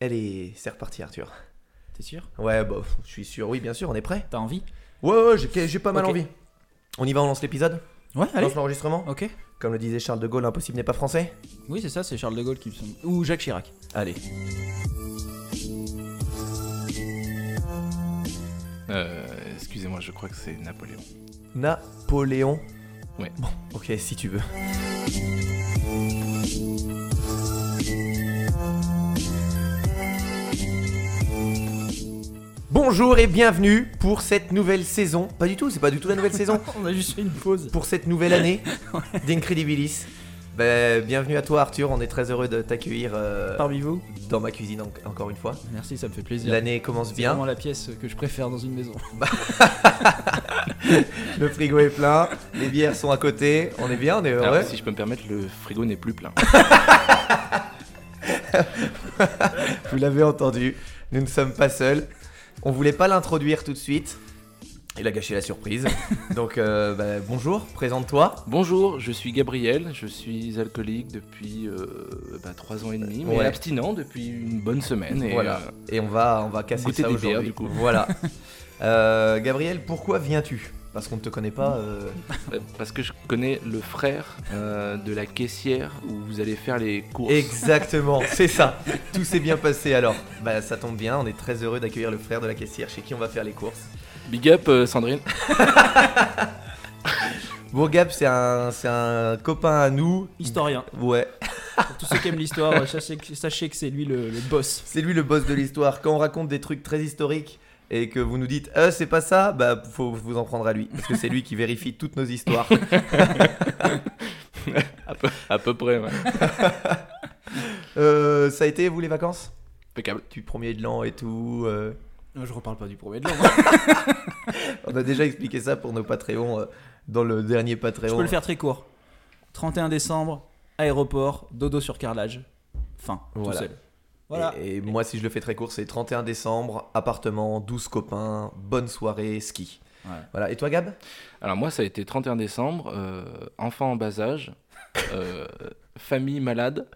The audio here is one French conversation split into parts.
Elle est. C'est reparti, Arthur. T'es sûr? Ouais, bah, je suis sûr. Oui, bien sûr, on est prêt T'as envie? Ouais, ouais, j'ai j'ai pas mal Ok. envie. On y va, on lance l'épisode? Ouais, On allez. lance l'enregistrement Ok. Comme le disait Charles de Gaulle, l'impossible n'est pas français Oui, c'est ça, c'est Charles de Gaulle qui me semble. Ou Jacques Chirac. Allez. Euh, excusez-moi, je crois que c'est Napoléon. Napoléon. Ouais. Bon, ok, si tu veux. Bonjour et bienvenue pour cette nouvelle saison. Pas du tout, c'est pas du tout la nouvelle saison. On a juste fait une pause. Pour cette nouvelle année d'Incredibilis. Ben, bienvenue à toi Arthur, on est très heureux de t'accueillir euh, Parmi vous dans ma cuisine en- encore une fois. Merci, ça me fait plaisir. L'année commence C'est bien, vraiment la pièce que je préfère dans une maison. le frigo est plein, les bières sont à côté, on est bien, on est Alors, heureux. si je peux me permettre, le frigo n'est plus plein. Vous l'avez entendu, nous ne sommes pas seuls. On voulait pas l'introduire tout de suite. Il a gâché la surprise. Donc euh, bah, bonjour, présente-toi. Bonjour, je suis Gabriel, je suis alcoolique depuis 3 ans et demi, mais Ouais. abstinent depuis une bonne semaine. Et, voilà. euh, Et on va, on va casser ça aujourd'hui. du coup. Voilà. Euh, Gabriel, pourquoi viens-tu? Parce qu'on ne te connaît pas. euh, euh, parce que je connais le frère euh, de la caissière où vous allez faire les courses. Exactement, c'est ça. Tout s'est bien passé alors. Bah ça tombe bien, on est très heureux d'accueillir le frère de la caissière chez qui on va faire les courses. Big up, euh, Sandrine. Bourgap, c'est un, c'est un copain à nous. Historien. Ouais, Pour tous ceux qui aiment l'histoire, sachez que, sachez que c'est lui le, le boss. c'est lui le boss de l'histoire. Quand on raconte des trucs très historiques et que vous nous dites euh, c'est pas ça, bah faut vous en prendre à lui parce que c'est lui qui vérifie toutes nos histoires. à, peu, à peu près, ouais. Euh, ça a été vous les vacances? Impeccable. Du premier de l'an et tout. euh, Non, je reparle pas du premier de l'an. On a déjà expliqué ça pour nos Patreons euh, dans le dernier Patreon. Je peux le faire très court. 31 décembre, aéroport, dodo sur carrelage. Fin. Voilà. Tout seul. Voilà. Et, et moi, si je le fais très court, c'est 31 décembre, appartement, 12 copains, bonne soirée, ski. Ouais. Voilà. Et toi, Gab? Alors moi, ça a été 31 décembre, euh, enfant en bas âge, euh, famille malade,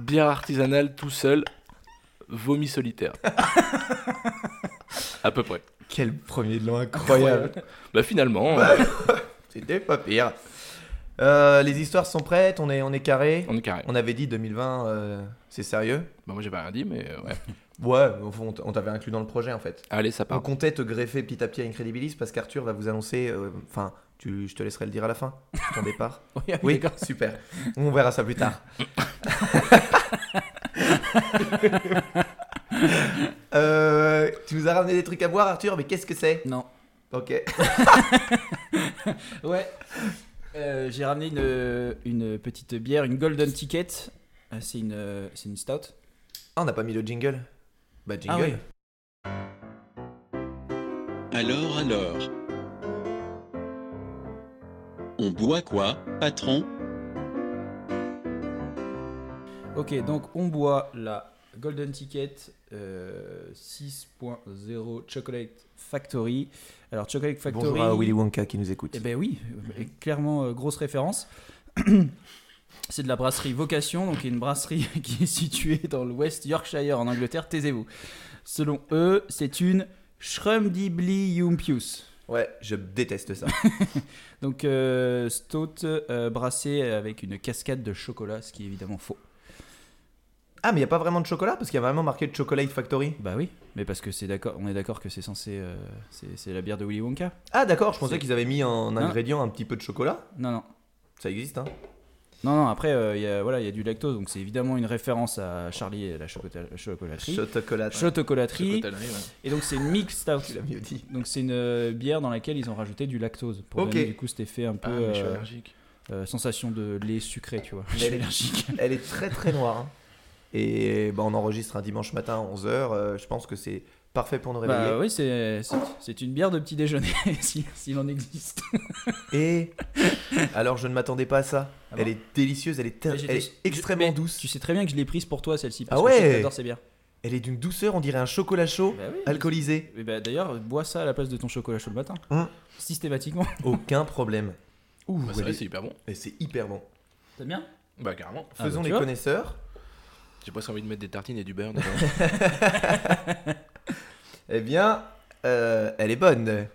bière artisanale tout seul, vomi solitaire. à peu près. Quel premier de l'an incroyable Bah finalement, euh, C'était pas pire. Euh, les histoires sont prêtes, on est, on est carré. on est carré. On avait dit 2020, euh, c'est sérieux Bah moi j'ai pas rien dit, mais euh, ouais. Ouais, on on t'avait inclus dans le projet en fait. Allez, ça On part. comptait te greffer petit à petit à Incredibilis parce qu'Arthur va vous annoncer. Enfin, tu, je te laisserai le dire à la fin, ton départ. Oui, Oui, d'accord. super. On verra ça plus tard. Euh, tu nous as ramené des trucs à boire, Arthur, mais qu'est-ce que c'est? Non. Ok. Ouais. Euh, J'ai ramené une, une petite bière, une Golden Ticket. Euh, C'est une, euh, c'est une stout. Ah, on n'a pas mis le jingle Bah, jingle. Ah oui. Alors, alors. On boit quoi, patron? Ok, donc on boit la Golden Ticket euh, 6.0 Chocolate Factory. Alors, Chocolate Factory. Bonjour à Willy Wonka qui nous écoute. Eh ben oui, euh, clairement euh, grosse référence. C'est de la brasserie Vocation, donc une brasserie qui est située dans le West Yorkshire en Angleterre, taisez-vous. Selon eux, c'est une Schrumdibliumpius. Ouais, je déteste ça. Donc euh, stout euh, brassée avec une cascade de chocolat, ce qui est évidemment faux. Ah, mais il n'y a pas vraiment de chocolat parce qu'il y a vraiment marqué Chocolate Factory. Bah oui, mais parce que c'est d'accord, on est d'accord que c'est censé, euh, c'est c'est la bière de Willy Wonka. Ah, d'accord, je pensais C'est- qu'ils avaient mis en ingrédient un petit peu de chocolat. Non non. Ça existe, hein Non, non, après, euh, il y a, voilà, il y a du lactose, donc c'est évidemment une référence à Charlie et la chocota- chocolaterie. Chocolat. Chocolaterie. Chocolaterie, ouais. Et donc c'est une mix stout. Tu l'as mieux dit. Donc c'est une euh, bière dans laquelle ils ont rajouté du lactose pour Ok. donner du coup cet effet un peu Ah, mais je suis euh, allergique. euh, sensation de lait sucré, tu vois. Mais elle est- Elle est très très noire. hein. Et bah, on enregistre un dimanche matin à 11h. je pense que c'est parfait pour nous réveiller. Bah oui, c'est c'est- c'est une bière de petit déjeuner, si- s'il en existe. Et alors, je ne m'attendais pas à ça. Ah bon elle est délicieuse, elle est, ter- Mais j'étais- elle est extrêmement mais douce. Tu sais très bien que je l'ai prise pour toi celle-ci, parce Ah que je sais ouais que t'adores ces bières. Elle est d'une douceur, on dirait un chocolat chaud, Bah oui. alcoolisé. Bah, D'ailleurs, bois ça à la place de ton chocolat chaud le matin. Hum. Systématiquement. Aucun problème. Ouh, Bah, c'est Ah, hyper bon. et c'est hyper bon. T'aimes bien? Bah carrément. Ah, Faisons bah, les vois. connaisseurs. J'ai presque envie de mettre des tartines et du beurre dedans. Eh bien, euh, elle est bonne.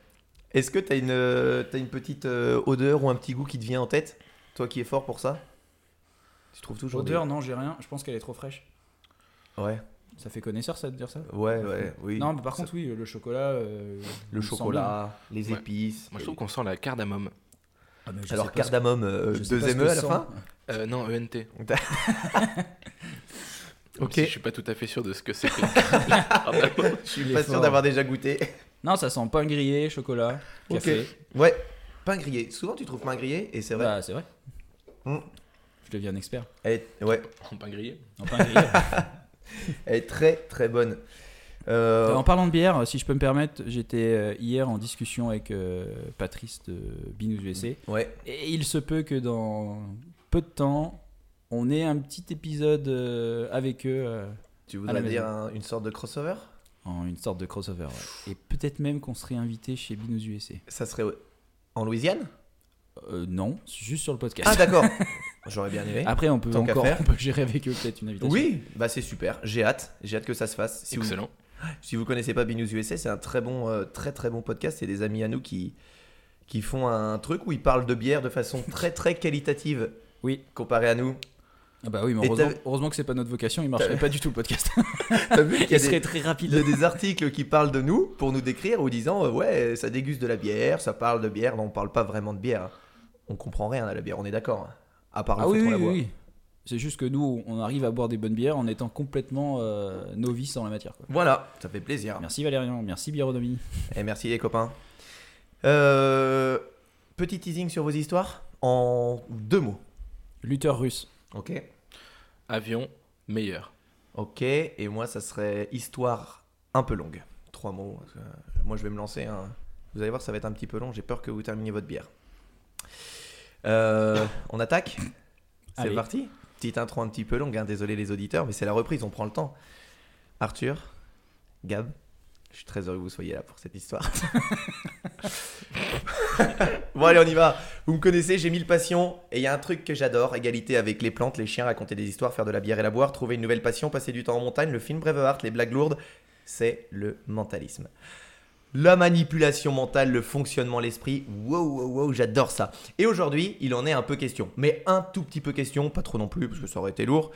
Est-ce que t'as une, euh, t'as une petite euh, odeur ou un petit goût qui te vient en tête Toi qui es fort pour ça? Tu trouves toujours Odeur, non, j'ai rien. Je pense qu'elle est trop fraîche. Ouais, Ça fait connaisseur, ça, de dire ça? Ouais, ouais, oui. Non, mais par Ça- contre, oui, le chocolat. euh, le chocolat, les Ouais. épices. Moi, je trouve qu'on sent la cardamome. Ah, mais Alors cardamome, euh, je sais deux pas ce que ME à la fin? Euh, non, ENT. Ok. si je suis pas tout à fait sûr de ce que c'est. Je suis pas sûr d'avoir déjà goûté. Non, ça sent pain grillé, chocolat, café. Ouais, pain grillé. Souvent tu trouves pain grillé et c'est vrai. Bah, c'est vrai. Mm. Je deviens un expert Elle est, ouais, En pain grillé. en pain grillé. elle est très très bonne. Euh, Euh, en parlant de bière, si je peux me permettre, j'étais euh, hier en discussion avec euh, Patrice de Binous USA. ouais, Et il se peut que dans peu de temps, on ait un petit épisode euh, avec eux euh, tu voudrais la dire un- une sorte de crossover? En une sorte de crossover. ouais. Et peut-être même qu'on serait invité chez Binous USA. Ça serait en Louisiane? Euh, non, juste sur le podcast. Ah d'accord. J'aurais bien aimé. Après, on peut Tant qu'à encore faire. on peut gérer avec eux peut-être une invitation. Oui, bah c'est super. J'ai hâte. J'ai hâte que ça se fasse. Si vous, Excellent. si vous connaissez pas Binous USA, c'est un très bon, euh, très très bon podcast. C'est des amis à nous qui qui font un truc où ils parlent de bière de façon très très qualitative. Oui. Comparé à nous. Ah bah oui, mais heureusement, heureusement que c'est pas notre vocation, il marcherait pas du tout le podcast. T'as vu qu'il y a Il serait des, très il y a rapide. des articles qui parlent de nous pour nous décrire ou disant euh, ouais ça déguste de la bière, ça parle de bière. Non, on parle pas vraiment de bière. On comprend rien à la bière. On est d'accord. À part le Ah fait oui, qu'on oui, la oui, boit. oui. C'est juste que nous, on arrive à boire des bonnes bières en étant complètement euh, novices en la matière. quoi. Voilà, ça fait plaisir. Merci Valérian, merci Bironomie. Et merci les copains. Euh, petit teasing sur vos histoires en deux mots. Lutteur russe. Ok. Avion, meilleur. Ok. Et moi, ça serait histoire un peu longue. Trois mots. euh, moi, je vais me lancer. hein. Vous allez voir, ça va être un petit peu long. J'ai peur que vous terminiez votre bière. Euh, on attaque? C'est parti? Petite intro un petit peu longue. hein. Désolé les auditeurs, mais c'est la reprise. On prend le temps. Arthur, Gab, je suis très heureux que vous soyez là pour cette histoire. allez on y va. Vous me connaissez, j'ai mille passions et il y a un truc que j'adore, égalité avec les plantes, les chiens, raconter des histoires, faire de la bière et la boire, trouver une nouvelle passion, passer du temps en montagne, le film Braveheart, les blagues lourdes, c'est le mentalisme. La manipulation mentale, le fonctionnement, l'esprit, wow, wow, wow, j'adore ça. Et aujourd'hui, il en est un peu question. Mais un tout petit peu question, pas trop non plus, parce que ça aurait été lourd.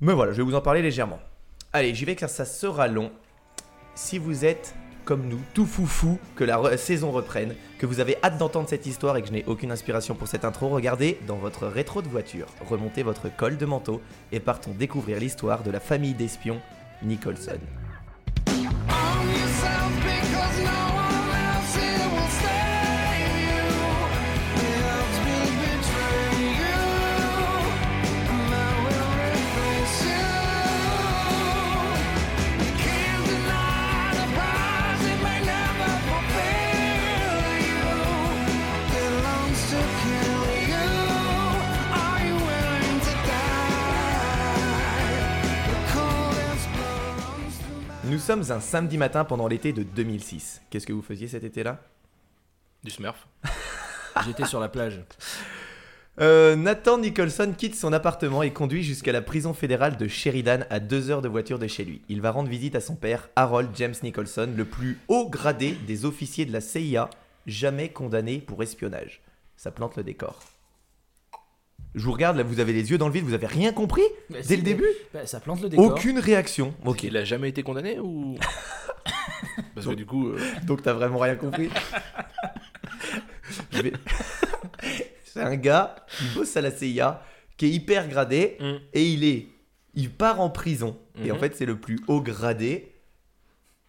Mais voilà, je vais vous en parler légèrement. Allez, j'y vais car ça sera long. Si vous êtes comme nous, tout foufou, que la saison reprenne, que vous avez hâte d'entendre cette histoire et que je n'ai aucune inspiration pour cette intro, regardez dans votre rétro de voiture, remontez votre col de manteau et partons découvrir l'histoire de la famille d'espions Nicholson. Nous sommes un samedi matin pendant l'été de 2006. Qu'est-ce que vous faisiez cet été-là? Du Smurf. J'étais sur la plage. Euh, Nathan Nicholson quitte son appartement et conduit jusqu'à la prison fédérale de Sheridan à deux heures de voiture de chez lui. Il va rendre visite à son père, Harold James Nicholson, le plus haut gradé des officiers de la CIA, jamais condamné pour espionnage. Ça plante le décor. Je vous regarde, là vous avez les yeux dans le vide, vous avez rien compris Bah, Dès si, le début bah, ça plante le décor. Aucune réaction. Ok, Il a jamais été condamné ou Parce que du coup, euh, donc t'as vraiment rien compris Je vais- C'est un gars qui bosse à la CIA, qui est hyper gradé, mm, et il est il part en prison et en Mhm. fait c'est le plus haut gradé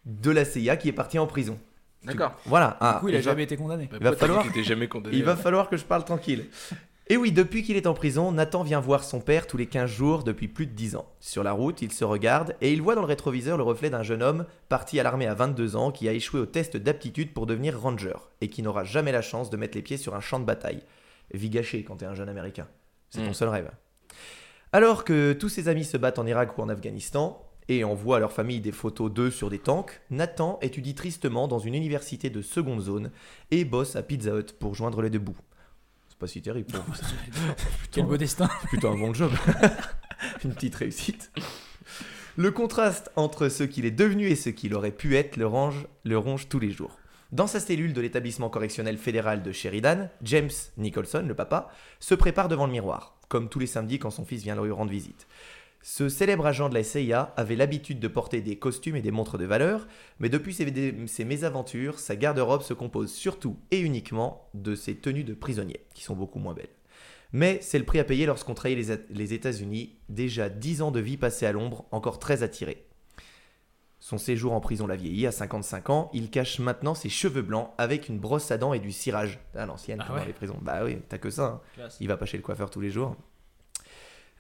de la CIA qui est parti en prison d'accord. voilà ah, Du coup, il a jamais été condamné. Bah, Il va pourquoi t'as dit falloir- qu'il était jamais condamné il va falloir que je parle tranquille et oui depuis qu'il est en prison Nathan vient voir son père tous les 15 jours depuis plus de 10 ans sur la route il se regarde et il voit dans le rétroviseur le reflet d'un jeune homme parti à l'armée à 22 ans qui a échoué au test d'aptitude pour devenir ranger et qui n'aura jamais la chance de mettre les pieds sur un champ de bataille vie gâchée quand t'es un jeune américain c'est ton Mm. seul rêve alors que tous ses amis se battent en Irak ou en Afghanistan et envoient à leur famille des photos d'eux sur des tanks, Nathan étudie tristement dans une université de seconde zone et bosse à Pizza Hut pour joindre les deux bouts. Pas si terrible ça. Quel beau destin. Plutôt un bon job. Une petite réussite. Le contraste entre ce qu'il est devenu et ce qu'il aurait pu être le ronge, le ronge tous les jours. Dans sa cellule de l'établissement correctionnel fédéral de Sheridan, James Nicholson, le papa, se prépare devant le miroir, comme tous les samedis quand son fils vient lui rendre visite. Ce célèbre agent de la CIA avait l'habitude de porter des costumes et des montres de valeur, mais depuis ses, ses mésaventures, sa garde-robe se compose surtout et uniquement de ses tenues de prisonnier, qui sont beaucoup moins belles. Mais c'est le prix à payer lorsqu'on trahit les, États-Unis, déjà 10 ans de vie passée à l'ombre, encore très attiré. Son séjour en prison l'a vieilli, à 55 ans, il cache maintenant ses cheveux blancs avec une brosse à dents et du cirage. À l'ancienne, Ah ouais. dans les prisons. Bah oui, t'as que ça. hein. Il va pas chez le coiffeur tous les jours.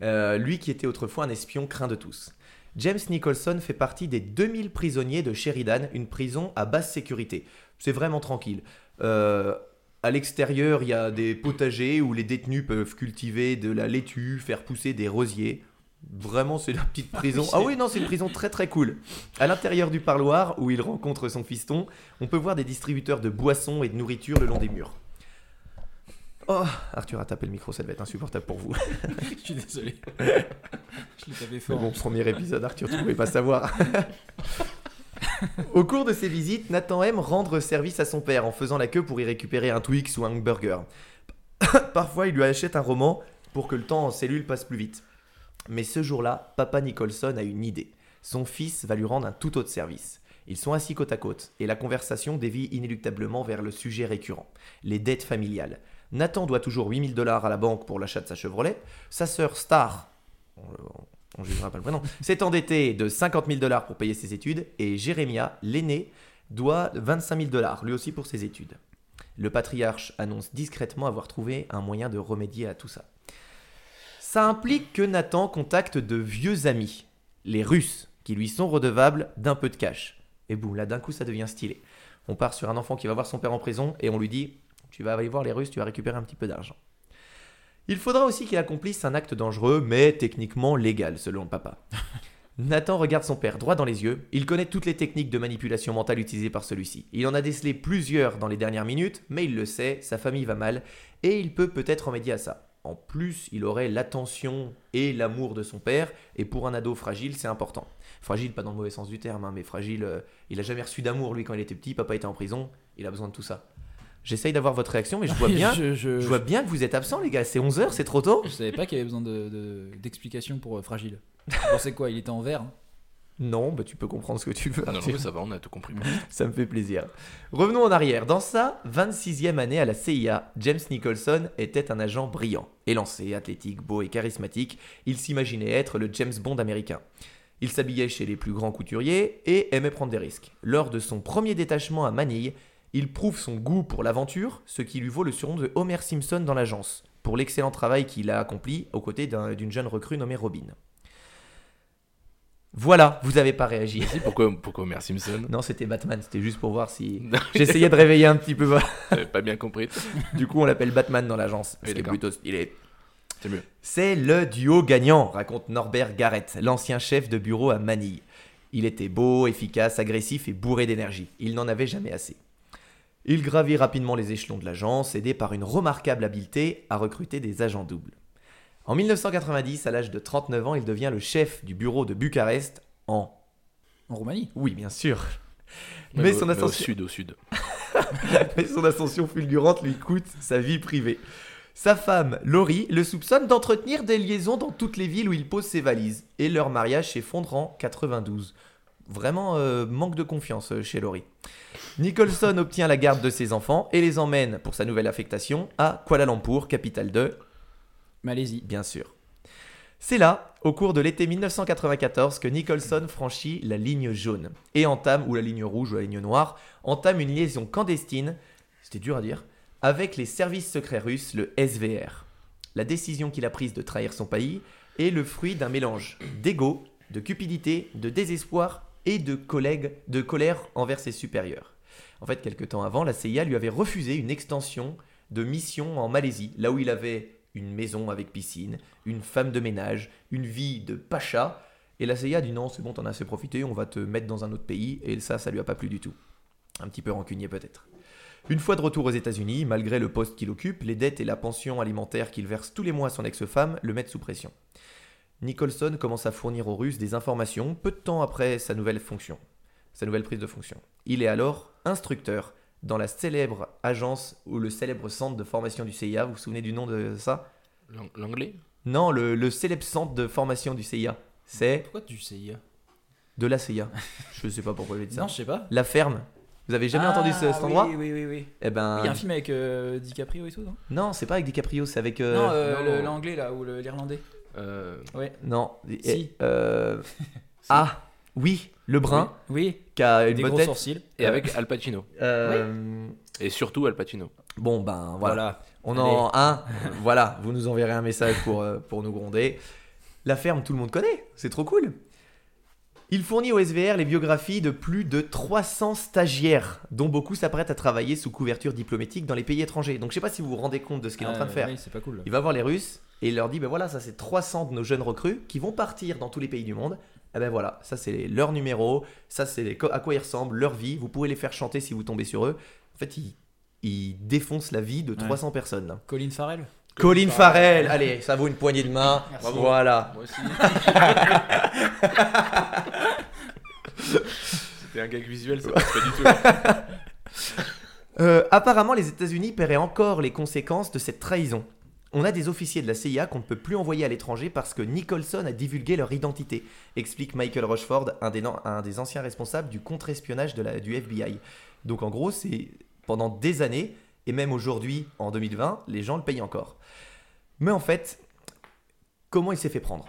Euh, lui qui était autrefois un espion craint de tous. James Nicholson fait partie des 2000 prisonniers de Sheridan, une prison à basse sécurité. C'est vraiment tranquille. Euh, à l'extérieur, il y a des potagers où les détenus peuvent cultiver de la laitue, faire pousser des rosiers. Vraiment, c'est la petite prison. Ah oui, non, c'est une prison très très cool. À l'intérieur du parloir, où il rencontre son fiston, on peut voir des distributeurs de boissons et de nourriture le long des murs. Oh, Arthur a tapé le micro, ça devait être insupportable pour vous. Je suis désolé. Je l'ai tapé fort. bon, premier épisode, Arthur, tu pouvais pas savoir. Au cours de ses visites, Nathan aime rendre service à son père en faisant la queue pour y récupérer un Twix ou un hamburger. Parfois, il lui achète un roman pour que le temps en cellule passe plus vite. Mais ce jour-là, papa Nicholson a une idée. Son fils va lui rendre un tout autre service. Ils sont assis côte à côte et la conversation dévie inéluctablement vers le sujet récurrent, les dettes familiales. Nathan doit toujours 8000 dollars à la banque pour l'achat de sa Chevrolet. Sa sœur Star, on, on jugera pas le prénom, s'est endettée de 50 000 dollars pour payer ses études et Jérémia, l'aîné, doit 25 000 dollars, lui aussi pour ses études. Le patriarche annonce discrètement avoir trouvé un moyen de remédier à tout ça. Ça implique que Nathan contacte de vieux amis, les Russes, qui lui sont redevables d'un peu de cash. Et boum, là d'un coup ça devient stylé. On part sur un enfant qui va voir son père en prison et on lui dit Tu vas aller voir les Russes, tu vas récupérer un petit peu d'argent. Il faudra aussi qu'il accomplisse un acte dangereux, mais techniquement légal, selon le papa. Nathan regarde son père droit dans les yeux. Il connaît toutes les techniques de manipulation mentale utilisées par celui-ci. Il en a décelé plusieurs dans les dernières minutes, mais il le sait, sa famille va mal, et il peut peut-être remédier à ça. En plus, il aurait l'attention et l'amour de son père, et pour un ado fragile, c'est important. Fragile, pas dans le mauvais sens du terme, hein, mais fragile, euh, il a jamais reçu d'amour, lui, quand il était petit, papa était en prison, il a besoin de tout ça. J'essaye d'avoir votre réaction, mais je vois bien, je, je, je vois bien que vous êtes absent, les gars. C'est 11h, c'est trop tôt je savais pas qu'il y avait besoin de- de- d'explications pour euh, Fragile. Vous pensez quoi Il était en vert hein? Non, bah tu peux comprendre ce que tu veux. Ah non, non, mais ça va, on a tout compris. Ça me fait plaisir. Revenons en arrière. Dans sa 26e année à la CIA, James Nicholson était un agent brillant. Élancé, athlétique, beau et charismatique, il s'imaginait être le James Bond américain. Il s'habillait chez les plus grands couturiers et aimait prendre des risques. Lors de son premier détachement à Manille, il prouve son goût pour l'aventure, ce qui lui vaut le surnom de Homer Simpson dans l'agence, pour l'excellent travail qu'il a accompli aux côtés d'un- d'une jeune recrue nommée Robin. Voilà, vous avez pas réagi. Si, pourquoi, pourquoi Homer Simpson? Non, c'était Batman, c'était juste pour voir si. J'essayais de réveiller un petit peu. J'avais pas bien compris. Du coup, on l'appelle Batman dans l'agence. Oui, Ce qui est d'accord. plutôt stylé. C'est mieux. C'est le duo gagnant, raconte Norbert Garrett, l'ancien chef de bureau à Manille. Il était beau, efficace, agressif et bourré d'énergie. Il n'en avait jamais assez. Il gravit rapidement les échelons de l'agence, aidé par une remarquable habileté à recruter des agents doubles. En 1990, à l'âge de 39 ans, il devient le chef du bureau de Bucarest en... En Roumanie? Oui, bien sûr. Mais au- son au ascension... sud, au sud. Mais son ascension fulgurante lui coûte sa vie privée. Sa femme, Laurie, le soupçonne d'entretenir des liaisons dans toutes les villes où il pose ses valises. Et leur mariage s'effondre en 92. Vraiment euh, manque de confiance euh, chez Laurie. Nicholson obtient la garde de ses enfants et les emmène pour sa nouvelle affectation à Kuala Lumpur, capitale de Malaisie. bien sûr. C'est là, au cours de l'été 1994, que Nicholson franchit la ligne jaune et entame, ou la ligne rouge ou la ligne noire, entame une liaison clandestine, c'était dur à dire, avec les services secrets russes, le SVR. La décision qu'il a prise de trahir son pays est le fruit d'un mélange d'ego, de cupidité, de désespoir et de, collègue, de colère envers ses supérieurs. En fait, quelque temps avant, la CIA lui avait refusé une extension de mission en Malaisie, là où il avait une maison avec piscine, une femme de ménage, une vie de pacha. Et la CIA dit non, c'est bon, t'en as assez profité, on va te mettre dans un autre pays. Et ça, ça lui a pas plu du tout. Un petit peu rancunier peut-être. Une fois de retour aux États-Unis, malgré le poste qu'il occupe, les dettes et la pension alimentaire qu'il verse tous les mois à son ex-femme le mettent sous pression. Nicholson commence à fournir aux Russes des informations peu de temps après sa nouvelle fonction, sa nouvelle prise de fonction. Il est alors instructeur dans la célèbre agence ou le célèbre centre de formation du CIA. Vous vous souvenez du nom de ça? L'ang- L'anglais? Non, le, le célèbre centre de formation du CIA. C'est Pourquoi du CIA de la CIA. je sais pas pourquoi je dis ça. Non, je sais pas. La ferme. Vous avez jamais Ah, entendu ce- cet oui, endroit? Oui, oui, oui. Eh ben, Il y a un film avec euh, DiCaprio et tout, non? Non, c'est pas avec DiCaprio, c'est avec. euh, Non, euh, l'anglais là, ou l'irlandais. Euh, Ouais. Non. Si. euh, Ah, oui, le brun Oui, qui a une des bonne gros tête. sourcils. Et avec Al Pacino. Euh, Et surtout Al Pacino. Bon, ben voilà. Voilà. On en un. voilà, vous nous enverrez un message pour, euh, pour nous gronder. La ferme, tout le monde connaît. C'est trop cool. Il fournit au SVR les biographies de plus de 300 stagiaires, dont beaucoup s'apprêtent à travailler sous couverture diplomatique dans les pays étrangers. Donc je sais pas si vous vous rendez compte de ce qu'il est en train de faire. Oui, c'est pas cool. Il va voir les Russes et il leur dit ben voilà, ça c'est 300 de nos jeunes recrues qui vont partir dans tous les pays du monde. Et ben voilà, ça c'est leur numéro, ça c'est à quoi ils ressemblent, leur vie. Vous pouvez les faire chanter si vous tombez sur eux. En fait, ils, ils défoncent la vie de 300 personnes. là. Colin Farrell Colin Farrell, allez, ça vaut une poignée de main. Merci. Voilà. Moi aussi. C'était un gag visuel, ça passe pas du tout. Euh, apparemment, les États-Unis paieraient encore les conséquences de cette trahison. On a des officiers de la CIA qu'on ne peut plus envoyer à l'étranger parce que Nicholson a divulgué leur identité, explique Michael Rochford, un des, un des anciens responsables du contre-espionnage du FBI. Donc en gros, c'est pendant des années, et même aujourd'hui, en 2020, les gens le payent encore. Mais en fait, comment il s'est fait prendre?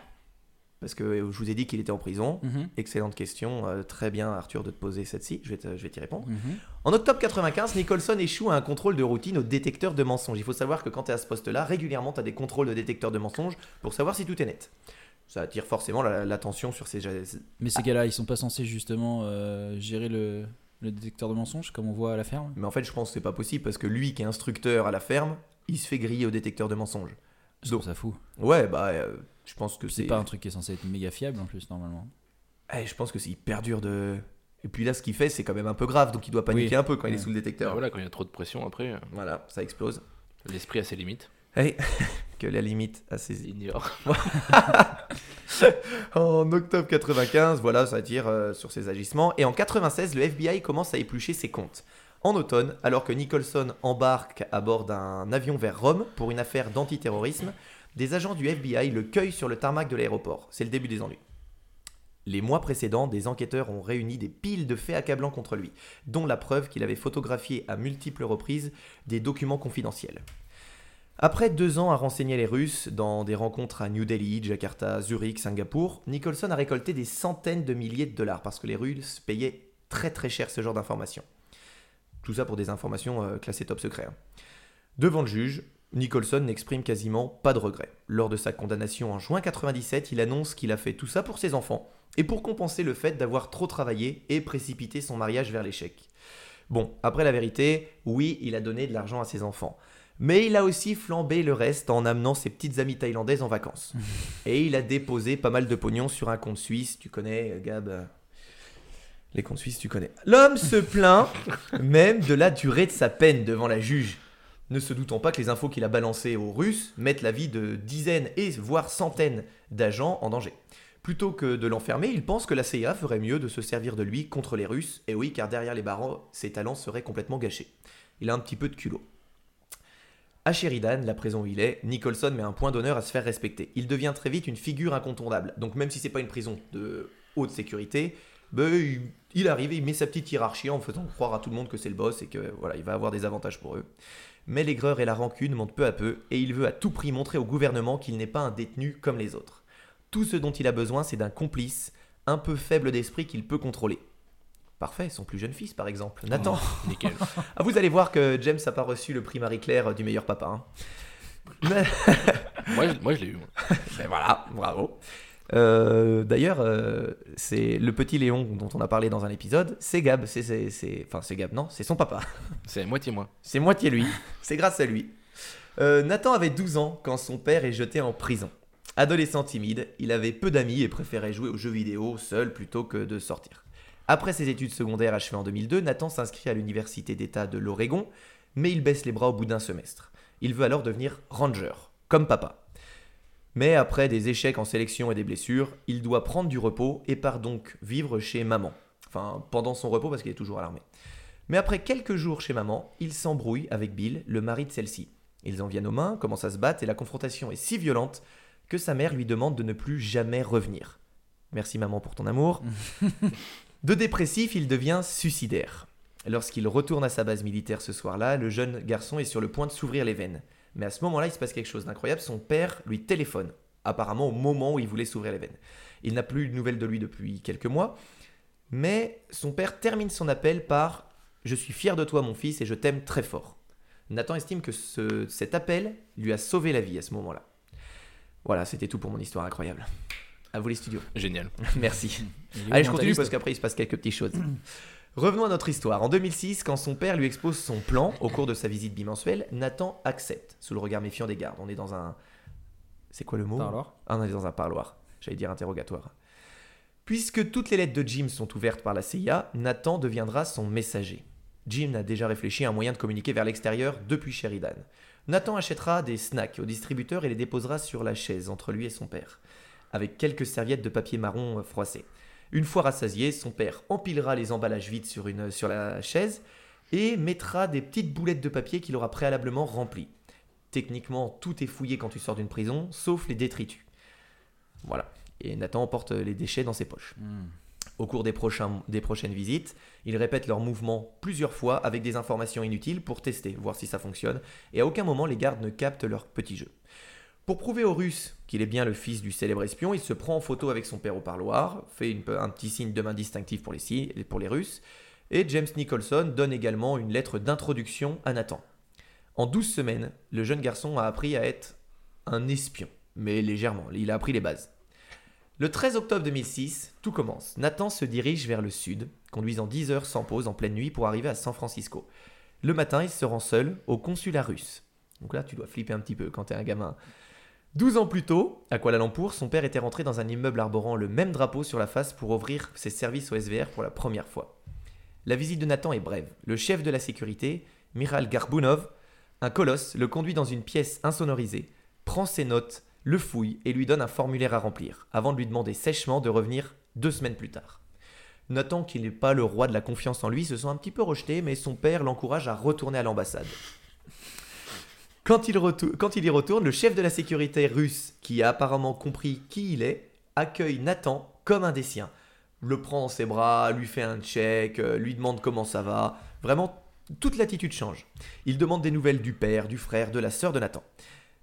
Parce que je vous ai dit qu'il était en prison. Mhm, Excellente question, euh, très bien Arthur de te poser celle-ci, je vais te- je vais t'y répondre. mhm. En octobre 95, Nicholson échoue à un contrôle de routine au détecteur de mensonges. Il faut savoir que quand tu es à ce poste-là, régulièrement tu as des contrôles de détecteur de mensonges pour savoir si tout est net. Ça attire forcément la- l'attention sur ces... Mais ces gars-là, ils sont pas censés justement euh, gérer le, le détecteur de mensonges comme on voit à la ferme? Mais en fait, je pense que c'est pas possible parce que lui qui est instructeur à la ferme, il se fait griller au détecteur de mensonges. Je trouve ça fou. Ouais, bah euh, je pense que C'est pas un truc qui est censé être méga fiable en plus normalement. Eh, je pense que c'est hyper dur de... Et puis là, ce qu'il fait, c'est quand même un peu grave, donc il doit paniquer Oui. un peu quand il est sous le détecteur. Bah voilà, quand il y a trop de pression, après, euh, Voilà, ça explose. l'esprit a ses limites. Allez, que la limite a ses Il ignore. En octobre 95, voilà, ça tire euh, sur ses agissements. Et en 96, le FBI commence à éplucher ses comptes. En automne, alors que Nicholson embarque à bord d'un avion vers Rome pour une affaire d'antiterrorisme, des agents du FBI le cueillent sur le tarmac de l'aéroport. C'est le début des ennuis. Les mois précédents, des enquêteurs ont réuni des piles de faits accablants contre lui, dont la preuve qu'il avait photographié à multiples reprises des documents confidentiels. Après deux ans à renseigner les Russes dans des rencontres à New Delhi, Jakarta, Zurich, Singapour, Nicholson a récolté des centaines de milliers de dollars parce que les Russes payaient très très cher ce genre d'informations. Tout ça pour des informations euh, classées top secret. hein. Devant le juge, Nicholson n'exprime quasiment pas de regrets. Lors de sa condamnation en juin 97, il annonce qu'il a fait tout ça pour ses enfants et pour compenser le fait d'avoir trop travaillé et précipité son mariage vers l'échec. Bon, après la vérité, oui, il a donné de l'argent à ses enfants. Mais il a aussi flambé le reste en amenant ses petites amies thaïlandaises en vacances. Et il a déposé pas mal de pognon sur un compte suisse, tu connais, euh, Gab euh, Les comptes suisses, tu connais. L'homme se plaint même de la durée de sa peine devant la juge, ne se doutant pas que les infos qu'il a balancées aux Russes mettent la vie de dizaines et voire centaines d'agents en danger. Plutôt que de l'enfermer, il pense que la CIA ferait mieux de se servir de lui contre les Russes, et oui, car derrière les barreaux, ses talents seraient complètement gâchés. Il a un petit peu de culot. À Sheridan, la prison où il est, Nicholson met un point d'honneur à se faire respecter. Il devient très vite une figure incontournable. Donc même si c'est pas une prison de haute sécurité, il, il arrive et il met sa petite hiérarchie en faisant croire à tout le monde que c'est le boss et que voilà, il va avoir des avantages pour eux. Mais l'aigreur et la rancune montent peu à peu et il veut à tout prix montrer au gouvernement qu'il n'est pas un détenu comme les autres. Tout ce dont il a besoin, c'est d'un complice, un peu faible d'esprit qu'il peut contrôler. Parfait, son plus jeune fils par exemple, Nathan. Nickel. Ah, vous allez voir que James n'a pas reçu le prix Marie-Claire du meilleur papa. hein. Moi, je, moi, je l'ai eu. moi. ben voilà, bravo. Euh, D'ailleurs, euh, c'est le petit Léon dont on a parlé dans un épisode, c'est Gab, c'est, enfin c'est Gab, non, c'est son papa. C'est moitié moi. C'est moitié lui, c'est grâce à lui. Euh, Nathan avait 12 ans quand son père est jeté en prison. Adolescent timide, il avait peu d'amis et préférait jouer aux jeux vidéo seul plutôt que de sortir. Après ses études secondaires achevées en 2002, Nathan s'inscrit à l'université d'État de l'Oregon, mais il baisse les bras au bout d'un semestre. Il veut alors devenir ranger, comme papa. Mais après des échecs en sélection et des blessures, il doit prendre du repos et part donc vivre chez maman. Enfin, pendant son repos parce qu'il est toujours à l'armée. Mais après quelques jours chez maman, il s'embrouille avec Bill, le mari de celle-ci. Ils en viennent aux mains, commencent à se battre et la confrontation est si violente que sa mère lui demande de ne plus jamais revenir. Merci maman pour ton amour. de dépressif, il devient suicidaire. Lorsqu'il retourne à sa base militaire ce soir-là, le jeune garçon est sur le point de s'ouvrir les veines. Mais à ce moment-là, il se passe quelque chose d'incroyable. Son père lui téléphone, apparemment au moment où il voulait s'ouvrir les veines. Il n'a plus de nouvelles de lui depuis quelques mois, mais son père termine son appel par Je suis fier de toi, mon fils, et je t'aime très fort. Nathan estime que ce- cet appel lui a sauvé la vie à ce moment-là. Voilà, c'était tout pour mon histoire incroyable. À vous les studios. Génial. Merci. Allez, je continue parce qu'après il se passe quelques petites choses. Revenons à notre histoire. En 2006, quand son père lui expose son plan au cours de sa visite bimensuelle, Nathan accepte, sous le regard méfiant des gardes. On est dans un. C'est quoi le mot? Parloir. Ah, on est dans un parloir. J'allais dire interrogatoire. Puisque toutes les lettres de Jim sont ouvertes par la CIA, Nathan deviendra son messager. Jim a déjà réfléchi à un moyen de communiquer vers l'extérieur depuis Sheridan. Nathan achètera des snacks au distributeur et les déposera sur la chaise entre lui et son père, avec quelques serviettes de papier marron froissées. Une fois rassasié, son père empilera les emballages vides sur, une, sur la chaise et mettra des petites boulettes de papier qu'il aura préalablement remplies. Techniquement, tout est fouillé quand tu sors d'une prison, sauf les détritus. Voilà. Et Nathan emporte les déchets dans ses poches. Hmm. Au cours des, prochains, des prochaines visites, ils répètent leurs mouvements plusieurs fois avec des informations inutiles pour tester, voir si ça fonctionne, et à aucun moment les gardes ne captent leur petit jeu. Pour prouver aux Russes qu'il est bien le fils du célèbre espion, il se prend en photo avec son père au parloir, fait un petit signe de main distinctif pour les, pour les Russes, et James Nicholson donne également une lettre d'introduction à Nathan. En 12 semaines, le jeune garçon a appris à être un espion, mais légèrement, il a appris les bases. Le 13 octobre 2006, tout commence. Nathan se dirige vers le sud, conduisant 10 heures sans pause en pleine nuit pour arriver à San Francisco. Le matin, il se rend seul au consulat russe. Donc là, tu dois flipper un petit peu quand t'es un gamin. 12 ans plus tôt, à Kuala Lumpur, son père était rentré dans un immeuble arborant le même drapeau sur la face pour ouvrir ses services au SVR pour la première fois. La visite de Nathan est brève. Le chef de la sécurité, Miral Garbunov, un colosse, le conduit dans une pièce insonorisée, prend ses notes, le fouille et lui donne un formulaire à remplir, avant de lui demander sèchement de revenir deux semaines plus tard. Nathan, qui n'est pas le roi de la confiance en lui, se sent un petit peu rejeté, mais son père l'encourage à retourner à l'ambassade. Quand il, y retourne, le chef de la sécurité russe, qui a apparemment compris qui il est, accueille Nathan comme un des siens. Le prend dans ses bras, lui fait un check, euh, lui demande comment ça va. Vraiment, toute l'attitude change. Il demande des nouvelles du père, du frère, de la sœur de Nathan.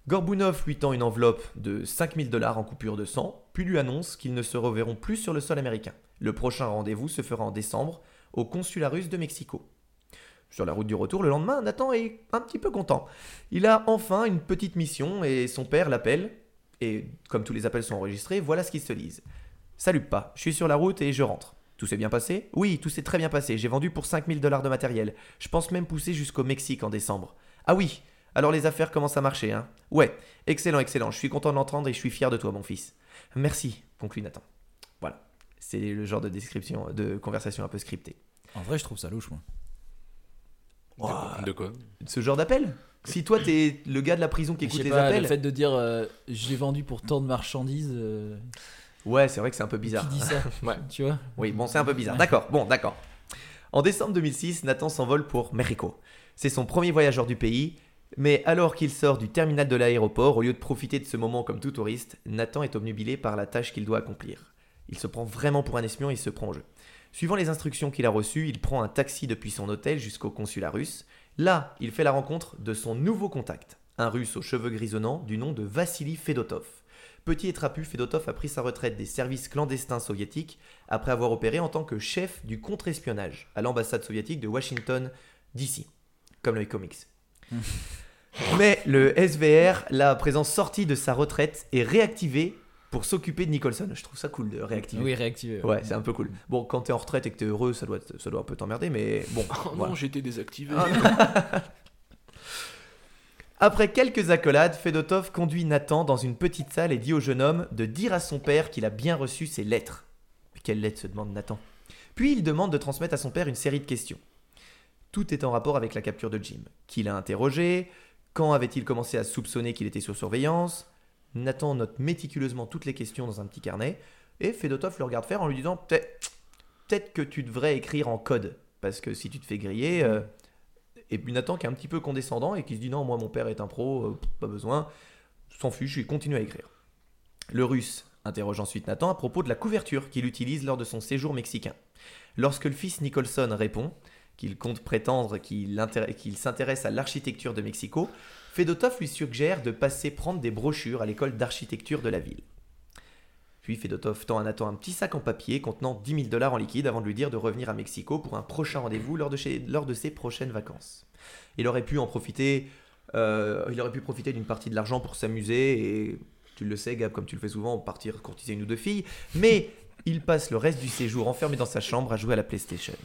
Gorbunov lui tend une enveloppe de 5000 dollars en coupure de sang, puis lui annonce qu'ils ne se reverront plus sur le sol américain. Le prochain rendez-vous se fera en décembre au consulat russe de Mexico. Sur la route du retour, le lendemain, Nathan est un petit peu content. Il a enfin une petite mission et son père l'appelle. Et comme tous les appels sont enregistrés, voilà ce qu'ils se disent. Salut pas, je suis sur la route et je rentre. Tout s'est bien passé? Oui, tout s'est très bien passé. J'ai vendu pour 5000 dollars de matériel. Je pense même pousser jusqu'au Mexique en décembre. Ah oui, alors les affaires commencent à marcher, hein Ouais, excellent, excellent. Je suis content de l'entendre et je suis fier de toi, mon fils. Merci, conclut Nathan. Voilà. C'est le genre de description, de conversation un peu scriptée. En vrai, je trouve ça louche, moi. De quoi Ce genre d'appel Si toi t'es le gars de la prison qui écoute les appels. le fait de dire euh, je l'ai vendu pour tant de marchandises, euh, Ouais, c'est vrai que c'est un peu bizarre. qui dit ça Ouais. Tu vois Oui, bon, c'est un peu bizarre. D'accord, bon, d'accord. En décembre 2006, Nathan s'envole pour Mexico. C'est son premier voyage hors du pays, mais alors qu'il sort du terminal de l'aéroport, au lieu de profiter de ce moment comme tout touriste, Nathan est obnubilé par la tâche qu'il doit accomplir. Il se prend vraiment pour un espion et il se prend au jeu. Suivant les instructions qu'il a reçues, il prend un taxi depuis son hôtel jusqu'au consulat russe. Là, il fait la rencontre de son nouveau contact, un russe aux cheveux grisonnants du nom de Vassili Fedotov. Petit et trapu, Fedotov a pris sa retraite des services clandestins soviétiques après avoir opéré en tant que chef du contre-espionnage à l'ambassade soviétique de Washington, D.C., comme les comics. Mais le SVR l'a à présent sorti de sa retraite et réactivé pour s'occuper de Nicholson. Je trouve ça cool de réactiver. Oui, réactivé. Ouais, c'est un peu cool. Bon, quand t'es en retraite et que t'es heureux, ça doit, ça doit un peu t'emmerder, mais bon. Oh voilà. non, j'étais désactivé. Après quelques accolades, Fedotov conduit Nathan dans une petite salle et dit au jeune homme de dire à son père qu'il a bien reçu ses lettres. Mais quelles lettres se demande Nathan? Puis il demande de transmettre à son père une série de questions. Tout est en rapport avec la capture de Jim. Qui l'a interrogé? Quand avait-il commencé à soupçonner qu'il était sur surveillance? Nathan note méticuleusement toutes les questions dans un petit carnet et Fedotov le regarde faire en lui disant peut-être que tu devrais écrire en code parce que si tu te fais griller. euh, Et puis Nathan qui est un petit peu condescendant et qui se dit non, moi mon père est un pro, euh, pas besoin, s'en fiche, il continue à écrire. Le russe interroge ensuite Nathan à propos de la couverture qu'il utilise lors de son séjour mexicain. Lorsque le fils Nicholson répond qu'il compte prétendre qu'il s'intéresse à l'architecture de Mexico, Fedotov lui suggère de passer prendre des brochures à l'école d'architecture de la ville. Puis Fedotov tend à Nathan un petit sac en papier contenant 10 000 dollars en liquide avant de lui dire de revenir à Mexico pour un prochain rendez-vous lors, de ses prochaines vacances. Il aurait pu en profiter, euh, il aurait pu profiter d'une partie de l'argent pour s'amuser et, tu le sais Gab, comme tu le fais souvent, partir courtiser une ou deux filles, mais il passe le reste du séjour enfermé dans sa chambre à jouer à la PlayStation.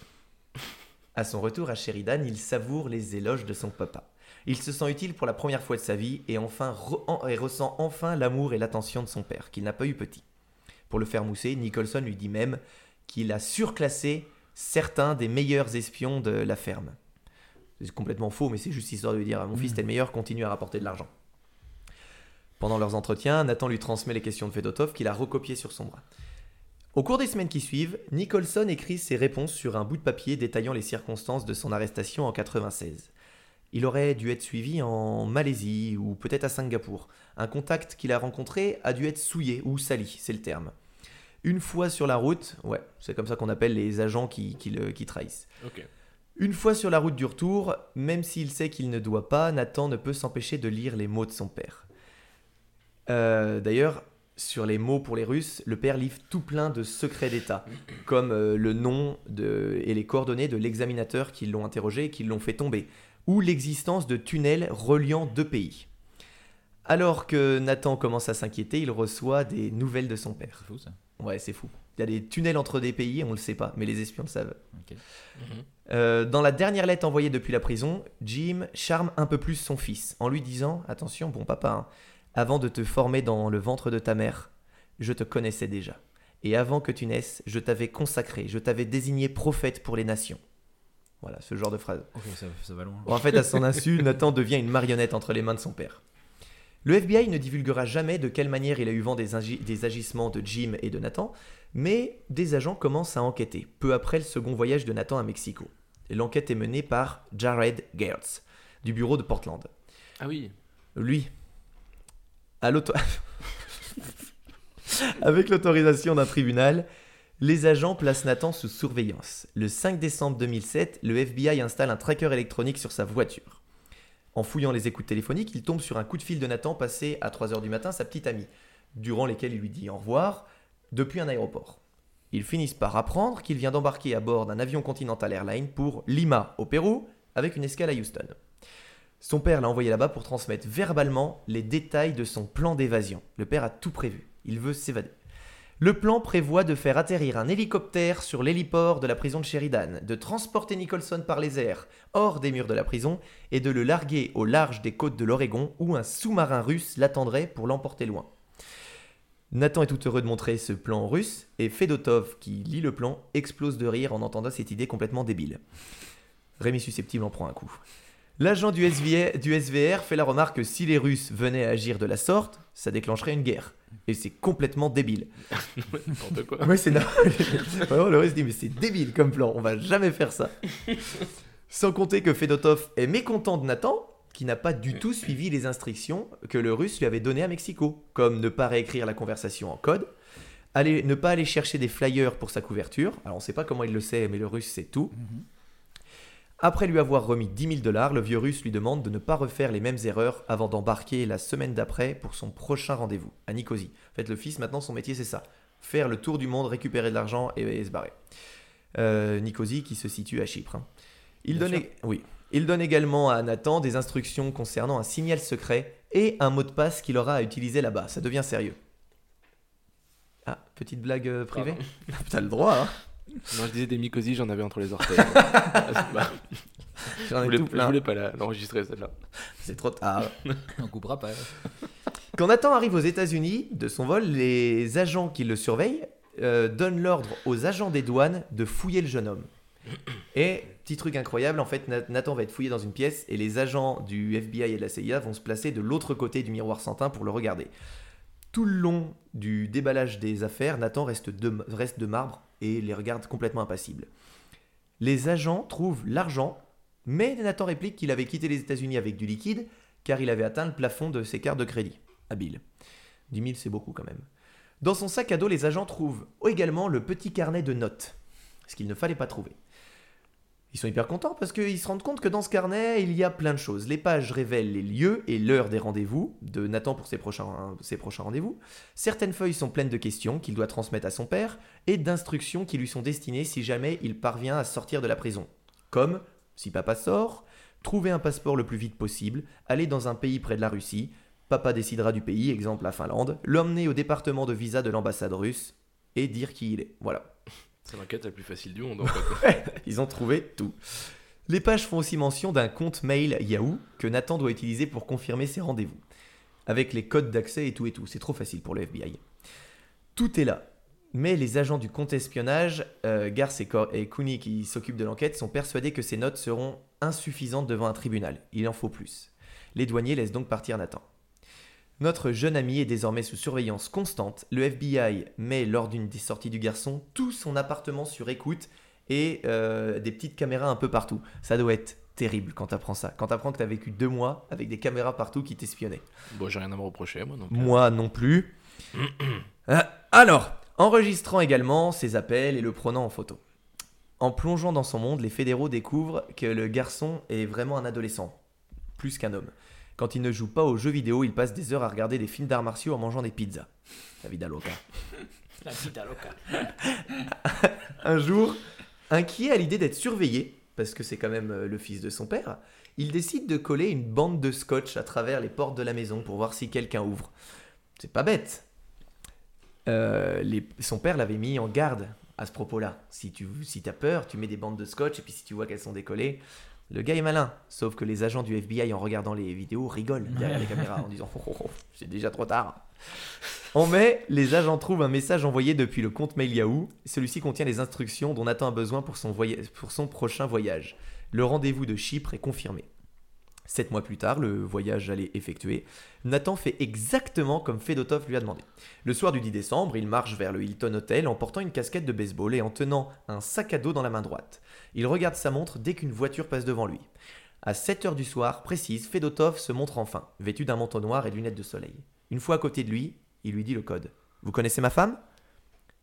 À son retour à Sheridan, il savoure les éloges de son papa. Il se sent utile pour la première fois de sa vie et, enfin re- en- et ressent enfin l'amour et l'attention de son père, qu'il n'a pas eu petit. Pour le faire mousser, Nicholson lui dit même qu'il a surclassé certains des meilleurs espions de la ferme. C'est complètement faux, mais c'est juste histoire de lui dire Mon fils, t'es le meilleur, continue à rapporter de l'argent. Pendant leurs entretiens, Nathan lui transmet les questions de Fedotov qu'il a recopiées sur son bras. Au cours des semaines qui suivent, Nicholson écrit ses réponses sur un bout de papier détaillant les circonstances de son arrestation en 96. Il aurait dû être suivi en Malaisie ou peut-être à Singapour. Un contact qu'il a rencontré a dû être souillé ou sali, c'est le terme. Une fois sur la route, ouais, c'est comme ça qu'on appelle les agents qui, qui le- qui trahissent. Une fois sur la route du retour, même s'il sait qu'il ne doit pas, Nathan ne peut s'empêcher de lire les mots de son père. Euh, D'ailleurs, sur les mots pour les Russes, le père livre tout plein de secrets d'État, comme euh, le nom de, et les coordonnées de l'examinateur qui l'ont interrogé et qui l'ont fait tomber, ou l'existence de tunnels reliant deux pays. Alors que Nathan commence à s'inquiéter, il reçoit des nouvelles de son père. C'est fou ça. Ouais, c'est fou. Il y a des tunnels entre des pays, on le sait pas, mais les espions le savent. Euh, dans la dernière lettre envoyée depuis la prison, Jim charme un peu plus son fils en lui disant Attention, bon papa, hein, avant de te former dans le ventre de ta mère, je te connaissais déjà. Et avant que tu naisses, je t'avais consacré, je t'avais désigné prophète pour les nations. Voilà, ce genre de phrase. Ok, ça, ça va loin. En fait, à son insu, Nathan devient une marionnette entre les mains de son père. Le FBI ne divulguera jamais de quelle manière il a eu vent des, agi- des agissements de Jim et de Nathan, mais des agents commencent à enquêter, peu après le second voyage de Nathan à Mexico. L'enquête est menée par Jared Gertz, du bureau de Portland. Ah oui. Lui, à l'auto- avec l'autorisation d'un tribunal, les agents placent Nathan sous surveillance. Le 5 décembre 2007, le FBI installe un tracker électronique sur sa voiture. En fouillant les écoutes téléphoniques, il tombe sur un coup de fil de Nathan passé à 3h du matin sa petite amie, durant lesquelles il lui dit au revoir depuis un aéroport. Ils finissent par apprendre qu'il vient d'embarquer à bord d'un avion Continental Airlines pour Lima, au Pérou, avec une escale à Houston. Son père l'a envoyé là-bas pour transmettre verbalement les détails de son plan d'évasion. Le père a tout prévu. Il veut s'évader. Le plan prévoit de faire atterrir un hélicoptère sur l'héliport de la prison de Sheridan, de transporter Nicholson par les airs hors des murs de la prison et de le larguer au large des côtes de l'Oregon où un sous-marin russe l'attendrait pour l'emporter loin. Nathan est tout heureux de montrer ce plan russe et Fedotov, qui lit le plan, explose de rire en entendant cette idée complètement débile. Rémi susceptible en prend un coup. L'agent du, SVR fait la remarque que si les Russes venaient à agir de la sorte, ça déclencherait une guerre. Et c'est complètement débile. N'importe quoi. Oui, c'est no- Vraiment, le russe dit mais c'est débile comme plan, on va jamais faire ça. Sans compter que Fedotov est mécontent de Nathan, qui n'a pas du tout suivi les instructions que le russe lui avait données à Mexico, comme ne pas réécrire la conversation en code, aller, ne pas aller chercher des flyers pour sa couverture. Alors on sait pas comment il le sait, mais le russe sait tout. Après lui avoir remis 10 000 dollars, le vieux russe lui demande de ne pas refaire les mêmes erreurs avant d'embarquer la semaine d'après pour son prochain rendez-vous à Nicosie. En fait, le fils, maintenant, son métier, c'est ça faire le tour du monde, récupérer de l'argent et, et se barrer. Euh, Nicosie qui se situe à Chypre. hein. Il, donne, oui. Il donne également à Nathan des instructions concernant un signal secret et un mot de passe qu'il aura à utiliser là-bas. Ça devient sérieux. Ah, petite blague euh, privée? T'as le droit, hein Non, je disais des mycosies, j'en avais entre les orteils. Je, ai voulais, tout je plein. voulais pas la- l'enregistrer celle-là. C'est trop tard. On coupera pas. Quand Nathan arrive aux États-Unis de son vol, les agents qui le surveillent euh, donnent l'ordre aux agents des douanes de fouiller le jeune homme. Et petit truc incroyable, en fait, Na- Nathan va être fouillé dans une pièce et les agents du FBI et de la CIA vont se placer de l'autre côté du miroir sans teint pour le regarder. Tout le long du déballage des affaires, Nathan reste de, marbre et les regarde complètement impassible. Les agents trouvent l'argent, mais Nathan réplique qu'il avait quitté les États-Unis avec du liquide car il avait atteint le plafond de ses cartes de crédit. Habile. 10 000, c'est beaucoup quand même. Dans son sac à dos, les agents trouvent également le petit carnet de notes, ce qu'il ne fallait pas trouver. Ils sont hyper contents parce qu'ils se rendent compte que dans ce carnet, il y a plein de choses. Les pages révèlent les lieux et l'heure des rendez-vous de Nathan pour ses prochains, rendez-vous. Certaines feuilles sont pleines de questions qu'il doit transmettre à son père et d'instructions qui lui sont destinées si jamais il parvient à sortir de la prison. Comme, si papa sort, trouver un passeport le plus vite possible, aller dans un pays près de la Russie, papa décidera du pays, exemple la Finlande, l'emmener au département de visa de l'ambassade russe et dire qui il est. Voilà. C'est l'enquête la plus facile du monde en fait. Ils ont trouvé tout. Les pages font aussi mention d'un compte mail Yahoo que Nathan doit utiliser pour confirmer ses rendez-vous. Avec les codes d'accès et tout et tout. C'est trop facile pour le FBI. Tout est là. Mais les agents du compte espionnage, euh, Garce et, et Cooney qui s'occupent de l'enquête, sont persuadés que ces notes seront insuffisantes devant un tribunal. Il en faut plus. Les douaniers laissent donc partir Nathan. Notre jeune ami est désormais sous surveillance constante. Le FBI met lors d'une des sorties du garçon tout son appartement sur écoute et euh, des petites caméras un peu partout. Ça doit être terrible quand t'apprends ça. Quand t'apprends que t'as vécu deux mois avec des caméras partout qui t'espionnaient. bon, j'ai rien à me reprocher moi donc. euh, Moi non plus. Euh, alors, enregistrant également ses appels et le prenant en photo. En plongeant dans son monde, les fédéraux découvrent que le garçon est vraiment un adolescent, plus qu'un homme. Quand il ne joue pas aux jeux vidéo, il passe des heures à regarder des films d'arts martiaux en mangeant des pizzas. La vida loca. La vida loca. Un jour, inquiet à l'idée d'être surveillé, parce que c'est quand même euh, le fils de son père, il décide de coller une bande de scotch à travers les portes de la maison pour voir si quelqu'un ouvre. C'est pas bête. Euh, les- son père l'avait mis en garde à ce propos-là. Si tu si as peur, tu mets des bandes de scotch et puis si tu vois qu'elles sont décollées, le gars est malin. Sauf que les agents du FBI, en regardant les vidéos, rigolent derrière les caméras en disant oh, oh, oh, c'est déjà trop tard. En mai, les agents trouvent un message envoyé depuis le compte mail Yahoo. Celui-ci contient les instructions dont Nathan a besoin pour son, pour son prochain voyage. Le rendez-vous de Chypre est confirmé. Sept mois plus tard, le voyage allait effectuer. Nathan fait exactement comme Fedotov lui a demandé. Le soir du 10 décembre, il marche vers le Hilton Hotel en portant une casquette de baseball et en tenant un sac à dos dans la main droite. Il regarde sa montre dès qu'une voiture passe devant lui. À 7 heures du soir, précise, Fedotov se montre enfin, vêtu d'un manteau noir et lunettes de soleil. Une fois à côté de lui, il lui dit le code. Vous connaissez ma femme?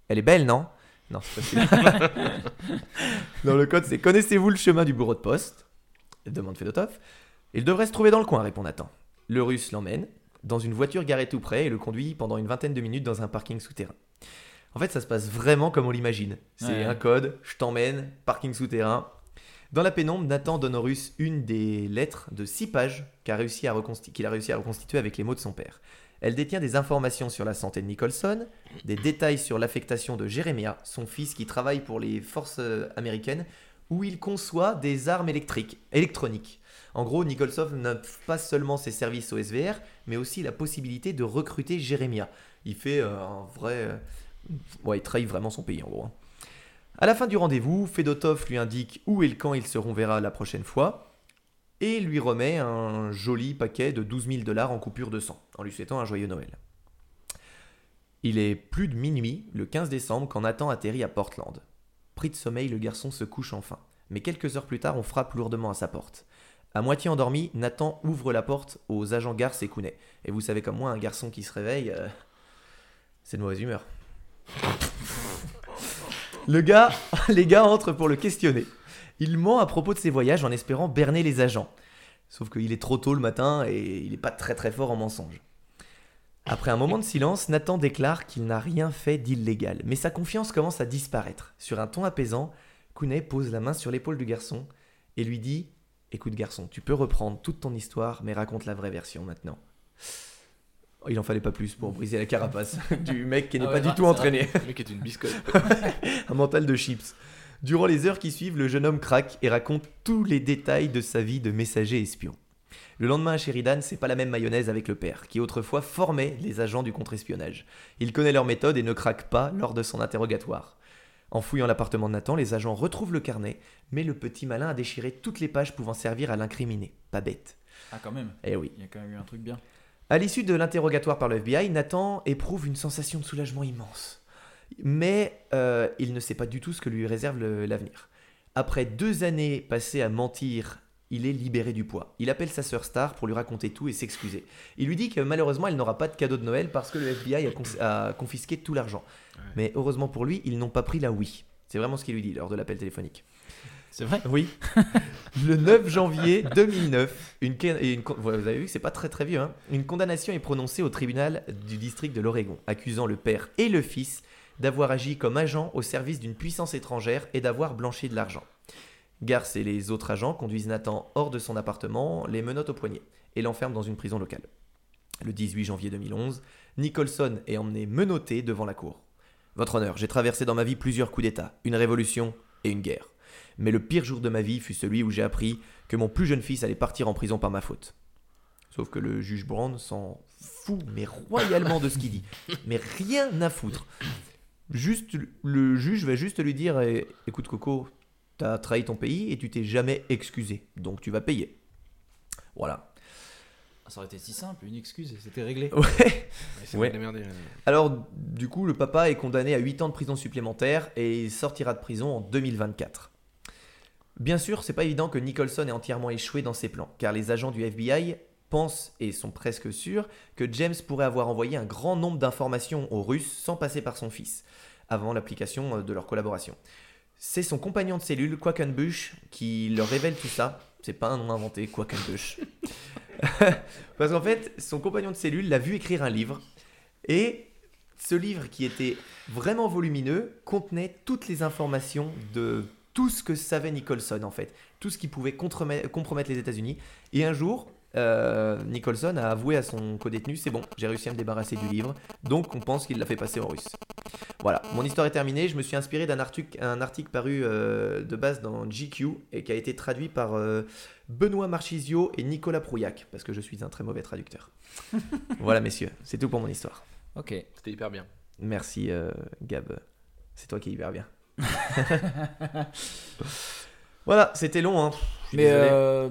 Elle est belle, non? Non, c'est pas non, le code, c'est Connaissez-vous le chemin du bureau de poste? demande Fedotov. Il devrait se trouver dans le coin, répond Nathan. Le russe l'emmène dans une voiture garée tout près et le conduit pendant une vingtaine de minutes dans un parking souterrain. En fait, ça se passe vraiment comme on l'imagine. C'est Ouais. un code, je t'emmène, parking souterrain. Dans la pénombre, Nathan donne au russe une des lettres de six pages réussi à qu'il a réussi à reconstituer avec les mots de son père. Elle détient des informations sur la santé de Nicholson, des détails sur l'affectation de Jeremiah, son fils qui travaille pour les forces euh, américaines, où il conçoit des armes électriques, électroniques. En gros, Nicholson n'offre pas seulement ses services au SVR, mais aussi la possibilité de recruter Jeremiah. Il fait euh, un vrai... Ouais, il trahit vraiment son pays en gros. hein. À la fin du rendez-vous, Fedotov lui indique où et le quand il se reverra la prochaine fois et lui remet un joli paquet de 12 000 dollars en coupure de sang, en lui souhaitant un joyeux Noël. Il est plus de minuit, le 15 décembre, quand Nathan atterrit à Portland. Pris de sommeil, le garçon se couche enfin. Mais quelques heures plus tard, on frappe lourdement à sa porte. À moitié endormi, Nathan ouvre la porte aux agents Garce et Kounet. Et vous savez comme moi, un garçon qui se réveille, euh, c'est de mauvaise humeur. Le gars, les gars entrent pour le questionner. Il ment à propos de ses voyages en espérant berner les agents. Sauf qu'il est trop tôt le matin et il n'est pas très très fort en mensonge. Après un moment de silence, Nathan déclare qu'il n'a rien fait d'illégal, mais sa confiance commence à disparaître. Sur un ton apaisant, Kounet pose la main sur l'épaule du garçon et lui dit Écoute garçon, tu peux reprendre toute ton histoire, mais raconte la vraie version maintenant. Oh, Il en fallait pas plus pour briser la carapace du mec qui n'est Ah pas du ça- tout entraîné. Le mec est une biscotte. un mental de chips. Durant les heures qui suivent, le jeune homme craque et raconte tous les détails de sa vie de messager espion. Le lendemain à Sheridan, c'est pas la même mayonnaise avec le père, qui autrefois formait les agents du contre-espionnage. Il connaît leur méthode et ne craque pas lors de son interrogatoire. En fouillant l'appartement de Nathan, les agents retrouvent le carnet, mais le petit malin a déchiré toutes les pages pouvant servir à l'incriminer. Pas bête. Ah, quand même. Eh oui. Il y a quand même eu un truc bien. À l'issue de l'interrogatoire par le FBI, Nathan éprouve une sensation de soulagement immense. Mais euh, il ne sait pas du tout ce que lui réserve l'avenir. Après deux années passées à mentir, il est libéré du poids. Il appelle sa sœur Star pour lui raconter tout et s'excuser. Il lui dit que malheureusement, elle n'aura pas de cadeau de Noël parce que le FBI a confisqué tout l'argent. Mais heureusement pour lui, ils n'ont pas pris la oui. C'est vraiment ce qu'il lui dit lors de l'appel téléphonique. C'est vrai Oui. le 9 janvier 2009, une, vous avez vu que c'est pas très très vieux, hein, une condamnation est prononcée au tribunal du district de l'Oregon, accusant le père et le fils d'avoir agi comme agents au service d'une puissance étrangère et d'avoir blanchi de l'argent. Garce et les autres agents conduisent Nathan hors de son appartement, les menottent au poignet et l'enferment dans une prison locale. Le 18 janvier 2011, Nicholson est emmené menotté devant la cour. Votre honneur, j'ai traversé dans ma vie plusieurs coups d'État, une révolution et une guerre. Mais le pire jour de ma vie fut celui où j'ai appris que mon plus jeune fils allait partir en prison par ma faute. Sauf que le juge Brand s'en fout, mais royalement de ce qu'il dit. Mais rien à foutre. Juste, le juge va juste lui dire eh, Écoute, Coco, t'as trahi ton pays et tu t'es jamais excusé. Donc tu vas payer. Voilà. Ah, Ça aurait été si simple, une excuse et c'était réglé. Ouais. Merde. Alors, du coup, le papa est condamné à 8 ans de prison supplémentaire et il sortira de prison en 2024. Bien sûr, c'est pas évident que Nicholson ait entièrement échoué dans ses plans, car les agents du FBI pensent et sont presque sûrs que James pourrait avoir envoyé un grand nombre d'informations aux Russes sans passer par son fils, avant l'application euh, de leur collaboration. C'est son compagnon de cellule, Quackenbush, qui leur révèle tout ça. C'est pas un nom inventé, Quackenbush. Parce qu'en fait, son compagnon de cellule l'a vu écrire un livre et ce livre, qui était vraiment volumineux, contenait toutes les informations de tout ce que savait Nicholson, en fait. Tout ce qui pouvait compromettre les États-Unis. Et un jour, euh, Nicholson a avoué à son codétenu C'est bon, j'ai réussi à me débarrasser du livre. Donc, on pense qu'il l'a fait passer aux Russes. Voilà, mon histoire est terminée. Je me suis inspiré d'un article, un article paru euh, de base dans GQ et qui a été traduit par euh, Benoît Marchisio et Nicolas Prouillac, parce que je suis un très mauvais traducteur. voilà, messieurs, c'est tout pour mon histoire. Ok. C'était hyper bien. Merci euh, Gab, c'est toi qui es hyper bien. voilà, c'était long, hein. Mais euh,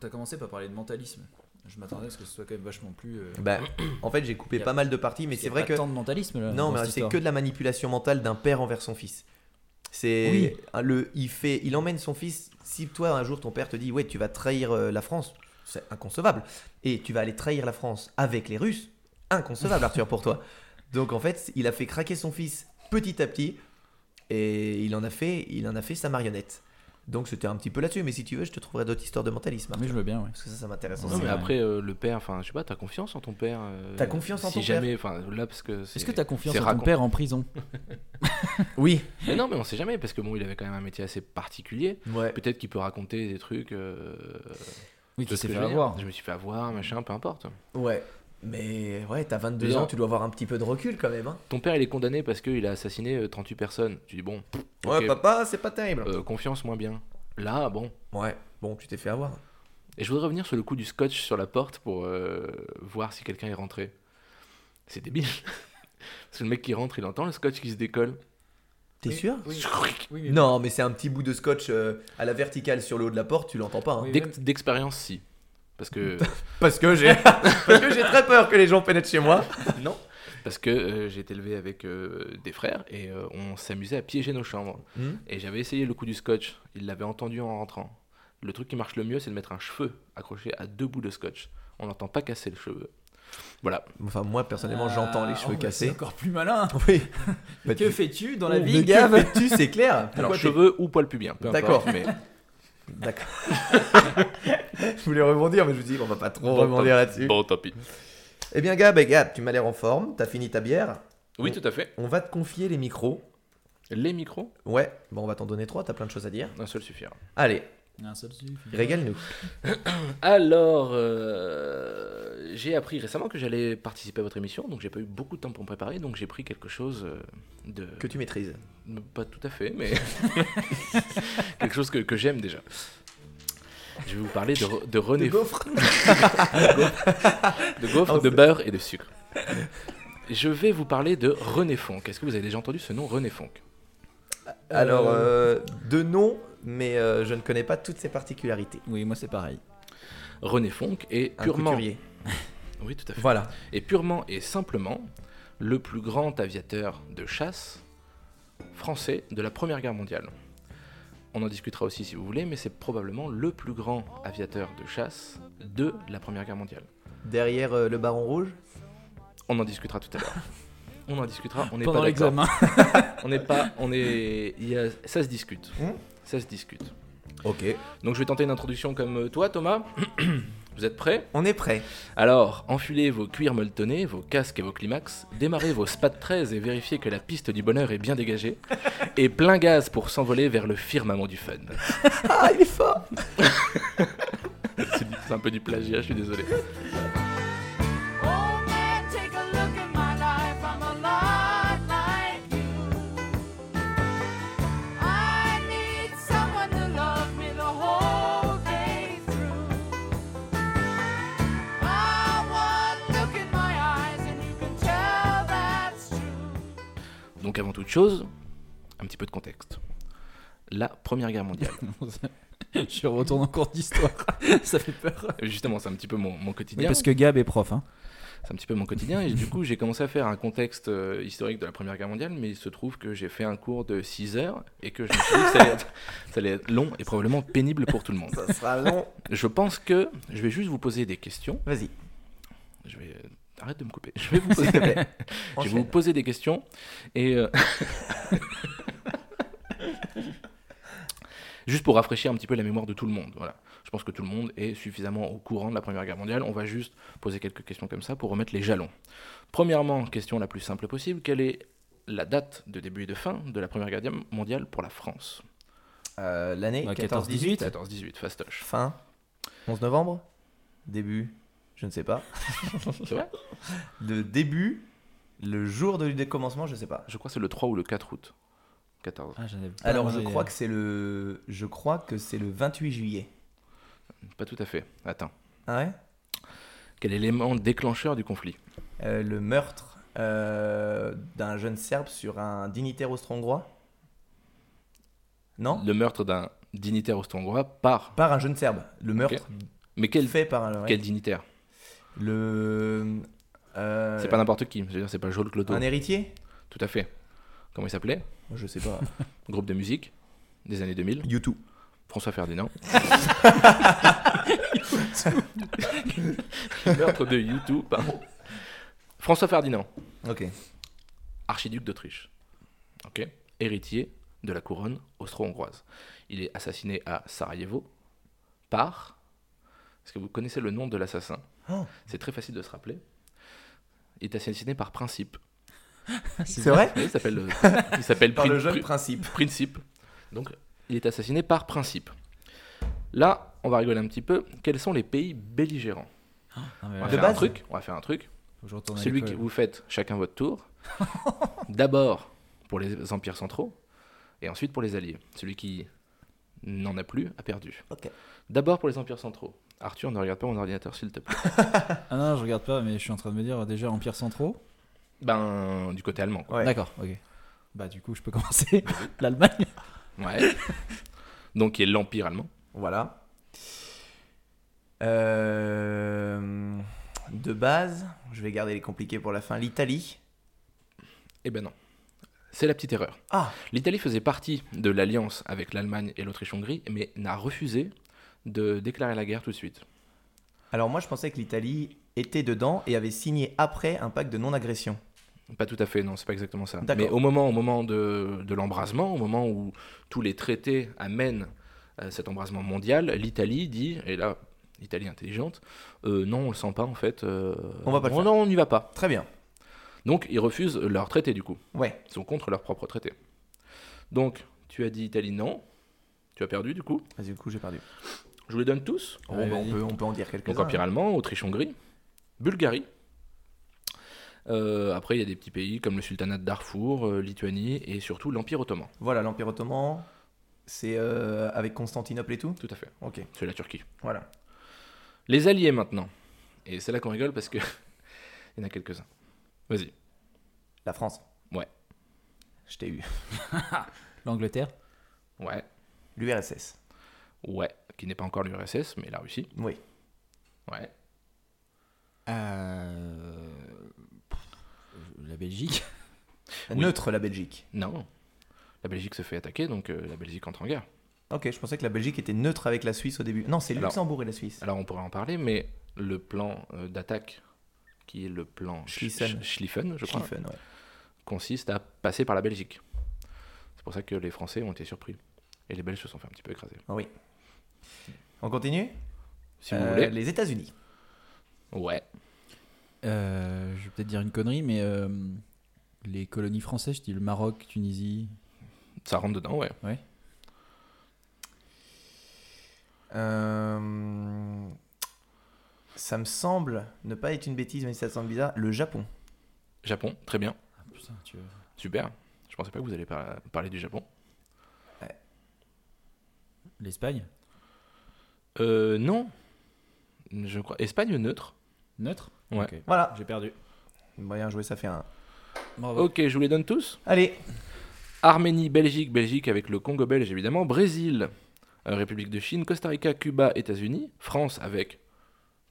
t'as commencé par parler de mentalisme. Je m'attendais à ce que ce soit quand même vachement plus. euh, Bah, en fait, j'ai coupé a- pas mal de parties, mais c'est vrai pas que tant de mentalisme là. non, mais c'est que de la manipulation mentale d'un père envers son fils. C'est Oui. le, il fait, il emmène son fils. Si toi un jour ton père te dit ouais, tu vas trahir euh, la France, c'est inconcevable. Et tu vas aller trahir la France avec les Russes, inconcevable Arthur pour toi. Donc en fait, il a fait craquer son fils petit à petit, et il en a fait, il en a fait sa marionnette. Donc c'était un petit peu là-dessus. Mais si tu veux, je te trouverai d'autres histoires de mentalisme. Mais je veux bien, ouais. Parce que ça, ça m'intéresse aussi. mais après, euh, le père, enfin, je sais pas, t'as confiance en ton père euh, T'as confiance en si ton jamais, enfin, là, parce que. Est-ce que t'as confiance c'est en ton père en prison? Oui. Mais non, mais on sait jamais, parce que bon, il avait quand même un métier assez particulier. Ouais. Peut-être qu'il peut raconter des trucs. euh, Oui, ce s'est fait avoir. Je me suis fait avoir, machin, peu importe. Ouais. Mais ouais, t'as 22 D'ailleurs- ans, tu dois avoir un petit peu de recul quand même. Hein. Ton père, il est condamné parce qu'il a assassiné euh, 38 personnes. Tu dis, bon, Ouais, papa, c'est pas terrible. euh, confiance moins bien. Là, bon. Ouais, bon, tu t'es fait avoir. Et je voudrais revenir sur le coup du scotch sur la porte pour euh, voir si quelqu'un est rentré. C'est débile. Parce que le mec qui rentre, il entend le scotch qui se décolle. T'es Oui, sûr oui. Oui, mais- Non, mais c'est un petit bout de scotch euh, à la verticale sur le haut de la porte, tu l'entends pas. hein. D'expérience, si. Parce que. Parce que j'ai parce que j'ai très peur que les gens pénètrent chez moi. non. Parce que euh, j'ai été élevé avec euh, des frères et euh, on s'amusait à piéger nos chambres. Hmm. Et j'avais essayé le coup du scotch. Il l'avait entendu en rentrant. Le truc qui marche le mieux, c'est de mettre un cheveu accroché à deux bouts de scotch. On n'entend pas casser le cheveu. Voilà. Enfin, moi personnellement, j'entends les Ah, cheveux oh, bah, C'est cassés. encore plus malin. Oui. Bah, Que tu- fais-tu dans la Oh, vie, que fais-tu, c'est clair. Alors, Pourquoi cheveux ou poil pubien. peu D'accord. Mais D'accord. je voulais rebondir, mais je me dis, on va pas trop Bon, rebondir là-dessus. Bon, tant pis. Eh bien, Gab, Gab, tu m'as l'air en forme, t'as fini ta bière. Oui, tout à fait. On va te confier les micros. Les micros, Ouais, bon, on va t'en donner trois, t'as plein de choses à dire. un seul suffira. Allez, Suffit. régale-nous. Alors, euh, j'ai appris récemment que j'allais participer à votre émission, donc j'ai pas eu beaucoup de temps pour me préparer, donc j'ai pris quelque chose euh, de... Que tu maîtrises. Pas tout à fait, mais quelque chose que, que j'aime déjà. Je vais vous parler de, de René gaufre de gaufres, de c'est- beurre et de sucre. Je vais vous parler de René Fonck. Est-ce que vous avez déjà entendu ce nom René Fonck? Alors, euh, de nom, mais euh, je ne connais pas toutes ses particularités. Oui, moi c'est pareil. René Fonck est Un purement... couturier. Oui, tout à fait. Voilà. Et purement et simplement, le plus grand aviateur de chasse français de la Première Guerre mondiale. On en discutera aussi si vous voulez, mais c'est probablement le plus grand aviateur de chasse de la Première Guerre mondiale. Derrière euh, le Baron Rouge? On en discutera tout à l'heure. On en discutera, on n'est pas d'accord. l'examen. On n'est pas, on est, ça se discute. Hmm. Ça se discute. Ok. Donc je vais tenter une introduction comme euh, toi, Thomas. Vous êtes prêts? On est prêt. Alors, enfilez vos cuirs molletonnés, vos casques et vos climax, démarrez vos SPAT 13 et vérifiez que la piste du bonheur est bien dégagée, et plein gaz pour s'envoler vers le firmament du fun. Ah, il est fort. C'est un peu du plagiat, je suis désolé. Donc avant toute chose, un petit peu de contexte. La Première Guerre mondiale. Je retourne en cours d'histoire. ça fait peur. Justement, c'est un petit peu mon, mon Oui, quotidien. parce que Gab est prof. Hein. C'est un petit peu mon quotidien et du coup j'ai commencé à faire un contexte euh, historique de la Première Guerre mondiale mais il se trouve que j'ai fait un cours de 6 heures et que je me suis dit que ça allait, être, ça allait être long et probablement pénible pour tout le monde. Ça sera long. Je pense que je vais juste vous poser des questions. Vas-y. Je vais... Arrête de me couper. Je vais vous poser, S'il te plaît. je vais vous Enchaîne. poser des questions et... euh, Juste pour rafraîchir un petit peu la mémoire de tout le monde. Voilà. Je pense que tout le monde est suffisamment au courant de la Première Guerre mondiale. On va juste poser quelques questions comme ça pour remettre les jalons. Premièrement, question la plus simple possible, quelle est la date de début et de fin de la Première Guerre mondiale pour la France? Euh, L'année Bah, 14-18. 14-18, fastoche. Fin. 11 novembre. Début. Je ne sais pas. Le début. Le jour de décommencement, je sais pas. Je crois que c'est le 3 ou le 4 août. 14. Ah, Alors je crois euh. que c'est le. Je crois que c'est le 28 juillet. Pas tout à fait. Attends. Ah ouais? Quel élément déclencheur du conflit? Euh, Le meurtre euh, d'un jeune serbe sur un dignitaire austro-hongrois? Non? Le meurtre d'un dignitaire austro-hongrois par. Par un jeune serbe. Le meurtre Mais quel, fait par un. quel dignitaire? Le. euh, C'est pas n'importe qui. Je veux dire, c'est pas Joel Cloto. Un héritier? Tout à fait. Comment il s'appelait? Je sais pas. Groupe de musique des années 2000. YouTube. François Ferdinand. Meurtre de YouTube, pardon. François Ferdinand, Ok. archiduc d'Autriche. Ok. Héritier de la couronne austro-hongroise. Il est assassiné à Sarajevo par. Est-ce que vous connaissez le nom de l'assassin? Oh. C'est très facile de se rappeler. Il est assassiné par principe. C'est vrai Oui, il s'appelle. euh, il s'appelle Par le Prin- jeune Prin- principe. Principe. Donc, il est assassiné par principe. Là, on va rigoler un petit peu. Quels sont les pays belligérants Non, mais On va De faire un base truc. On va faire un truc. Celui que vous faites chacun votre tour. D'abord pour les empires centraux et ensuite pour les alliés. Celui qui n'en a plus a perdu. D'abord pour les empires centraux. Arthur, ne regarde pas mon ordinateur s'il te plaît. Ah non, je regarde pas, mais je suis en train de me dire déjà Empire centraux. Ben, du côté allemand. Quoi. Ouais. D'accord, ok. Bah, du coup, je peux commencer. L'Allemagne. Ouais. Donc, qui est l'empire allemand. Voilà. Euh, De base, je vais garder les compliqués pour la fin. L'Italie. Eh ben non. C'est la petite erreur. Ah L'Italie faisait partie de l'alliance avec l'Allemagne et l'Autriche-Hongrie, mais n'a refusé de déclarer la guerre tout de suite. Alors moi je pensais que l'Italie était dedans et avait signé après un pacte de non-agression. Pas tout à fait, non, c'est pas exactement ça. Mais au moment, au moment de, de l'embrasement, au moment où tous les traités amènent à cet embrasement mondial, l'Italie dit, et là, l'Italie intelligente, euh, non, on le sent pas en fait. euh, On va pas le faire. non, on n'y va pas. Très bien. Donc ils refusent leur traité du coup. Ouais. Ils sont contre leur propre traité. Donc tu as dit Italie non. Tu as perdu du coup. Vas-y, du coup j'ai perdu. Je vous les donne tous. Ouais, bah, on, vas-y. peut, on peut en dire quelques-uns. Donc Empire allemand, Autriche-Hongrie, Bulgarie. Euh, après, il y a des petits pays comme le sultanat de Darfour, euh, Lituanie et surtout l'Empire ottoman. Voilà, l'Empire ottoman, c'est euh, avec Constantinople et tout? Tout à fait. Ok, C'est la Turquie. voilà. Les alliés maintenant. Et c'est là qu'on rigole parce que il y en a quelques-uns. Vas-y. La France. Ouais. Je t'ai eu. L'Angleterre. Ouais. L'URSS. Ouais. Qui n'est pas encore l'URSS, mais la Russie. Oui. Ouais. Euh, La Belgique. Oui. Neutre la Belgique. Non. La Belgique se fait attaquer, donc euh, la Belgique entre en guerre. Ok, je pensais que la Belgique était neutre avec la Suisse au début. Non, c'est Luxembourg et la Suisse. Alors on pourrait en parler, mais le plan euh, d'attaque, qui est le plan Sch- Schlieffen. Sch- Schlieffen, je crois, Schlieffen, ouais. consiste à passer par la Belgique. C'est pour ça que les Français ont été surpris. Et les Belges se sont fait un petit peu écraser. Ah oui. On continue Si vous Euh, voulez. Les États-Unis. Ouais. Euh, je vais peut-être dire une connerie, mais euh, les colonies françaises, je dis le Maroc, Tunisie. Ça rentre dedans, ouais. Euh, Ça me semble ne pas être une bêtise, mais ça semble bizarre. Le Japon. Japon, très bien. Ah, putain, tu veux- Super. Je pensais pas que vous allez par- parler du Japon. L'Espagne Euh, non. Je crois. Espagne neutre. Neutre Ouais. Ok. Voilà. J'ai perdu. Bien joué, ça fait un. Bravo. Ok, je vous les donne tous. Allez. Arménie, Belgique, Belgique avec le Congo belge évidemment, Brésil, euh, République de Chine, Costa Rica, Cuba, États-Unis, France avec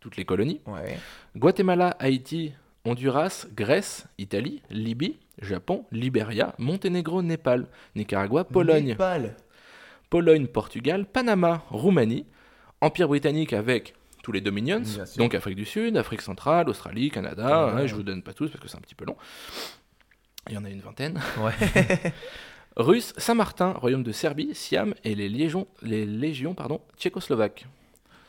toutes les colonies, Ouais. Guatemala, Haïti, Honduras, Grèce, Italie, Libye, Japon, Libéria, Monténégro, Népal, Nicaragua, Pologne, Népal. Pologne, Portugal, Panama, Roumanie, Empire britannique avec tous les Dominions, donc Afrique du Sud, Afrique centrale, Australie, Canada, Canada, hein, je ouais. vous donne pas tous parce que c'est un petit peu long. Il y en a une vingtaine. Ouais. Russe, Saint-Martin, royaume de Serbie, Siam et les légions, les légions pardon, tchécoslovaques.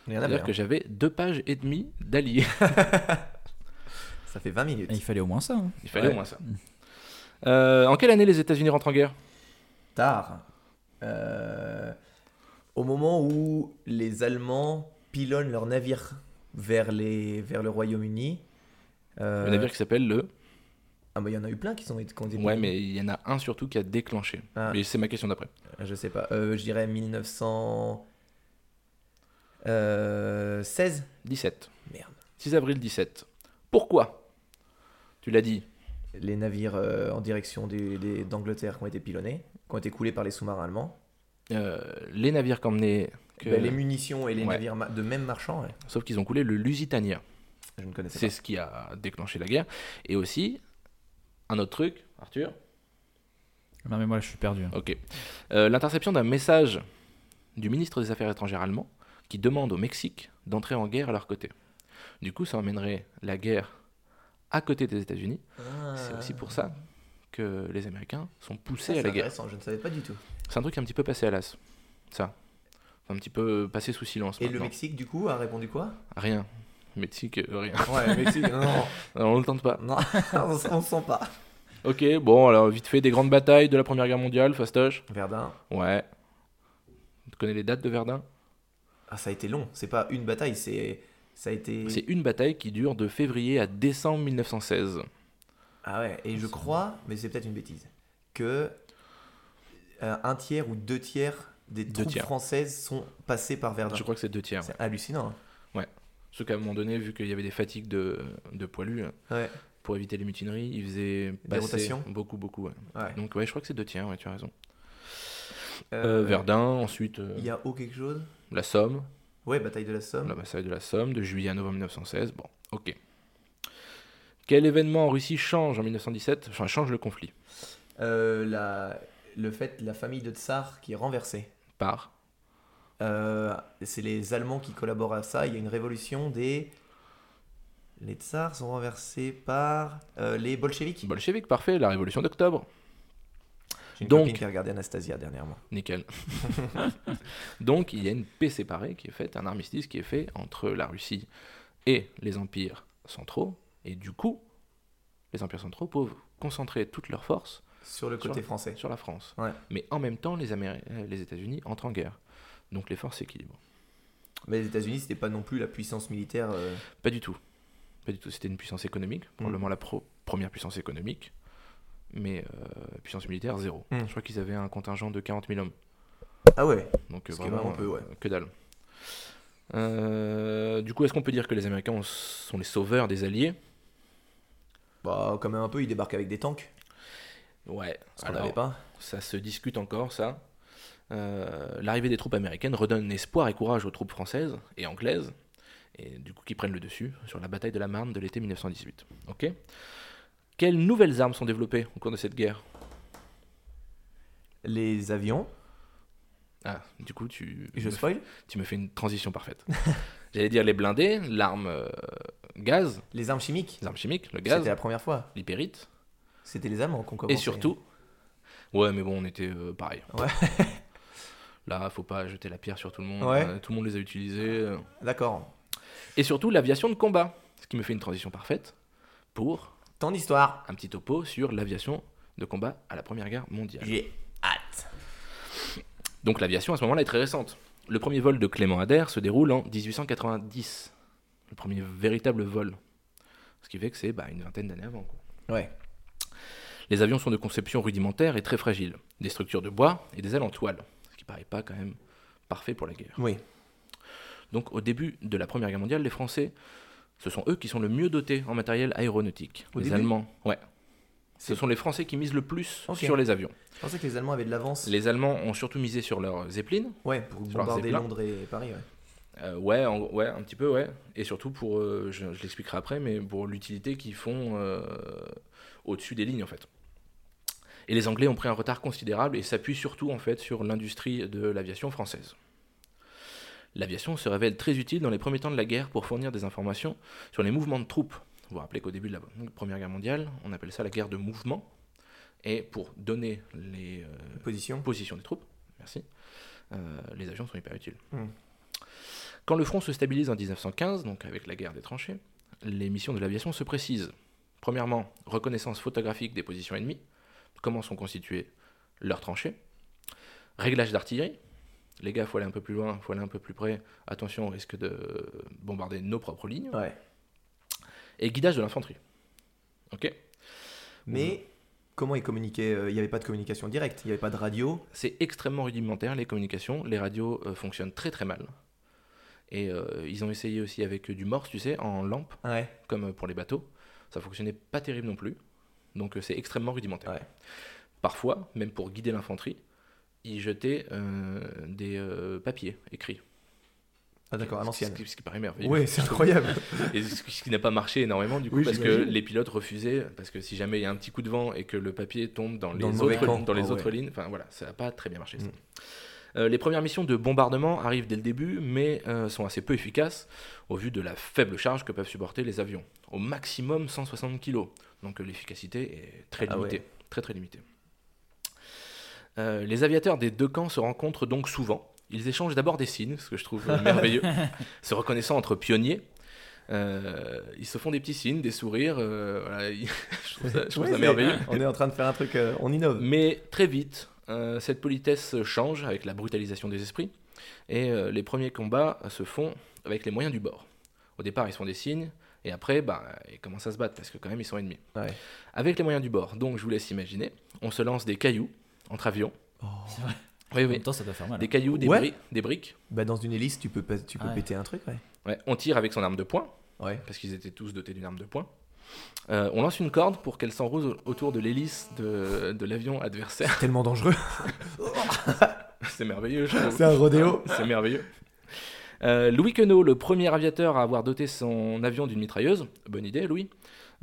Il y en a C'est-à-dire que j'avais deux pages et demie d'alliés. Ça fait 20 minutes. Ah, il fallait au moins ça. hein. Il fallait Ouais. au moins ça. Euh, en quelle année les États-Unis rentrent en guerre? Tard. Euh, Au moment où les Allemands pilonnent leurs navires vers, les... vers le Royaume-Uni. euh, Le navire qui s'appelle le. Ah, bah il y en a eu plein qui sont qui ont été Ouais, mais il y en a un surtout qui a déclenché. Ah. Mais c'est ma question d'après. Je sais pas. Euh, je dirais 1916. Euh, 16 17. Merde. 6 avril 17. Pourquoi Tu l'as dit. Les navires euh, en direction d'Angleterre qui ont été pilonnés, qui ont été coulés par les sous-marins allemands. Euh, les navires qu'emmenaient. Que... Bah, les munitions et les Ouais. navires de même marchand, ouais. Sauf qu'ils ont coulé le Lusitania. je ne connaissais C'est ce qui a déclenché la guerre. Et aussi, un autre truc, Arthur Non, mais moi, je suis perdu. hein. Ok. Euh, L'interception d'un message du ministre des Affaires étrangères allemand qui demande au Mexique d'entrer en guerre à leur côté. Du coup, ça emmènerait la guerre à côté des États-Unis. C'est aussi pour ça que les Américains sont poussés à la guerre. je ne savais pas du tout. C'est un truc un petit peu passé à l'as. Ça. Un petit peu passé sous silence. Et le. Mexique, du coup, a répondu quoi? Rien. Mexique, euh, rien. Ouais, Mexique, non, non, On ne le tente pas. non, on ne sent pas. Ok, bon, alors vite fait, des grandes batailles de la Première Guerre mondiale, fastoche. Verdun, Ouais. Tu connais les dates de Verdun? Ah, ça a été long. C'est pas une bataille, c'est ça a été. C'est une bataille qui dure de février à décembre 1916. Ah ouais, et je crois, mais c'est peut-être une bêtise, que euh, un tiers ou deux tiers des Deux troupes tiers. françaises sont passées par Verdun. Je crois que c'est deux tiers. C'est hallucinant. hein. Sauf qu'à un moment donné, vu qu'il y avait des fatigues de, de poilus, Ouais. pour éviter les mutineries, ils faisaient Des rotations beaucoup, beaucoup. ouais. ouais. Donc ouais, je crois que c'est deux tiers, ouais, tu as raison. Euh, Euh, Verdun, ensuite euh, Il y a O quelque chose? La Somme, Ouais, bataille de la Somme. la bataille de la Somme, de juillet à novembre 1916. Bon, ok. Quel événement en Russie change en 1917 Enfin, change le conflit Euh, la... Le fait, la famille de Tsar qui est renversée. Par Euh, c'est les Allemands qui collaborent à ça. Il y a une révolution des. Les Tsars sont renversés par euh, les bolcheviks. bolchevique, parfait, la révolution d'octobre. J'ai une Donc- copine qui a regardé Anastasia dernièrement. Nickel. Donc il y a une paix séparée qui est faite, un armistice qui est fait entre la Russie et les empires centraux. Et du coup, les empires centraux peuvent concentrer toutes leurs forces Sur le côté la- français. sur la France. Ouais. Mais en même temps, les, Améri- les États-Unis entrent en guerre. Donc les forces s'équilibrent. Mais les États-Unis, c'était pas non plus la puissance militaire. euh, Pas du tout. Pas du tout. C'était une puissance économique, probablement la pro- première puissance économique, mais euh, puissance militaire zéro. Mm. Je crois qu'ils avaient un contingent de 40 000 hommes. Ah ouais. Donc euh, vraiment, vraiment peu, ouais. euh, que dalle. Du coup, est-ce qu'on peut dire que les Américains ont- sont les sauveurs des Alliés? Bah, quand même un peu, ils débarquent avec des tanks. Ouais. Qu'on alors, n'avait pas. ça se discute encore, ça. Euh, L'arrivée des troupes américaines redonne espoir et courage aux troupes françaises et anglaises. et du coup qui prennent le dessus sur la bataille de la Marne de l'été 1918. Ok Quelles nouvelles armes sont développées au cours de cette guerre? Les avions. Ah, du coup, tu, Je spoil tu me fais une transition parfaite. J'allais dire les blindés, l'arme euh, gaz, Les armes chimiques. les armes chimiques, le C'était gaz, la première fois. l'hypérite, C'était les Allemands qu'on commençait. et surtout. Ouais, mais bon, on était euh, pareil. Ouais. Là, faut pas jeter la pierre sur tout le monde. Ouais. euh, tout le monde les a utilisés. euh. D'accord. Et surtout l'aviation de combat, ce qui me fait une transition parfaite pour Tant d'histoire. un petit topo sur l'aviation de combat à la Première Guerre mondiale. J'ai hâte. Donc l'aviation à ce moment-là est très récente. Le premier vol de Clément Ader se déroule en 1890. Le premier véritable vol. Ce qui fait que c'est bah, une vingtaine d'années avant. quoi. Ouais. Les avions sont de conception rudimentaire et très fragiles. Des structures de bois et des ailes en toile. Ce qui paraît pas quand même parfait pour la guerre. Oui. Donc au début de la Première Guerre mondiale, les Français, ce sont eux qui sont le mieux dotés en matériel aéronautique. Au les début Allemands, ouais. Ce sont les Français qui misent le plus sur les avions. Je pensais que les Allemands avaient de l'avance. Les Allemands ont surtout misé sur leurs Zeppelin. Ouais, pour bombarder. Londres et Paris. Ouais. Euh, ouais, en- ouais, un petit peu, ouais. Et surtout pour, euh, je, je l'expliquerai après, mais pour l'utilité qu'ils font euh, au-dessus des lignes en fait. Et les Anglais ont pris un retard considérable et s'appuient surtout en fait sur l'industrie de l'aviation française. L'aviation se révèle très utile dans les premiers temps de la guerre pour fournir des informations sur les mouvements de troupes. Vous vous rappelez qu'au début de la Première Guerre mondiale, on appelle ça la guerre de mouvement. Et pour donner les euh, Position. position des troupes, merci, les avions sont hyper utiles. Hmm. Quand le front se stabilise en 1915, donc avec la guerre des tranchées, les missions de l'aviation se précisent. Premièrement, reconnaissance photographique des positions ennemies, comment sont constituées leurs tranchées, réglage d'artillerie, les gars, faut aller un peu plus loin, faut aller un peu plus près, attention, on risque de bombarder nos propres lignes, Ouais. et guidage de l'infanterie. Ok Mais comment ils communiquaient euh, Il n'y avait pas de communication directe. Il n'y avait pas de radio. C'est extrêmement rudimentaire les communications. Les radios euh, fonctionnent très très mal. Et euh, ils ont essayé aussi avec du morse, tu sais, en lampe, Ouais. comme euh, pour les bateaux. Ça fonctionnait pas terrible non plus. Donc euh, c'est extrêmement rudimentaire. Ouais. Parfois, même pour guider l'infanterie, ils jetaient euh, des euh, papiers écrits. Ah d'accord, à l'ancienne. Ce qui, ce qui paraît merveilleux. Ouais, c'est incroyable. Et ce qui ce qui n'a pas marché énormément du coup Oui, parce que les pilotes refusaient parce que si jamais il y a un petit coup de vent et que le papier tombe dans les le autres camp. dans les Ah autres ouais. lignes, enfin voilà, ça n'a pas très bien marché. ça. Euh, les premières missions de bombardement arrivent dès le début, mais euh, sont assez peu efficaces au vu de la faible charge que peuvent supporter les avions. Au maximum 160 kg. Donc euh, l'efficacité est très Ah limitée. ouais. Très très limitée. Les aviateurs des deux camps se rencontrent donc souvent. Ils échangent d'abord des signes, ce que je trouve merveilleux. Se reconnaissant entre pionniers, euh, ils se font des petits signes, des sourires. euh, voilà, ils- je trouve ça, je trouve Ouais, ça c'est- merveilleux. On est en train de faire un truc, euh, on innove. Mais très vite, euh, cette politesse change avec la brutalisation des esprits. Et euh, les premiers combats se font avec les moyens du bord. Au départ, ils se font des signes. Et après, bah, ils commencent à se battre parce que quand même, ils sont ennemis. Ouais. Avec les moyens du bord, donc je vous laisse imaginer, on se lance des cailloux entre avions. C'est vrai. Oui, En même temps, ça doit faire mal. Des cailloux, des, Ouais. bri- des briques. Bah dans une hélice, tu peux, pas- tu peux Ouais. péter un truc, ouais. Ouais, on tire avec son arme de poing. Ouais. parce qu'ils étaient tous dotés d'une arme de poing. Euh, on lance une corde pour qu'elle s'enroule au- autour de l'hélice de, de l'avion adversaire. Tellement dangereux. C'est merveilleux. C'est un rodéo. C'est merveilleux. Euh, Louis Queneau, le premier aviateur à avoir doté son avion d'une mitrailleuse, bonne idée Louis,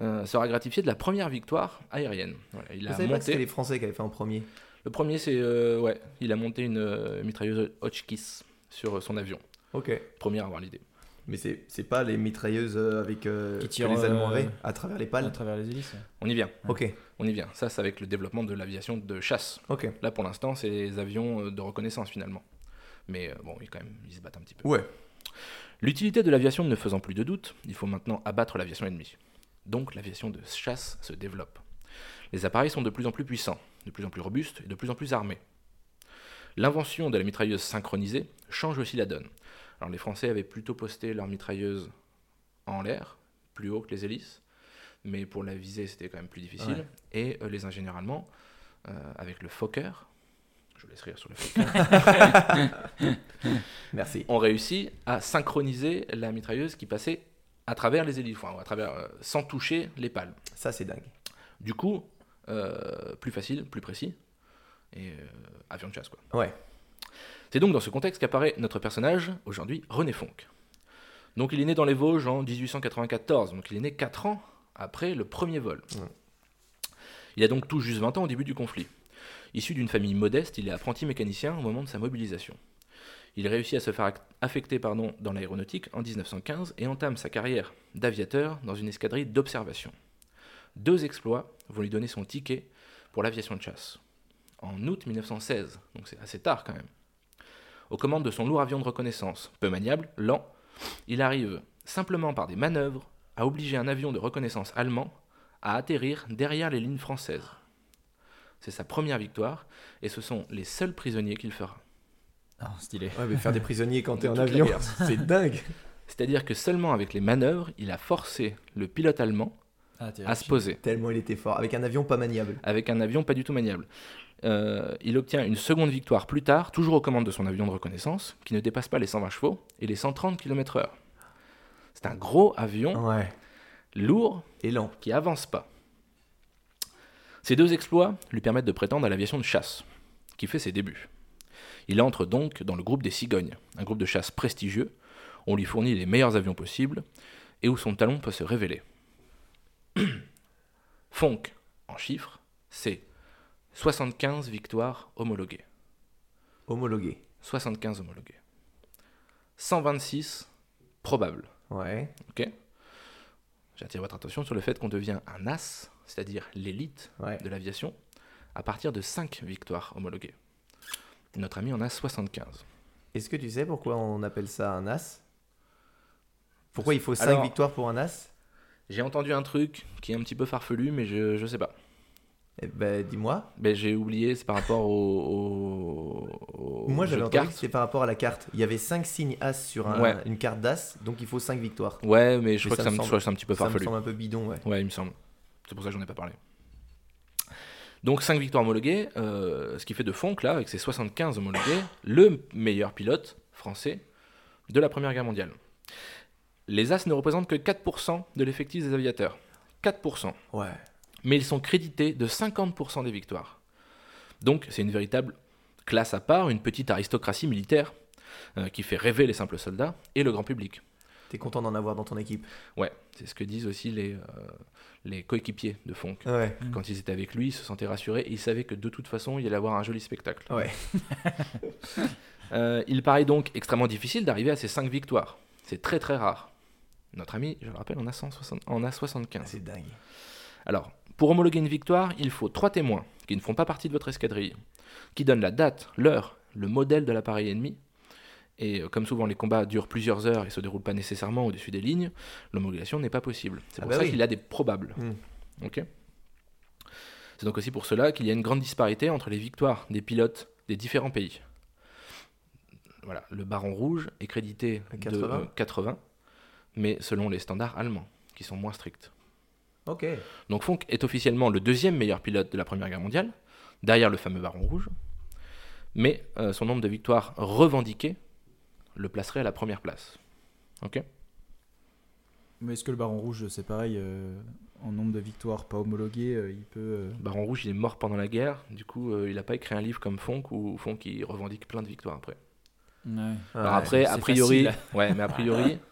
euh, sera gratifié de la première victoire aérienne. Voilà, il Vous a savez pas que c'était les Français qui avaient fait en premier Le premier, c'est ouais, il a monté une mitrailleuse Hotchkiss sur son avion. Ok. Premier à avoir l'idée. Mais c'est c'est pas les mitrailleuses euh, avec euh, Qui que tirent, les Allemands euh, à travers les À pales. travers les hélices. ouais. On y vient, Ok. on y vient. Ça, c'est avec le développement de l'aviation de chasse. Ok. Là, pour l'instant, c'est les avions euh, de reconnaissance finalement. Mais euh, bon, ils, quand même, ils se battent un petit peu. Ouais. L'utilité de l'aviation ne faisant plus de doute, il faut maintenant abattre l'aviation ennemie. Donc l'aviation de chasse se développe. Les appareils sont de plus en plus puissants, de plus en plus robustes et de plus en plus armés. L'invention de la mitrailleuse synchronisée change aussi la donne. Alors les Français avaient plutôt posté leur mitrailleuse en l'air, plus haut que les hélices, mais pour la viser c'était quand même plus difficile. Ouais. Et euh, les ingénieurs allemands, euh, avec le Fokker, je vous laisse rire sur le Fokker, Merci. ont réussi à synchroniser la mitrailleuse qui passait à travers les hélices, enfin, à travers, euh, sans toucher les pales. Ça c'est dingue. Du coup, plus facile, plus précis, et avion de chasse quoi. Ouais. C'est donc dans ce contexte qu'apparaît notre personnage, aujourd'hui René Fonck. Donc il est né dans les Vosges en 1894, donc il est né 4 ans après le premier vol. Ouais. Il a donc tout juste 20 ans au début du conflit. Issu d'une famille modeste, il est apprenti mécanicien au moment de sa mobilisation. Il réussit à se faire affecter pardon, dans l'aéronautique en 1915 et entame sa carrière d'aviateur dans une escadrille d'observation. Deux exploits vont lui donner son ticket pour l'aviation de chasse. En août 1916, donc c'est assez tard quand même. Aux commandes de son lourd avion de reconnaissance, peu maniable, lent, il arrive simplement par des manœuvres à obliger un avion de reconnaissance allemand à atterrir derrière les lignes françaises. C'est sa première victoire et ce sont les seuls prisonniers qu'il fera. Ah, stylé. Ouais, mais faire des prisonniers quand t'es en avion, c'est dingue. C'est-à-dire que seulement avec les manœuvres, il a forcé le pilote allemand Ah, à se poser Tellement il était fort. Avec un avion pas maniable. avec un avion pas du tout maniable. Euh, il obtient une seconde victoire plus tard, toujours aux commandes de son avion de reconnaissance, qui ne dépasse pas les 120 chevaux et les 130 km/h. C'est un gros avion Ouais. lourd Et lent. qui avance pas. Ces deux exploits lui permettent de prétendre à l'aviation de chasse, qui fait ses débuts. Il entre donc dans le groupe des Cigognes, un groupe de chasse prestigieux. On lui fournit les meilleurs avions possibles et où son talent peut se révéler. Fonck, en chiffres, c'est 75 victoires homologuées. Homologué. 75 homologuées. 126 probables. Ouais. J'attire votre attention sur le fait qu'on devient un as, c'est-à-dire l'élite Ouais. de l'aviation, à partir de 5 victoires homologuées. Notre ami en a 75. Est-ce que tu sais pourquoi on appelle ça un as? Pourquoi il faut 5 Alors- victoires pour un as? J'ai entendu un truc qui est un petit peu farfelu, mais je, je sais pas. Eh ben, dis-moi. Mais j'ai oublié, c'est par rapport au. au- au Moi, j'avais entendu que c'était par rapport à la carte. Il y avait 5 signes as sur un- Ouais. une carte d'as, donc il faut 5 victoires. Ouais, mais je Mais crois ça que ça me semble- je crois que c'est un petit peu Ça me farfelu. semble un peu bidon, ouais. Ouais, il me semble. C'est pour ça que j'en ai pas parlé. Donc 5 victoires homologuées, euh, ce qui fait de Fonck, là, avec ses 75 homologués, le meilleur pilote français de la Première Guerre mondiale. Les As ne représentent que 4% de l'effectif des aviateurs. 4%. Ouais. Mais ils sont crédités de 50% des victoires. Donc c'est une véritable classe à part, une petite aristocratie militaire euh, qui fait rêver les simples soldats et le grand public. T'es content d'en avoir dans ton équipe? Ouais, c'est ce que disent aussi les, euh, les coéquipiers de Fonck. Ouais. Quand ils étaient avec lui, ils se sentaient rassurés et ils savaient que de toute façon, il allait avoir un joli spectacle. Ouais. Euh, il paraît donc extrêmement difficile d'arriver à ces 5 victoires. C'est très très rare. Notre ami, je le rappelle, en a, 160 en a 75. C'est dingue. Alors, pour homologuer une victoire, il faut trois témoins qui ne font pas partie de votre escadrille, qui donnent la date, l'heure, le modèle de l'appareil ennemi. Et euh, comme souvent les combats durent plusieurs heures et se déroulent pas nécessairement au-dessus des lignes, l'homologation n'est pas possible. C'est Ah pour bah ça oui. qu'il y a des probables. Hmm. C'est donc aussi pour cela qu'il y a une grande disparité entre les victoires des pilotes des différents pays. Voilà, le Baron Rouge est crédité À de 80. euh, 80, mais selon les standards allemands, qui sont moins stricts. Donc Fonck est officiellement le deuxième meilleur pilote de la Première Guerre mondiale, derrière le fameux Baron Rouge, mais euh, son nombre de victoires revendiquées le placerait à la première place. Ok Mais est-ce que le Baron Rouge, c'est pareil euh, En nombre de victoires pas homologuées, euh, il peut. euh, Baron Rouge, il est mort pendant la guerre, du coup, euh, il n'a pas écrit un livre comme Fonck, où Fonck il revendique plein de victoires après. Ouais. Alors Ouais. après, a priori, facile. ouais, mais a priori,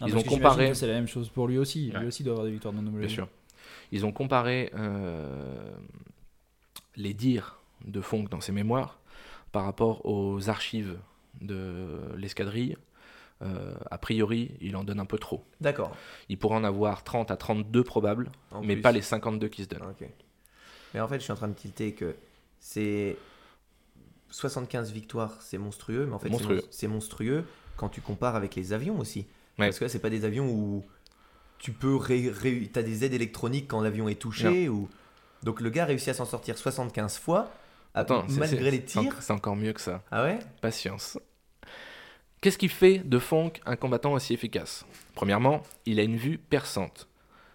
Non, Ils ont comparé- C'est la même chose pour lui aussi. Ouais. Lui aussi doit avoir des victoires non homologuées. bien sûr, ils ont comparé euh, les dires de Fonck dans ses mémoires par rapport aux archives de l'escadrille. Euh, a priori, il en donne un peu trop. D'accord. Il pourrait en avoir 30 à 32 probables, En mais plus. pas les 52 qui se donnent. Ok. Mais en fait, je suis en train de tilter que c'est 75 victoires, c'est monstrueux, mais en fait, c'est Monstrueux. mon- c'est monstrueux quand tu compares avec les avions aussi. Ouais. Parce que là, c'est pas des avions où tu peux ré, ré- t'as des aides électroniques quand l'avion est touché ou donc le gars a réussi à s'en sortir 75 fois Attends, c'est- malgré les tirs. C'est encore mieux que ça. Ah ouais? Patience. Qu'est-ce qui fait de Fonck un combattant aussi efficace? Premièrement, il a une vue perçante.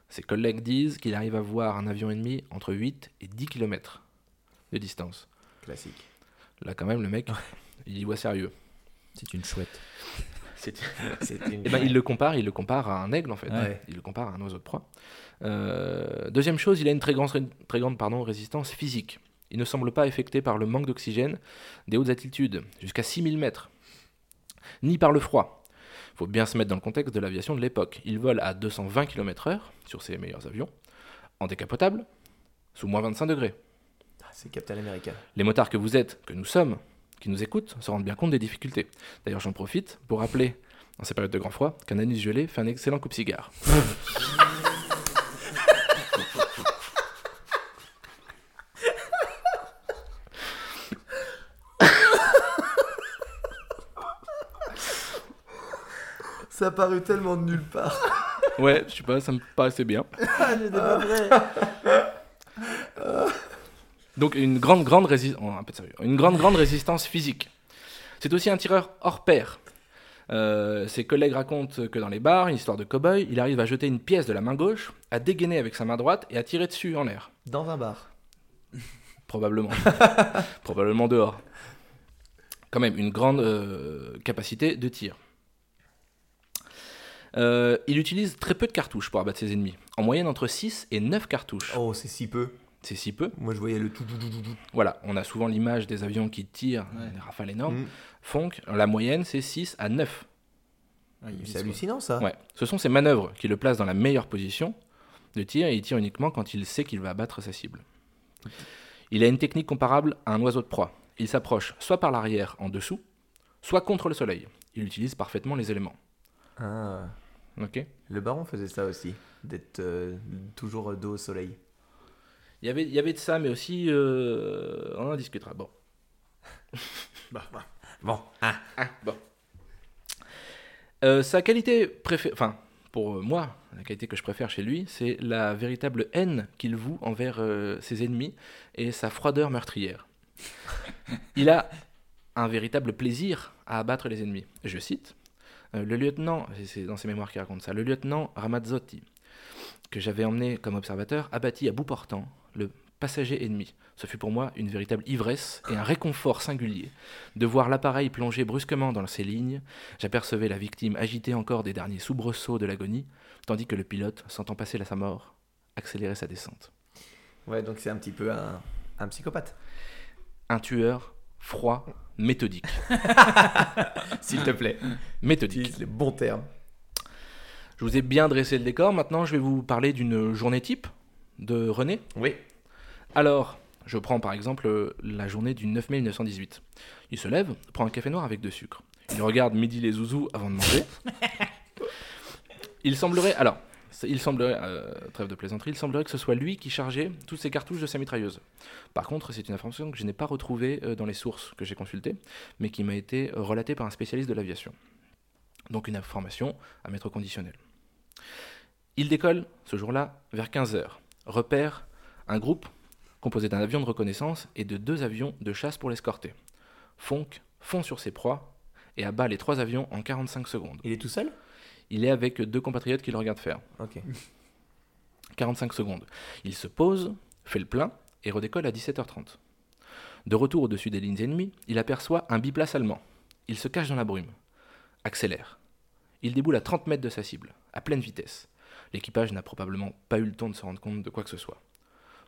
Ses collègues disent qu'il arrive à voir un avion ennemi entre 8 et 10 km de distance. Classique. Là, quand même, le mec, il y voit sérieux. C'est une chouette. Une... Eh ben, il le compare, il le compare à un aigle en fait. Ouais. Il le compare à un oiseau de proie. Euh, deuxième chose, il a une très grande, très grande pardon, résistance physique. Il ne semble pas affecté par le manque d'oxygène des hautes altitudes, jusqu'à 6000 mètres, ni par le froid. Il faut bien se mettre dans le contexte de l'aviation de l'époque. Il vole à 220 km/h sur ses meilleurs avions, en décapotable, sous moins 25 degrés. Ah, c'est Captain America. Les motards que vous êtes, que nous sommes, qui nous écoutent, se rendent bien compte des difficultés. D'ailleurs, j'en profite pour rappeler, en ces périodes de grand froid, qu'un anus gelé fait un excellent coupe-cigare. Ça a paru tellement de nulle part. Ouais, je sais pas, ça me paraissait bien. Donc une grande, grande résistance, un peu de sérieux, une grande, grande résistance physique. C'est aussi un tireur hors pair. Euh, ses collègues racontent que dans les bars, une histoire de cow-boy, il arrive à jeter une pièce de la main gauche, à dégainer avec sa main droite et à tirer dessus en l'air. Dans un bar. Probablement. Probablement dehors. Quand même, une grande euh, capacité de tir. Euh, il utilise très peu de cartouches pour abattre ses ennemis. En moyenne, entre 6 et 9 cartouches. Oh, c'est si peu. C'est si peu. Moi, je voyais le tout, tout, tout, tout, tout. Voilà, on a souvent l'image des avions qui tirent Ouais. des rafales énormes. Mm. Fonk, la moyenne, c'est 6 à 9. Ah, C'est hallucinant, ça. Ouais. Ce sont ces manœuvres qui le placent dans la meilleure position de tir et il tire uniquement quand il sait qu'il va abattre sa cible. Il a une technique comparable à un oiseau de proie. Il s'approche soit par l'arrière en dessous, soit contre le soleil. Il utilise parfaitement les éléments. Ah, Ok le baron faisait ça aussi. D'être euh, toujours dos au soleil. Il y, avait, il y avait de ça, mais aussi. euh, on en discutera. Bon. Bon, ah. Ah, bon. Euh, sa qualité préférée, enfin, pour euh, moi, la qualité que je préfère chez lui, c'est la véritable haine qu'il voue envers euh, ses ennemis et sa froideur meurtrière. Il a un véritable plaisir à abattre les ennemis. Je cite euh, le lieutenant, c'est dans ses mémoires qu'il raconte ça, le lieutenant Ramazzotti, que j'avais emmené comme observateur, abattit à bout portant le passager ennemi. Ce fut pour moi une véritable ivresse et un réconfort singulier de voir l'appareil plonger brusquement dans ses lignes, j'apercevais la victime agiter encore des derniers soubresauts de l'agonie, tandis que le pilote, sentant passer là sa mort, accélérait sa descente. Ouais, donc c'est un petit peu un, un psychopathe. Un tueur froid, méthodique. S'il te plaît. Méthodique. Utilise les bons termes. Je vous ai bien dressé le décor, maintenant je vais vous parler d'une journée type de René. Oui. Alors, je prends par exemple euh, la journée du 9 mai 1918. Il se lève, prend un café noir avec de sucre. Il regarde midi les zouzous avant de manger. Il semblerait, alors, il semblerait, euh, trêve de plaisanterie, il semblerait que ce soit lui qui chargeait toutes ses cartouches de sa mitrailleuse. Par contre, c'est une information que je n'ai pas retrouvée euh, dans les sources que j'ai consultées, mais qui m'a été relatée par un spécialiste de l'aviation. Donc une information à mettre au conditionnel. Il décolle ce jour-là vers 15h. Repère un groupe composé d'un avion de reconnaissance et de deux avions de chasse pour l'escorter. Fonk fond sur ses proies et abat les trois avions en 45 secondes. Il est tout seul? Il est avec deux compatriotes qui le regardent faire. Ok. 45 secondes. Il se pose, fait le plein et redécolle à 17h30. De retour au-dessus des lignes ennemies, il aperçoit un biplace allemand. Il se cache dans la brume. Accélère. Il déboule à 30 mètres de sa cible, à pleine vitesse. L'équipage n'a probablement pas eu le temps de se rendre compte de quoi que ce soit.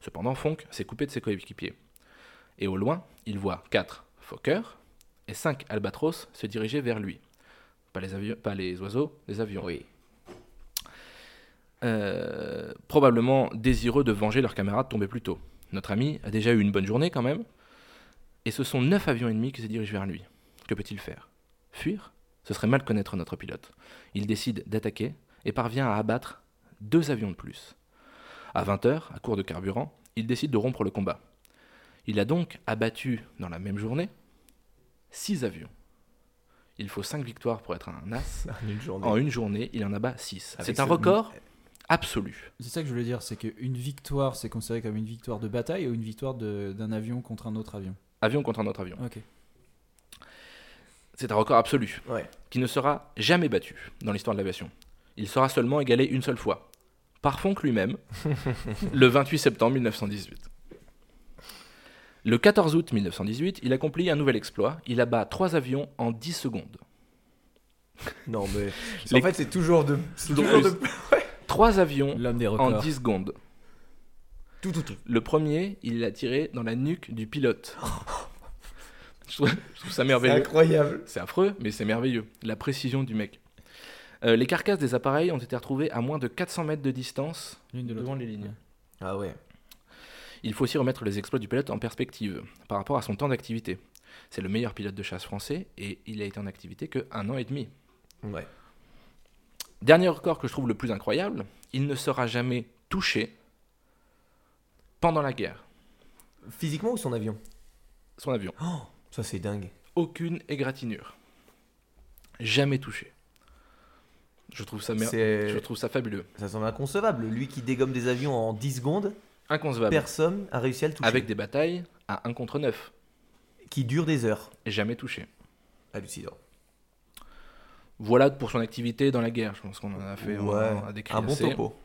Cependant, Fonk s'est coupé de ses coéquipiers. Et au loin, il voit 4 Fokker et 5 Albatros se diriger vers lui. Pas les, avions, pas les oiseaux, les avions. Oui. Euh, probablement désireux de venger leurs camarades tombés plus tôt. Notre ami a déjà eu une bonne journée quand même, et ce sont neuf avions ennemis qui se dirigent vers lui. Que peut-il faire? Fuir? Ce serait mal connaître notre pilote. Il décide d'attaquer et parvient à abattre deux avions de plus. À 20h, à court de carburant, il décide de rompre le combat. Il a donc abattu dans la même journée six avions. Il faut cinq victoires pour être un as. En une journée. En une journée, il en abat 6. Avec C'est un ce- record absolu. C'est ça que je voulais dire, c'est qu'une victoire, c'est considéré comme une victoire de bataille ou une victoire d'un avion contre un autre avion? Avion contre un autre avion. Ok. C'est un record absolu Ouais. qui ne sera jamais battu dans l'histoire de l'aviation. Il sera seulement égalé une seule fois. Par Fonck lui-même, le 28 septembre 1918. Le 14 août 1918, il accomplit un nouvel exploit. Il abat trois avions en 10 secondes. Non, mais. Les- En fait, c'est toujours de. C'est Toujours toujours de. plus. Trois avions des en records. 10 secondes. Tout, tout, tout. Le premier, il l'a tiré dans la nuque du pilote. je, trouve, je trouve ça merveilleux. C'est incroyable. C'est affreux, mais c'est merveilleux. La précision du mec. Euh, les carcasses des appareils ont été retrouvées à moins de 400 mètres de distance L'une de l'autre. devant les lignes. Ah ouais. Il faut aussi remettre les exploits du pilote en perspective par rapport à son temps d'activité. C'est le meilleur pilote de chasse français et il a été en activité que un an et demi. Ouais. Dernier record que je trouve le plus incroyable, il ne sera jamais touché pendant la guerre. Physiquement ou son avion? Son avion. Ça c'est dingue. Aucune égratignure. Jamais touché. Je trouve ça, mer- C'est- je trouve ça fabuleux. Ça semble inconcevable. Lui qui dégomme des avions en 10 secondes, Inconcevable. personne a réussi à le toucher. Avec des batailles à 1 contre 9. Qui durent des heures. Jamais touché. Hallucinant. Voilà pour son activité dans la guerre. Je pense qu'on en a fait ouais. décrire Un bon assez. topo.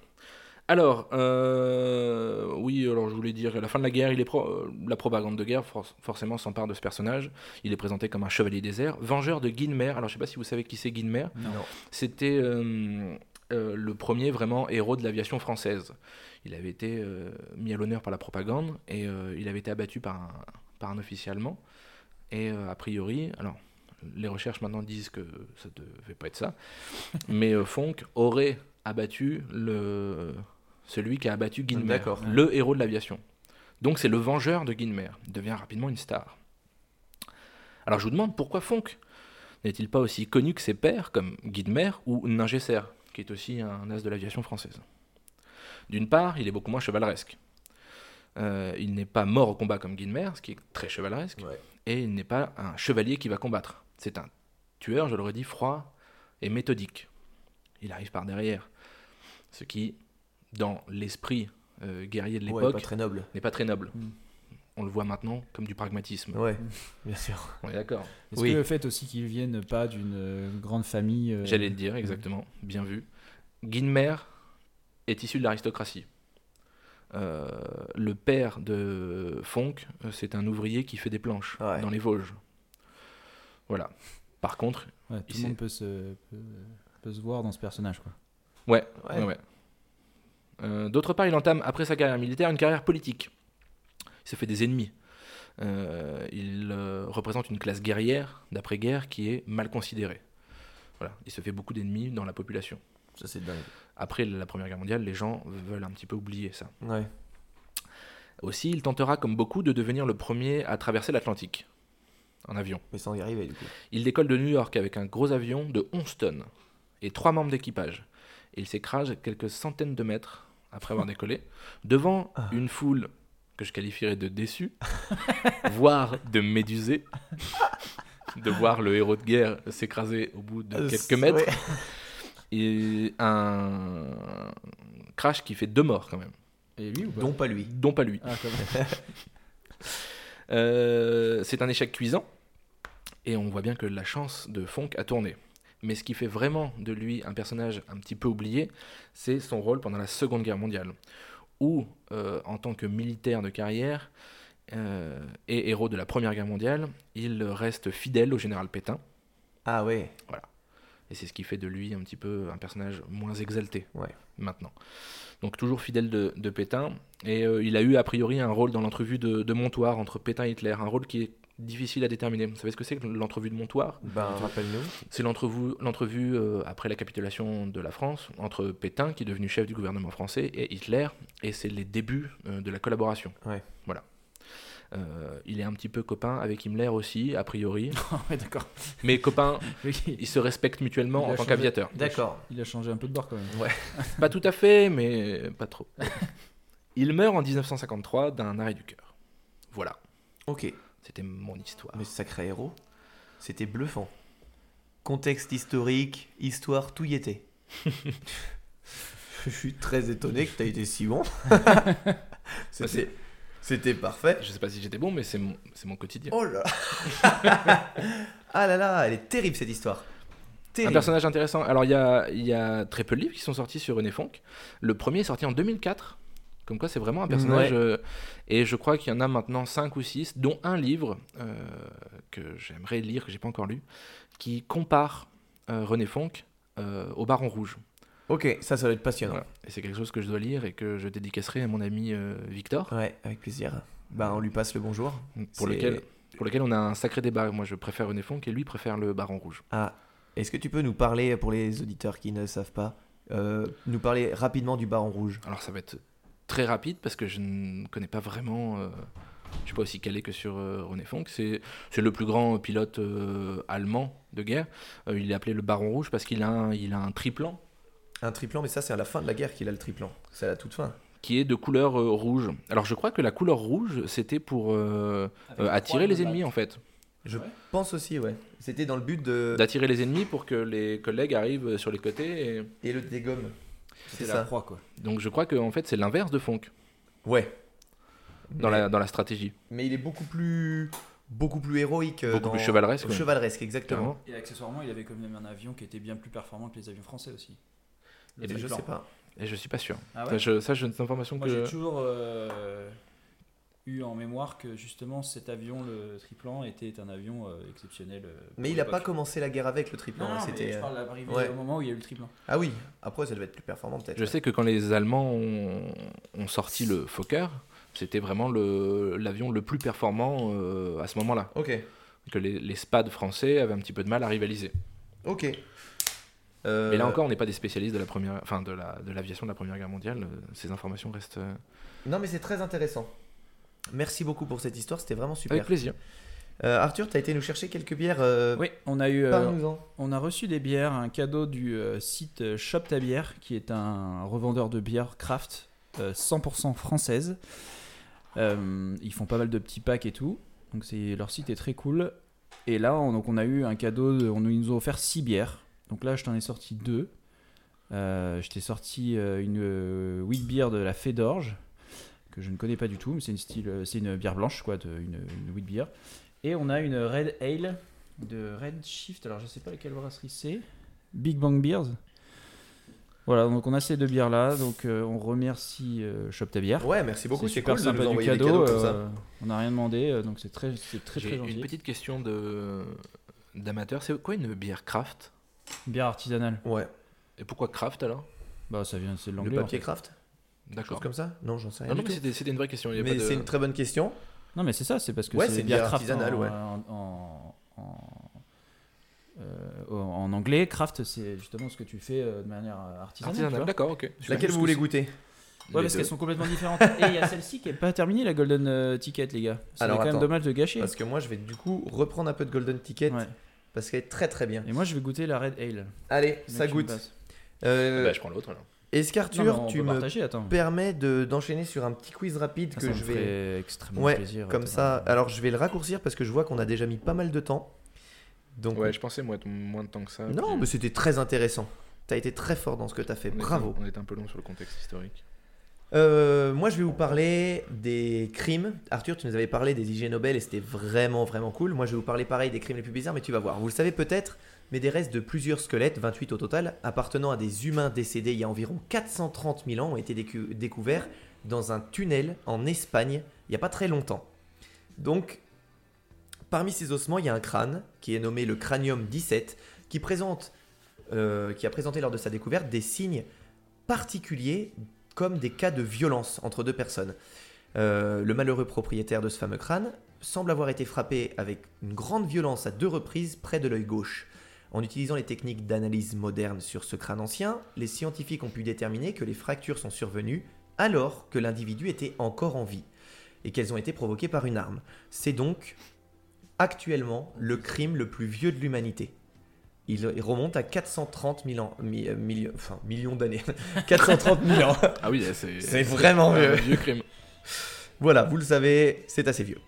Alors, euh, oui, alors je voulais dire, à la fin de la guerre, il est pro- euh, la propagande de guerre for- forcément s'empare de ce personnage. Il est présenté comme un chevalier des airs, vengeur de Guinmer. Alors je sais pas si vous savez qui c'est Guinmer. C'était euh, euh, le premier vraiment héros de l'aviation française. Il avait été euh, mis à l'honneur par la propagande et euh, il avait été abattu par un, par un officier allemand. Et euh, a priori, alors les recherches maintenant disent que ça devait pas être ça, mais euh, Fonck aurait abattu le, celui qui a abattu Guinmer, le héros de l'aviation. Donc c'est le vengeur de Guinmer. Il devient rapidement une star. Alors je vous demande pourquoi Fonck n'est-il pas aussi connu que ses pairs comme Guidemer ou Ningesser, qui est aussi un as de l'aviation française? D'une part, il est beaucoup moins chevaleresque. Euh, il n'est pas mort au combat comme Guidemer, ce qui est très chevaleresque, Ouais. et il n'est pas un chevalier qui va combattre. C'est un tueur, je l'aurais dit, froid et méthodique. Il arrive par derrière, ce qui, dans l'esprit euh, guerrier de Ouais, l'époque, pas très noble. n'est pas très noble. Mm. On le voit maintenant comme du pragmatisme. Ouais, bien sûr. On est d'accord. Est-ce Oui. que le fait aussi qu'ils viennent pas d'une euh, grande famille. euh, J'allais le dire, exactement. Bien vu. Guinmer est issu de l'aristocratie. Euh, le père de Fonck, c'est un ouvrier qui fait des planches Ouais. dans les Vosges. Voilà. Par contre, ouais, tout le monde peut se, peut, peut se voir dans ce personnage. Quoi. ouais, Ouais. ouais, ouais. Euh, D'autre part, il entame, après sa carrière militaire, une carrière politique. Il se fait des ennemis. Euh, il euh, représente une classe guerrière, d'après-guerre, qui est mal considérée. Voilà. Il se fait beaucoup d'ennemis dans la population. Ça c'est dingue. Après la Première Guerre mondiale, les gens veulent un petit peu oublier ça. Ouais. Aussi, il tentera, comme beaucoup, de devenir le premier à traverser l'Atlantique en avion. Mais sans y arriver du coup. Il décolle de New York avec un gros avion de 11 tonnes et trois membres d'équipage. Il s'écrase quelques centaines de mètres après avoir décollé, devant une foule que je qualifierais de déçue, voire de médusée, de voir le héros de guerre s'écraser au bout de Euh, quelques mètres. Et un crash qui fait deux morts quand même, Et lui ou pas Dont pas lui. dont pas lui. Ah. Euh, c'est un échec cuisant et on voit bien que la chance de Fonck a tourné. Mais ce qui fait vraiment de lui un personnage un petit peu oublié, c'est son rôle pendant la Seconde Guerre mondiale, où, euh, en tant que militaire de carrière euh, et héros de la Première Guerre mondiale, il reste fidèle au général Pétain, Ah ouais. et c'est ce qui fait de lui un petit peu un personnage moins exalté Ouais. maintenant. Donc toujours fidèle de, de Pétain, et euh, il a eu a priori un rôle dans l'entrevue de, de Montoire entre Pétain et Hitler, un rôle qui est difficile à déterminer. Vous savez ce que c'est que l'entrevue de Montoire? Ben rappelle-nous. C'est l'entrevue, l'entrevue euh, après la capitulation de la France entre Pétain, qui est devenu chef du gouvernement français, et Hitler, et c'est les débuts euh, de la collaboration. Ouais. Voilà. Euh, il est un petit peu copain avec Himmler aussi, a priori, Ah ouais, d'accord. mais copain, Oui, ils se respectent mutuellement en tant changé. qu'aviateur. D'accord. Il a changé un peu de bord quand même. Pas tout à fait, mais pas trop. Il meurt en 1953 d'un arrêt du cœur. Voilà, Ok. C'était mon histoire. Mais sacré héros. C'était bluffant. Contexte historique, histoire, tout y était. Je suis très étonné que tu été si bon. C'était c'était parfait. Je sais pas si j'étais bon, mais c'est mon, quotidien. Oh là Ah là là, elle est terrible cette histoire. Un Terrible. personnage intéressant. Alors, il y a, il y a très peu de livres qui sont sortis sur René Fonck. Le premier est sorti en 2004. Comme quoi, c'est vraiment un personnage. Ouais. euh, et je crois qu'il y en a maintenant 5 ou 6, dont un livre euh, que j'aimerais lire, que j'ai pas encore lu, qui compare euh, René Fonck au Baron Rouge. Ok, ça, ça doit être passionnant. Voilà. Et c'est quelque chose que je dois lire et que je dédicacerai à mon ami Victor, Ouais, avec plaisir. Bah, on lui passe le bonjour. pour lequel, pour lequel on a un sacré débat. Moi, je préfère René Fonck et lui préfère le Baron Rouge. Ah, Est-ce que tu peux nous parler, pour les auditeurs qui ne savent pas, euh, nous parler rapidement du Baron Rouge? Alors ça va être très rapide parce que je ne connais pas vraiment. euh, je suis pas aussi calé que sur euh, René Fonck. C'est c'est le plus grand pilote euh, allemand de guerre. Euh, il est appelé le Baron Rouge parce qu'il a un, il a un triplan Un triplan, mais ça, c'est à la fin de la guerre qu'il a le triplan. C'est à la toute fin. qui est de couleur euh, rouge. Alors je crois que la couleur rouge c'était pour euh, euh, attirer les ennemis en fait. Je pense aussi, ouais. C'était dans le but de. D'attirer les ennemis pour que les collègues arrivent sur les côtés. Et... Et le dégomme. C'est C'est la ça. croix, quoi. Donc je crois que en fait c'est l'inverse de Fonck Ouais. dans, Mais- la, dans la stratégie. Mais il est beaucoup plus. Beaucoup plus héroïque. euh, Beaucoup dans- plus chevaleresque, ouais. Chevaleresque, exactement. Et accessoirement, il avait quand même un avion qui était bien plus performant que les avions français aussi. Et je Triplan. sais pas. Et je suis pas sûr. Ah ça, ouais je, ça, j'ai une information Moi, que. j'ai toujours euh, eu en mémoire que justement cet avion, le Triplan, était un avion euh, exceptionnel. euh, Mais il a pas commencé la guerre avec le triplan. Non, non, mais c'était. je euh, parle ouais. au moment où il y a eu le Triplan. Ah oui. Après, ça devait être plus performant peut-être. Je sais que quand les Allemands ont, ont sorti le Fokker, c'était vraiment le- l'avion le plus performant euh, à ce moment-là. Ok. Que les, les SPAD français avaient un petit peu de mal à rivaliser. Ok. Euh, Mais là encore, on n'est pas des spécialistes de la première, enfin de la de l'aviation de la Première Guerre mondiale. euh, Ces informations restent euh, Non, mais c'est très intéressant. Merci beaucoup pour cette histoire, c'était vraiment super. avec plaisir. Euh, Arthur, tu as été nous chercher quelques bières. euh, Oui, on a eu. euh. On a reçu des bières, un cadeau du euh, site Shop ta bière, qui est un revendeur de bières craft euh, 100% française. Ils font pas mal de petits packs et tout, donc leur site est très cool. Et là, on, donc on a eu un cadeau, de- on nous- ils nous ont offert 6 bières. Donc là, je t'en ai sorti deux. Euh, je t'ai sorti une euh, wheat beer de la Fée d'Orge, que je ne connais pas du tout, mais c'est une, style, euh, c'est une bière blanche, quoi, de, une, une wheat beer. Et on a une Red Ale de Red Shift, alors je sais pas laquelle brasserie c'est. Big Bang Beers. Voilà, donc on a ces deux bières là, donc euh, on remercie euh, Shop ta bière. Ouais, merci beaucoup, c'est super cool de nous sympa du des cadeau. cadeaux comme ça. euh, on n'a rien demandé, euh, donc c'est très, c'est très très J'ai gentil. une petite question de d'amateur. C'est quoi une bière craft? Bière artisanale. Ouais. Et pourquoi craft alors? Bah ça vient, c'est de Le l'anglais. en papier fait. craft? D'accord. Comme ça Non, j'en sais rien. Non, non, mais tout. c'était une vraie question. il y a Mais de- c'est une très bonne question. Non mais c'est ça, c'est parce que Ouais, c'est craft artisanale, en, ouais. en, en- en- euh, en anglais. Craft, c'est justement ce que tu fais euh, de manière euh, artisanale. Artisanal, d'accord, ok. Laquelle vous voulez goûter Ouais, Les parce qu'elles sont complètement différentes. Et il y a celle-ci qui n'est pas terminée, la Golden Ticket, les gars. C'est quand même dommage de gâcher. Parce que moi, je vais du coup reprendre un peu de Golden Ticket Ouais. parce qu'elle est très très bien. Et moi, je vais goûter la Red Ale. Allez, Le ça goûte. Euh, Bah, je prends l'autre alors. Est-ce qu'Arthur, tu me partager, attends. permets de- d'enchaîner sur un petit quiz rapide Ah, que ça je me vais. extrêmement Ouais, plaisir. Comme ça, alors je vais le raccourcir parce que je vois qu'on a déjà mis pas mal de temps. Donc, Ouais, je pensais moi être moins de temps que ça. non, puis mais c'était très intéressant. T'as été très fort dans ce que t'as fait, on était- bravo. on est un peu long sur le contexte historique. Euh, moi, je vais vous parler des crimes. Arthur, tu nous avais parlé des IG Nobel et c'était vraiment, vraiment cool. Moi, je vais vous parler pareil des crimes les plus bizarres, mais tu vas voir. Vous le savez peut-être, mais des restes de plusieurs squelettes, 28 au total, appartenant à des humains décédés il y a environ 430 000 ans, ont été découverts dans un tunnel en Espagne il n'y a pas très longtemps. Donc, parmi ces ossements, il y a un crâne qui est nommé le cranium 17, qui, euh, qui a présenté lors de sa découverte des signes particuliers comme des cas de violence entre deux personnes. Euh, le malheureux propriétaire de ce fameux crâne semble avoir été frappé avec une grande violence à deux reprises près de l'œil gauche. En utilisant les techniques d'analyse moderne sur ce crâne ancien, les scientifiques ont pu déterminer que les fractures sont survenues alors que l'individu était encore en vie et qu'elles ont été provoquées par une arme. C'est donc actuellement le crime le plus vieux de l'humanité. Il remonte à 430 000 ans, mi- euh, millions, enfin, millions d'années. 430 000 ans. Ah oui, c'est vraiment vieux crime. Voilà, vous le savez, c'est assez vieux.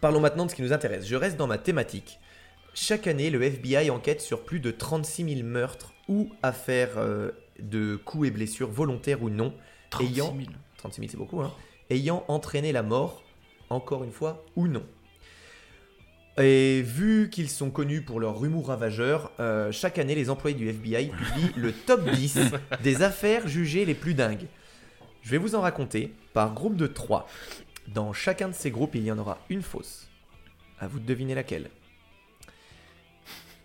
Parlons maintenant de ce qui nous intéresse. Je reste dans ma thématique. Chaque année, le FBI enquête sur plus de 36 000 meurtres ou affaires euh, de coups et blessures volontaires ou non, 36 ayant 000. 36 000 c'est beaucoup, hein, ayant entraîné la mort, encore une fois, ou non. Et vu qu'ils sont connus pour leur humour ravageur, euh, chaque année, les employés du FBI publient le top 10 des affaires jugées les plus dingues. Je vais vous en raconter par groupe de 3. Dans chacun de ces groupes, il y en aura une fausse. À vous de deviner laquelle.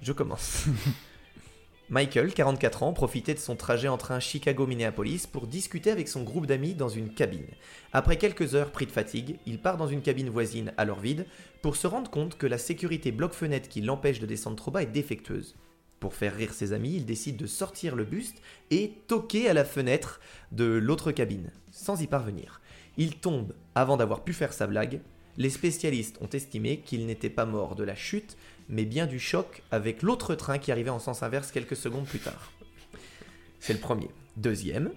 Je commence. Michael, 44 ans, profitait de son trajet en train Chicago-Minneapolis pour discuter avec son groupe d'amis dans une cabine. Après quelques heures pris de fatigue, il part dans une cabine voisine alors vide pour se rendre compte que la sécurité bloc-fenêtre qui l'empêche de descendre trop bas est défectueuse. Pour faire rire ses amis, il décide de sortir le buste et toquer à la fenêtre de l'autre cabine, sans y parvenir. Il tombe avant d'avoir pu faire sa blague. Les spécialistes ont estimé qu'il n'était pas mort de la chute, mais bien du choc avec l'autre train qui arrivait en sens inverse quelques secondes plus tard. C'est le premier. Deuxième,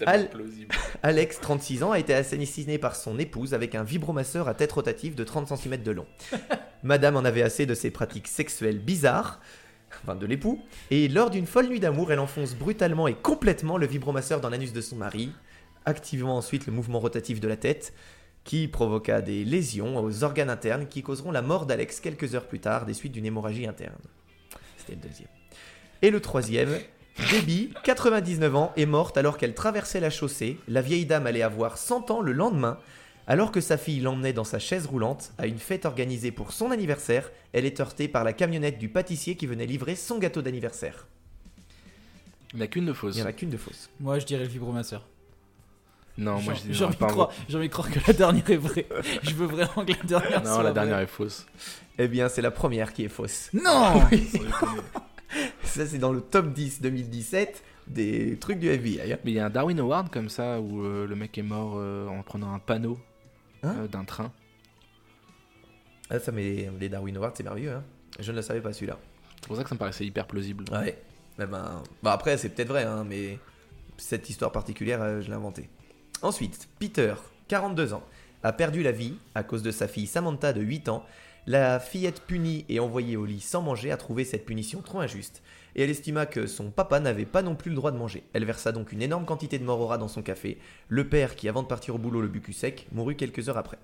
Al-. Alex, 36 ans, a été assassiné par son épouse avec un vibromasseur à tête rotative de 30 cm de long. Madame en avait assez de ses pratiques sexuelles bizarres, enfin de l'époux, et lors d'une folle nuit d'amour, elle enfonce brutalement et complètement le vibromasseur dans l'anus de son mari, activant ensuite le mouvement rotatif de la tête, qui provoqua des lésions aux organes internes qui causeront la mort d'Alex quelques heures plus tard des suites d'une hémorragie interne. C'était le deuxième. Et le troisième, Debbie, 99 ans, est morte alors qu'elle traversait la chaussée. La vieille dame allait avoir 100 ans le lendemain. Alors que sa fille l'emmenait dans sa chaise roulante à une fête organisée pour son anniversaire, elle est heurtée par la camionnette du pâtissier qui venait livrer son gâteau d'anniversaire. Il n'y en a qu'une de fausse. Il n'y en a qu'une de fausse. Moi, je dirais le vibromasseur. Non, moi J'ai- envie, de croire- j'ai envie de croire que la dernière est vraie. je veux vraiment que la dernière. Non, soit la vraie. dernière est fausse. Eh bien, c'est la première qui est fausse. Non Ça, c'est dans le top 10 2017 des trucs du FBI. hein. Mais il y a un Darwin Award comme ça où euh, le mec est mort euh, en prenant un panneau Hein euh, d'un train. Ah, ça, mais les Darwin Awards, c'est merveilleux. hein. Je ne le savais pas celui-là. C'est pour ça que ça me paraissait hyper plausible. Ouais. Eh ben, bah après, c'est peut-être vrai, hein, mais cette histoire particulière, euh, je l'ai inventée. Ensuite, Peter, 42 ans, a perdu la vie à cause de sa fille Samantha de 8 ans. La fillette punie et envoyée au lit sans manger a trouvé cette punition trop injuste. Et elle estima que son papa n'avait pas non plus le droit de manger. Elle versa donc une énorme quantité de morora dans son café. Le père, qui avant de partir au boulot le but sec, mourut quelques heures après.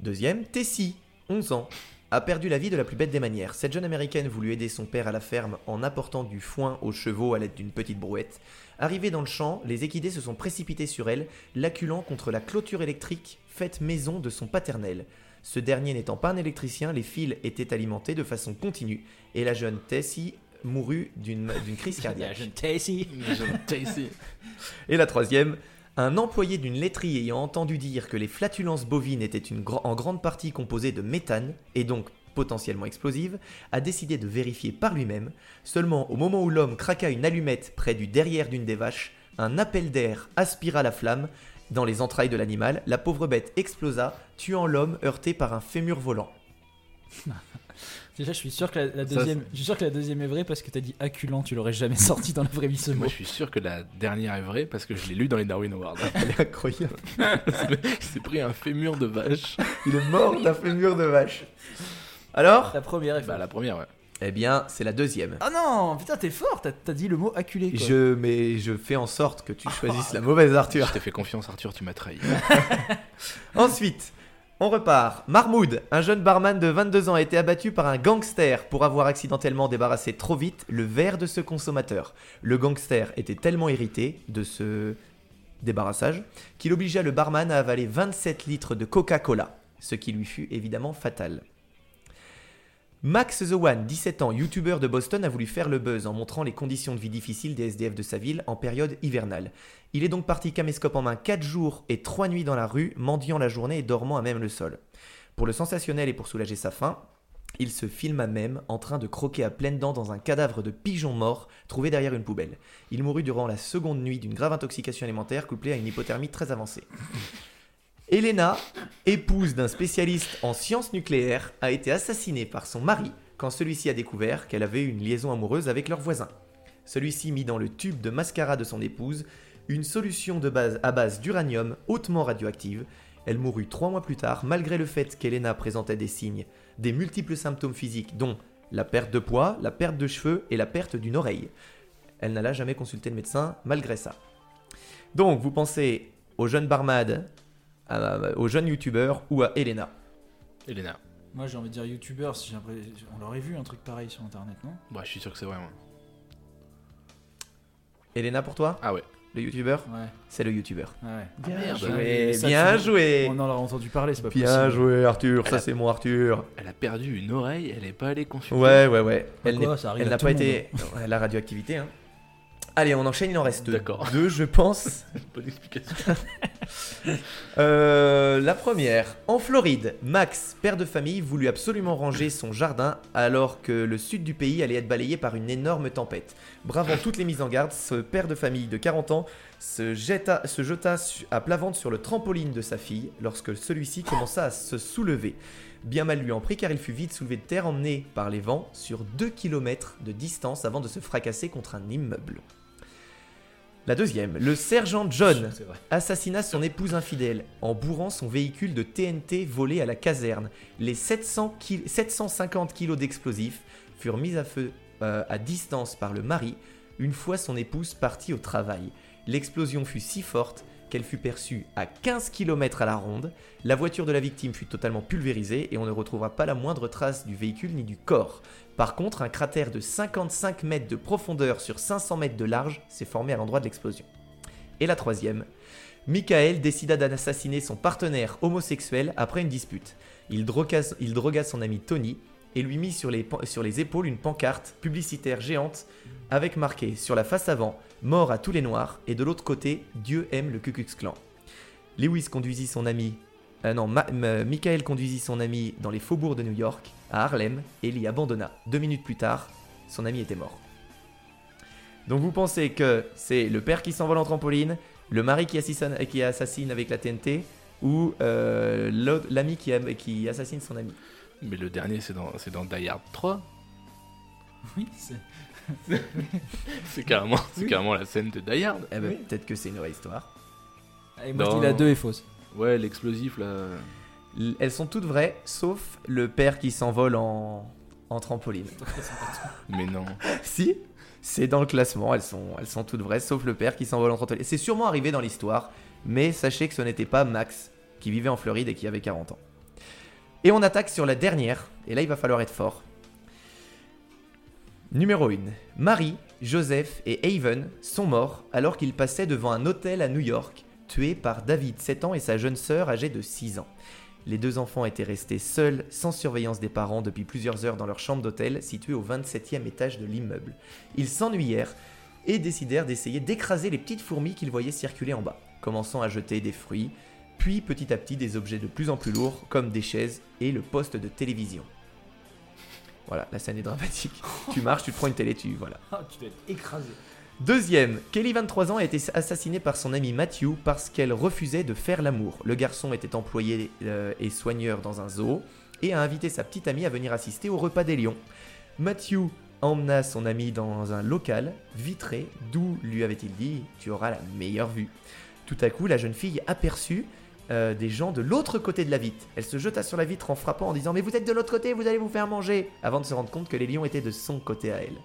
Deuxième, Tessie, 11 ans, a perdu la vie de la plus bête des manières. Cette jeune américaine voulut aider son père à la ferme en apportant du foin aux chevaux à l'aide d'une petite brouette. Arrivée dans le champ, les équidés se sont précipités sur elle, l'acculant contre la clôture électrique faite maison de son paternel. Ce dernier n'étant pas un électricien, les fils étaient alimentés de façon continue et la jeune Tessie mourut d'une crise cardiaque. Tasty. Tasty. Et la troisième, un employé d'une laiterie ayant entendu dire que les flatulences bovines étaient une gr- en grande partie composées de méthane, et donc potentiellement explosives, a décidé de vérifier par lui-même. Seulement au moment où l'homme craqua une allumette près du derrière d'une des vaches, un appel d'air aspira la flamme dans les entrailles de l'animal, la pauvre bête explosa, tuant l'homme heurté par un fémur volant. Déjà, je suis sûr que la, la Ça, deuxième, je suis sûr que la deuxième est vraie parce que t'as dit acculant, tu l'aurais jamais sorti dans la vraie vie ce mot. Moi je suis sûr que la dernière est vraie parce que je l'ai lu dans les Darwin Awards. Elle est incroyable. Il s'est pris un fémur de vache. Il est mort d'un fémur de vache. Alors La première est Bah la première ouais. Eh bien, c'est la deuxième. Ah non, putain, t'es fort, t'as t'as dit le mot acculé. Quoi. Je, mais je fais en sorte que tu choisisses la mauvaise Arthur. Je t'ai fait confiance Arthur, tu m'as trahi. Ensuite, on repart. Marmoud, un jeune barman de 22 ans, a été abattu par un gangster pour avoir accidentellement débarrassé trop vite le verre de ce consommateur. Le gangster était tellement irrité de ce débarrassage qu'il obligea le barman à avaler 27 litres de Coca-Cola, ce qui lui fut évidemment fatal. Max The One, 17 ans, youtubeur de Boston, a voulu faire le buzz en montrant les conditions de vie difficiles des SDF de sa ville en période hivernale. Il est donc parti caméscope en main 4 jours et 3 nuits dans la rue, mendiant la journée et dormant à même le sol. Pour le sensationnel et pour soulager sa faim, il se filma même en train de croquer à pleines dents dans un cadavre de pigeon mort trouvé derrière une poubelle. Il mourut durant la seconde nuit d'une grave intoxication alimentaire couplée à une hypothermie très avancée. Elena, épouse d'un spécialiste en sciences nucléaires, a été assassinée par son mari quand celui-ci a découvert qu'elle avait une liaison amoureuse avec leur voisin. Celui-ci mit dans le tube de mascara de son épouse une solution à base d'uranium hautement radioactive. Elle mourut trois mois plus tard, malgré le fait qu'Elena présentait des signes, des multiples symptômes physiques, dont la perte de poids, la perte de cheveux et la perte d'une oreille. Elle n'alla jamais consulter le médecin malgré ça. Donc, vous pensez au jeune barmad, à- au jeune youtubeur ou à Elena Elena. Moi, j'ai envie de dire youtubeur, si j'ai l'impression- on l'aurait vu un truc pareil sur internet, non? Bah je suis sûr que c'est vrai moi. Elena pour toi? Ah ouais. Le youtubeur? Ouais, C'est le youtubeur. ouais. Bien merde. joué, Ça, bien tu- joué On en a entendu parler, c'est pas Bien possible. joué Arthur, ça Elle a- c'est mon Arthur Elle a perdu une oreille, elle est pas allée consulter. Ouais, ouais, ouais. Elle ça arrive elle n'a pas été. La radioactivité, hein. Allez, on enchaîne, il en reste deux, je pense. Bonne explication. Euh, la première, en Floride, Max, père de famille, voulut absolument ranger son jardin alors que le sud du pays allait être balayé par une énorme tempête. Bravant toutes les mises en garde, ce père de famille de 40 ans se, jeta, se jeta à plat ventre sur le trampoline de sa fille lorsque celui-ci commença à se soulever. Bien mal lui en prit car il fut vite soulevé de terre emmené par les vents sur 2 km de distance avant de se fracasser contre un immeuble. La deuxième, le sergent John assassina son épouse infidèle en bourrant son véhicule de TNT volé à la caserne. Les 700 ki- 750 kilos d'explosifs furent mis à feu euh, à distance par le mari une fois son épouse partie au travail. L'explosion fut si forte qu'elle fut perçue à 15 km à la ronde. La voiture de la victime fut totalement pulvérisée et on ne retrouvera pas la moindre trace du véhicule ni du corps. Par contre, un cratère de 55 mètres de profondeur sur 500 mètres de large s'est formé à l'endroit de l'explosion. Et la troisième, Michael décida d'assassiner son partenaire homosexuel après une dispute. Il drogua, son ami Tony et lui mit sur les, pan- sur les épaules une pancarte publicitaire géante avec marqué sur la face avant Mort à tous les noirs et de l'autre côté Dieu aime le Ku Klux Klan. Lewis conduisit son ami. Euh, non, Ma- M- Michael conduisit son ami dans les faubourgs de New York, à Harlem, et l'y abandonna. Deux minutes plus tard, son ami était mort. Donc vous pensez que c'est le père qui s'envole en trampoline, le mari qui assassine, qui assassine avec la TNT, ou euh, l'ami qui, qui assassine son ami? Mais le dernier, c'est dans, c'est dans Die Hard 3. Oui, c'est. C'est carrément, la scène de Die Hard. Eh ben, peut-être que c'est une vraie histoire. Et moi, je Non. dis la 2 est fausse. Ouais, l'explosif là. L- Elles sont toutes vraies, sauf le père qui s'envole en, en trampoline. Mais non. si, c'est dans le classement, elles sont, elles sont toutes vraies, sauf le père qui s'envole en trampoline. C'est sûrement arrivé dans l'histoire, mais sachez que ce n'était pas Max, qui vivait en Floride et qui avait 40 ans. Et on attaque sur la dernière, et là il va falloir être fort. Numéro 1. Marie, Joseph et Haven sont morts alors qu'ils passaient devant un hôtel à New York, tués par David, 7 ans, et sa jeune sœur âgée de 6 ans. Les deux enfants étaient restés seuls, sans surveillance des parents, depuis plusieurs heures dans leur chambre d'hôtel située au 27e étage de l'immeuble. Ils s'ennuyèrent et décidèrent d'essayer d'écraser les petites fourmis qu'ils voyaient circuler en bas, commençant à jeter des fruits, puis petit à petit des objets de plus en plus lourds, comme des chaises et le poste de télévision. Voilà, la scène est dramatique. tu marches, tu te prends une télé, tu... Voilà. Ah, tu dois être écrasé. Deuxième, Kelly, 23 ans, a été assassinée par son ami Matthew parce qu'elle refusait de faire l'amour. Le garçon était employé euh, et soigneur dans un zoo et a invité sa petite amie à venir assister au repas des lions. Matthew emmena son ami dans un local vitré d'où lui avait-il dit Tu auras la meilleure vue. Tout à coup, la jeune fille aperçut euh, des gens de l'autre côté de la vitre. Elle se jeta sur la vitre en frappant en disant Mais vous êtes de l'autre côté, vous allez vous faire manger Avant de se rendre compte que les lions étaient de son côté à elle.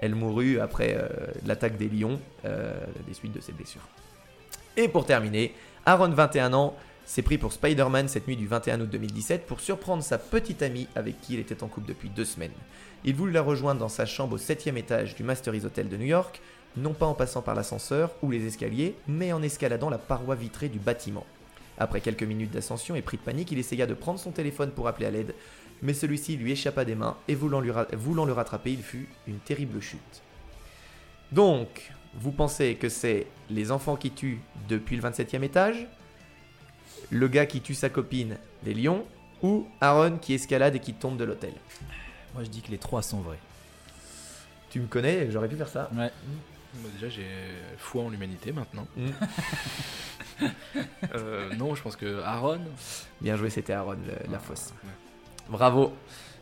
Elle mourut après euh, l'attaque des lions, euh, des suites de ses blessures. Et pour terminer, Aaron, 21 ans, s'est pris pour Spider-Man cette nuit du 21 août 2017 pour surprendre sa petite amie avec qui il était en couple depuis deux semaines. Il voulut la rejoindre dans sa chambre au 7 étage du Mastery's Hotel de New York, non pas en passant par l'ascenseur ou les escaliers, mais en escaladant la paroi vitrée du bâtiment. Après quelques minutes d'ascension et pris de panique, il essaya de prendre son téléphone pour appeler à l'aide, mais celui-ci lui échappa des mains et voulant, lui ra- voulant le rattraper, il fut une terrible chute. Donc, vous pensez que c'est les enfants qui tuent depuis le 27e étage, le gars qui tue sa copine, les lions, ou Aaron qui escalade et qui tombe de l'hôtel? Moi, je dis que les trois sont vrais. Tu me connais, j'aurais pu faire ça. Ouais. Moi, déjà, j'ai foi en l'humanité maintenant. Mm. Euh, non, je pense que Aaron. Bien joué, c'était Aaron, le- la Ah, fosse. ouais. Bravo.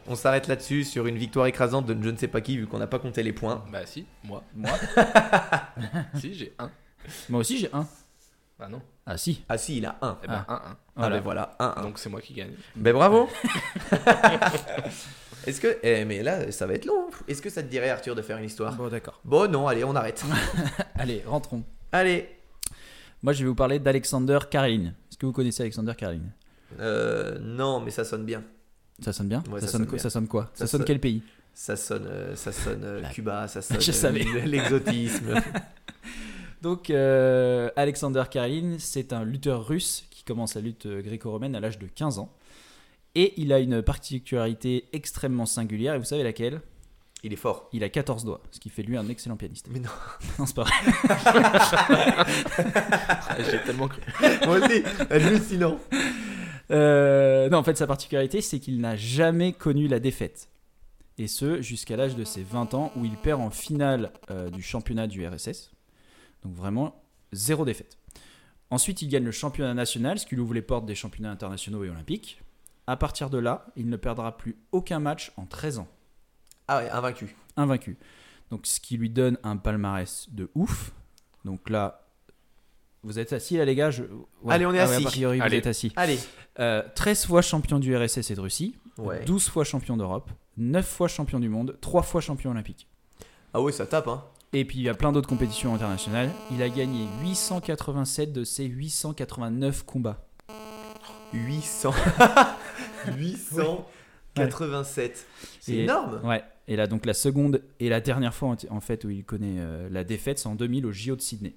On s'arrête là-dessus sur une victoire écrasante de je ne sais pas qui vu qu'on n'a pas compté les points. Bah, si, moi. Moi si, j'ai un. Moi aussi, j'ai un. Bah, non. Ah, si. Ah si, il a un. Eh ben, Ah. un, un. Ah ben voilà, un, un. Donc, c'est moi qui gagne. Ben bravo Est-ce que... Eh, mais là, ça va être long. Est-ce que ça te dirait, Arthur, de faire une histoire? Bon, d'accord. Bon, non, allez, on arrête. Allez, rentrons. allez. Moi, je vais vous parler d'Alexander Karelin. Est-ce que vous connaissez Alexander Karelin? Euh, non, mais ça sonne bien. Ça sonne bien Ouais, ça, ça sonne sonne quoi, bien. ça sonne quoi Ça, Ça sonne sonne- quel pays Ça sonne, euh, ça sonne euh, La- Cuba, ça sonne euh, l'exotisme. Donc, euh, Alexander Karelin, c'est un lutteur russe qui commence la lutte gréco-romaine à l'âge de 15 ans. Et il a une particularité extrêmement singulière, et vous savez laquelle? Il est fort. Il a 14 doigts, ce qui fait de lui un excellent pianiste. Mais non. non, c'est pas vrai. J'ai tellement cru. Moi aussi, hallucinant. Euh, non, en fait, sa particularité, c'est qu'il n'a jamais connu la défaite. Et ce, jusqu'à l'âge de ses 20 ans, où il perd en finale euh, du championnat du RSS. Donc vraiment, zéro défaite. Ensuite, il gagne le championnat national, ce qui lui ouvre les portes des championnats internationaux et olympiques. À partir de là, il ne perdra plus aucun match en 13 ans. Ah ouais, invaincu. Invaincu. Donc, ce qui lui donne un palmarès de ouf. Donc là, vous êtes assis là, les gars je- ouais. Allez, on est Ah ouais, assis. a priori, vous Allez. êtes assis. Allez. Euh, 13 fois champion du RSS et de Russie. Ouais. 12 fois champion d'Europe, 9 fois champion du monde, 3 fois champion olympique. Ah ouais, ça tape, hein. Et puis il y a plein d'autres compétitions internationales. Il a gagné 887 de ses 889 combats. 800. 887. C'est énorme. Ouais. Et là donc la seconde et la dernière fois en- en fait où il connaît euh, la défaite, c'est en 2000 au JO de Sydney.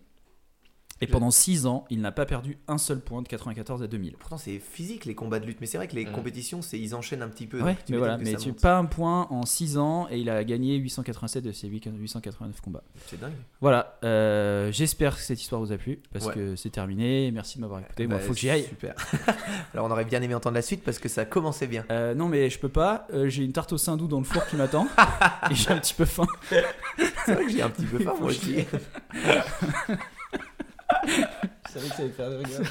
Et pendant 6 ans, il n'a pas perdu un seul point de 94 à 2000. Pourtant, c'est physique les combats de lutte. Mais c'est vrai que les compétitions, c'est ils enchaînent un petit peu. Ouais, mais voilà, mais tu pas un point en 6 ans et il a gagné 887 de ses 889 combats. C'est dingue. Voilà, euh, j'espère que cette histoire vous a plu parce Ouais. que c'est terminé. Merci de m'avoir écouté. Moi, Bah, faut que j'y aille. Super. Alors, on aurait bien aimé entendre la suite parce que ça commençait bien. Euh, non, mais je peux pas. euh, j'ai une tarte au saindoux dans le four qui m'attend et j'ai un petit peu faim. C'est vrai que j'ai un petit peu faim, moi aussi. Je savais que ça allait faire rire.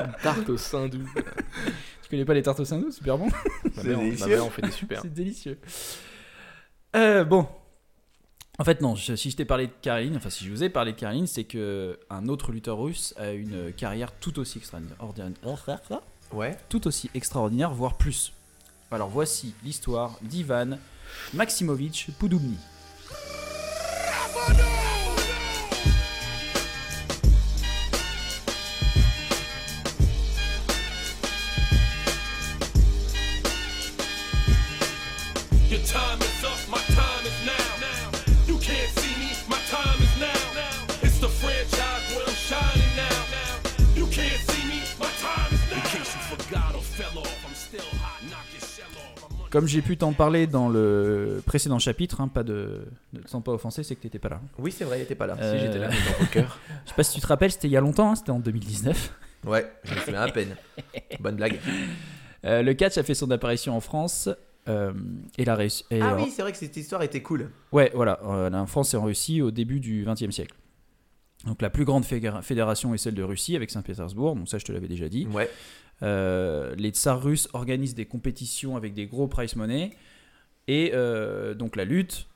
Une tarte au sein doux. Tu connais pas les tartes au saindoux Super bon. Ma mère, délicieux. ma mère, on fait des super. C'est délicieux. Euh, bon. En fait, non, je- si je t'ai parlé de Kareline, enfin, si je vous ai parlé de Kareline, c'est que un autre lutteur russe a une carrière tout aussi extraordinaire. Ouais. Tout aussi extraordinaire, voire plus. Alors, voici l'histoire d'Ivan Maximovitch Poudoubny. Comme j'ai pu t'en parler dans le précédent chapitre, hein, pas de, ne te sens pas offensé, c'est que t'étais pas là. Oui, c'est vrai, il était pas là. Euh, Si j'étais là, mais dans vos cœurs. Je sais pas si tu te rappelles, c'était il y a longtemps, hein, c'était en 2019. Ouais, je me souviens à peine. Bonne blague. Euh, le catch a fait son apparition en France. euh, et la réussi. et, Ah oui, c'est vrai que cette histoire était cool. Ouais, voilà, en France et en Russie au début du XXe siècle. Donc la plus grande fédéra- fédération est celle de Russie avec Saint-Pétersbourg, donc ça je te l'avais déjà dit. Ouais. Euh, les tsars russes organisent des compétitions avec des gros prize money et euh, donc la lutte,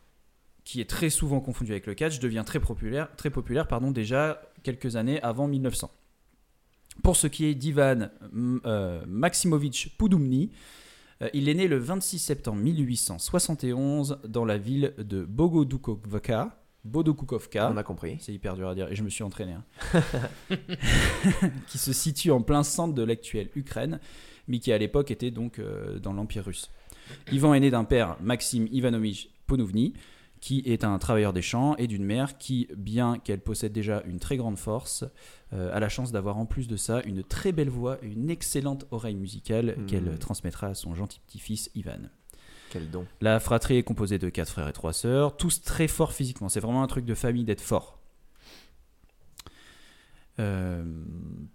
qui est très souvent confondue avec le catch, devient très populaire, très populaire pardon, déjà quelques années avant 1900. Pour ce qui est d'Ivan mm, euh, Maximovitch Poudoumny, euh, il est né le 26 septembre 1871 dans la ville de Bogodukovka. Bodokukovka. On a compris. C'est hyper dur à dire et je me suis entraîné. hein. qui se situe en plein centre de l'actuelle Ukraine, mais qui à l'époque était donc euh, dans l'Empire russe. Ivan est né d'un père, Maxime Ivanovich Ponovny, qui est un travailleur des champs, et d'une mère qui, bien qu'elle possède déjà une très grande force, euh, a la chance d'avoir en plus de ça une très belle voix et une excellente oreille musicale Mhm. qu'elle transmettra à son gentil petit-fils Ivan. La fratrie est composée de quatre frères et trois sœurs, tous très forts physiquement. C'est vraiment un truc de famille d'être fort. Euh,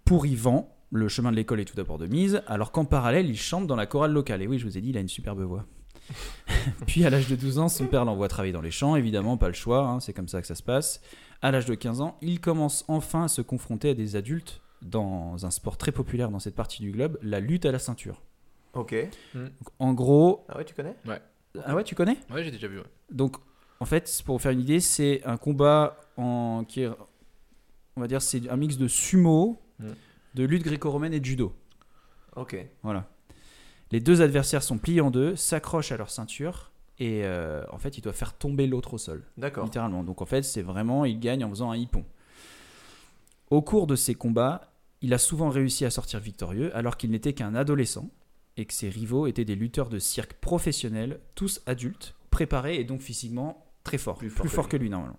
pour Yvan, le chemin de l'école est tout d'abord de mise, alors qu'en parallèle, il chante dans la chorale locale. Et oui, je vous ai dit, il a une superbe voix. Puis à l'âge de 12 ans, son père l'envoie travailler dans les champs, évidemment, pas le choix, hein, c'est comme ça que ça se passe. À l'âge de 15 ans, il commence enfin à se confronter à des adultes dans un sport très populaire dans cette partie du globe, la lutte à la ceinture. Ok. Donc, en gros, Ah ouais, tu connais? Ah ouais, tu connais? Ouais, j'ai déjà vu. ouais. donc, en fait, pour vous faire une idée, c'est un combat en qui est, on va dire, c'est un mix de sumo, Mm. de lutte gréco-romaine et de judo. Ok. Voilà. Les deux adversaires sont pliés en deux, s'accrochent à leur ceinture et euh, en fait, ils doivent faire tomber l'autre au sol, D'accord. littéralement. Donc, en fait, c'est vraiment, ils gagnent en faisant un hippon. Au cours de ces combats, il a souvent réussi à sortir victorieux alors qu'il n'était qu'un adolescent et que ses rivaux étaient des lutteurs de cirque professionnels, tous adultes, préparés et donc physiquement très forts, plus fort, que, lui. normalement.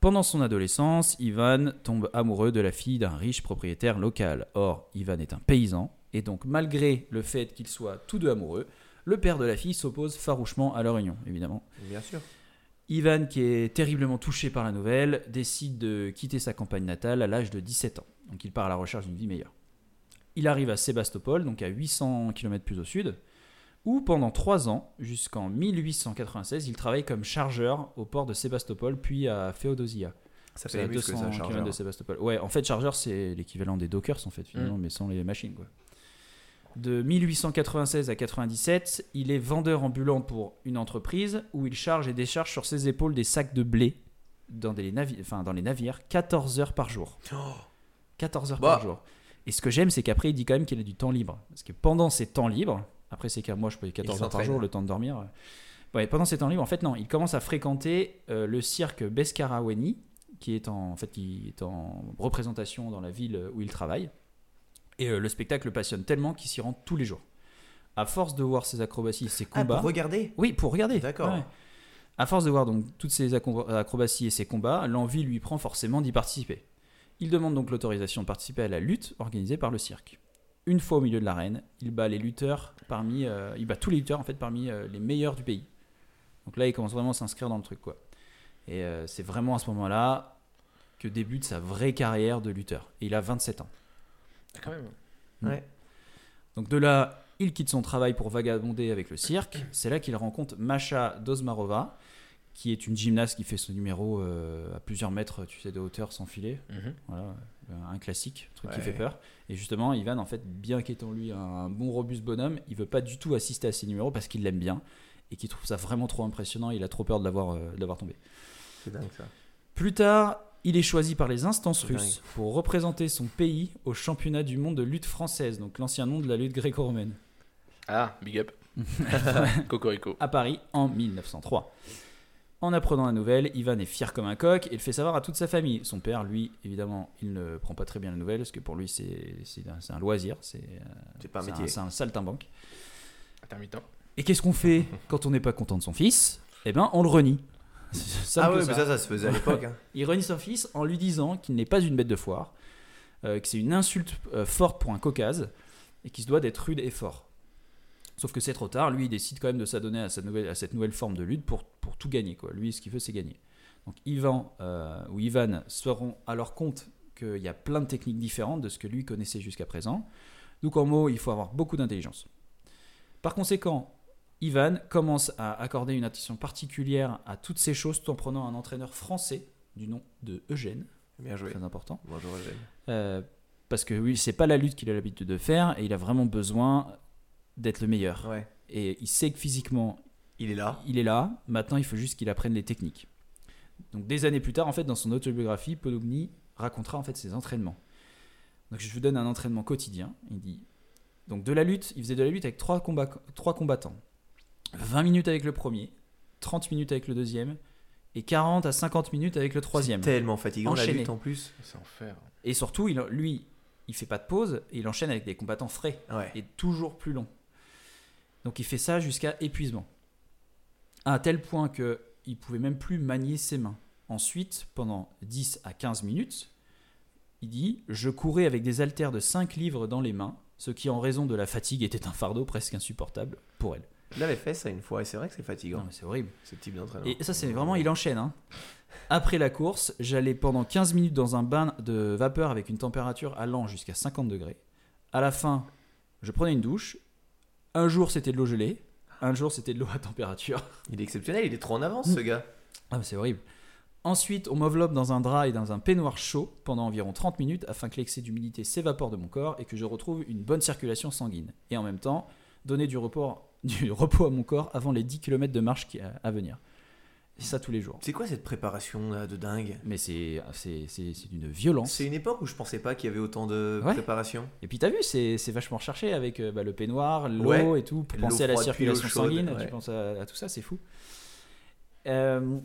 Pendant son adolescence, Ivan tombe amoureux de la fille d'un riche propriétaire local. Or, Ivan est un paysan, et donc malgré le fait qu'ils soient tous deux amoureux, Le père de la fille s'oppose farouchement à leur union, évidemment. Bien sûr. Ivan, qui est terriblement touché par la nouvelle, décide de quitter sa campagne natale à l'âge de 17 ans. Donc il part à la recherche d'une vie meilleure. Il arrive à Sébastopol, donc à 800 km plus au sud, où pendant 3 ans, jusqu'en 1896, il travaille comme chargeur au port de Sébastopol, puis à Féodosia. Ça fait à les muscles, 200 ça, km de Sébastopol. Ouais, en fait, chargeur, c'est l'équivalent des dockers, en fait, finalement, mais sans les machines, quoi. De 1896 à 97, il est vendeur ambulant pour une entreprise où il charge et décharge sur ses épaules des sacs de blé dans, des navi- enfin, dans les navires 14 heures par jour. 14 heures Bah. par jour. Et ce que j'aime, c'est qu'après, il dit quand même qu'il a du temps libre. Parce que pendant ses temps libres, après c'est qu'à moi, je peux 14 heures par jour, le temps de dormir. euh, Ouais, pendant ses temps libres, en fait, non, il commence à fréquenter euh, le cirque Beskaraweni, qui est en, en fait, qui est en représentation dans la ville où il travaille. Et euh, le spectacle le passionne tellement qu'il s'y rend tous les jours. À force de voir ses acrobaties, ses Ah, combats. pour regarder? Oui, pour regarder. D'accord. Ouais. À force de voir donc toutes ces acro- acrobaties et ces combats, l'envie lui prend forcément d'y participer. Il demande donc l'autorisation de participer à la lutte organisée par le cirque. Une fois au milieu de l'arène, il bat les lutteurs parmi, euh, il bat tous les lutteurs en fait parmi euh, les meilleurs du pays. Donc là, il commence vraiment à s'inscrire dans le truc quoi. Et euh, c'est vraiment à ce moment-là que débute sa vraie carrière de lutteur. Et il a 27 ans. Quand même. Ouais. Donc de là, il quitte son travail pour vagabonder avec le cirque. C'est là qu'il rencontre Masha Dozmarova, qui est une gymnaste qui fait son numéro euh, à plusieurs mètres, tu sais, de hauteur sans filet. Mhm. Voilà, euh, un classique, un truc qui fait peur. Et justement, Ivan, en fait, bien qu'étant lui un bon robuste bonhomme, il veut pas du tout assister à ses numéros parce qu'il l'aime bien et qu'il trouve ça vraiment trop impressionnant. Il a trop peur de l'avoir euh, tombé. C'est dingue ça. Plus tard, il est choisi par les instances russes pour représenter son pays au championnat du monde de lutte française, donc l'ancien nom de la lutte gréco-romaine. Ah, big up. Cocorico. à Paris en 1903. En apprenant la nouvelle, Ivan est fier comme un coq et le fait savoir à toute sa famille. Son père, lui, évidemment, il ne prend pas très bien la nouvelle parce que pour lui, c'est c'est un, un loisir, c'est euh, C'est pas un c'est un saltimbanque. Intermittent. Et qu'est-ce qu'on fait quand on n'est pas content de son fils? Eh ben, on le renie. Ah ouais, ça. mais ça, ça se faisait à l'époque. hein. Il renie son fils en lui disant qu'il n'est pas une bête de foire, euh, que c'est une insulte euh, forte pour un caucase et qu'il se doit d'être rude et fort. Sauf que c'est trop tard, lui il décide quand même de s'adonner à, sa nouvelle- à cette nouvelle forme de lutte pour, pour tout gagner. Quoi. Lui ce qu'il veut c'est gagner. Donc Ivan euh, ou Ivan se rendent alors compte qu'il y a plein de techniques différentes de ce que lui connaissait jusqu'à présent. Donc en mots, il faut avoir beaucoup d'intelligence. Par conséquent, Ivan commence à accorder une attention particulière à toutes ces choses tout en prenant un entraîneur français du nom de Eugène, Bien joué. très important. Bonjour Eugène. Euh, parce que oui, c'est pas la lutte qu'il a l'habitude de faire et il a vraiment besoin d'être le meilleur. Ouais. Et il sait que physiquement, Il est là. il est là. Maintenant, il faut juste qu'il apprenne les techniques. Donc, des années plus tard, en fait, dans son autobiographie, Podogny racontera en fait ses entraînements. Donc, je vous donne un entraînement quotidien. Il dit donc de la lutte, il faisait de la lutte avec trois, combats, trois combattants. 20 minutes avec le premier, 30 minutes avec le deuxième et 40 à 50 minutes avec le troisième. Tellement fatigant la Enchaîné. lutte en plus. C'est enfer. Et surtout, il, lui, il fait pas de pause et il enchaîne avec des combattants frais Ouais. et toujours plus long. Donc il fait ça jusqu'à épuisement. À tel point que il pouvait même plus manier ses mains. Ensuite, pendant 10 à 15 minutes, il dit Je courais avec des haltères de 5 livres dans les mains, ce qui, en raison de la fatigue, était un fardeau presque insupportable pour elle. Je l'avais fait ça une fois et c'est vrai que c'est fatigant. c'est horrible. Ce type d'entraînement. Et ça, c'est vraiment, il enchaîne. hein. Après la course, j'allais pendant 15 minutes dans un bain de vapeur avec une température allant jusqu'à 50 degrés. À la fin, je prenais une douche. Un jour, c'était de l'eau gelée. Un jour, c'était de l'eau à température. Il est exceptionnel, il est trop en avance ce gars. Ah, mais c'est horrible. Ensuite, on m'enveloppe dans un drap et dans un peignoir chaud pendant environ 30 minutes afin que l'excès d'humidité s'évapore de mon corps et que je retrouve une bonne circulation sanguine. Et en même temps, donner du repos, du repos à mon corps avant les 10 km de marche à venir. Et ça tous les jours. C'est quoi cette préparation là, de dingue? Mais c'est c'est- c'est- c'est d'une violence. C'est une époque où je pensais pas qu'il y avait autant de Ouais. préparation. Et puis t'as vu, c'est vachement recherché avec euh, bah, le peignoir, l'eau Ouais. et tout, pour penser à la circulation sanguine, ouais. tu penses à, à tout ça, c'est fou. Euh,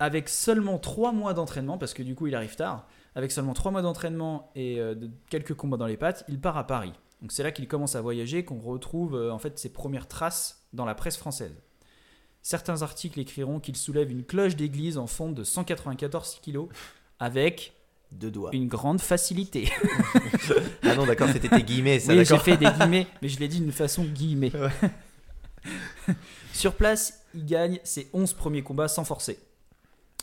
avec seulement 3 mois d'entraînement, parce que du coup il arrive tard, avec seulement 3 mois d'entraînement et euh, de quelques combats dans les pattes, il part à Paris. Donc c'est là qu'il commence à voyager, qu'on retrouve euh, en fait ses premières traces dans la presse française. Certains articles écriront qu'il soulève une cloche d'église en fonte de 194 kg avec Deux doigts. une grande facilité. Ah non, d'accord, c'était tes guillemets, ça, oui, j'ai fait des guillemets, mais je l'ai dit d'une façon guillemets. Sur place, il gagne ses 11 premiers combats sans forcer.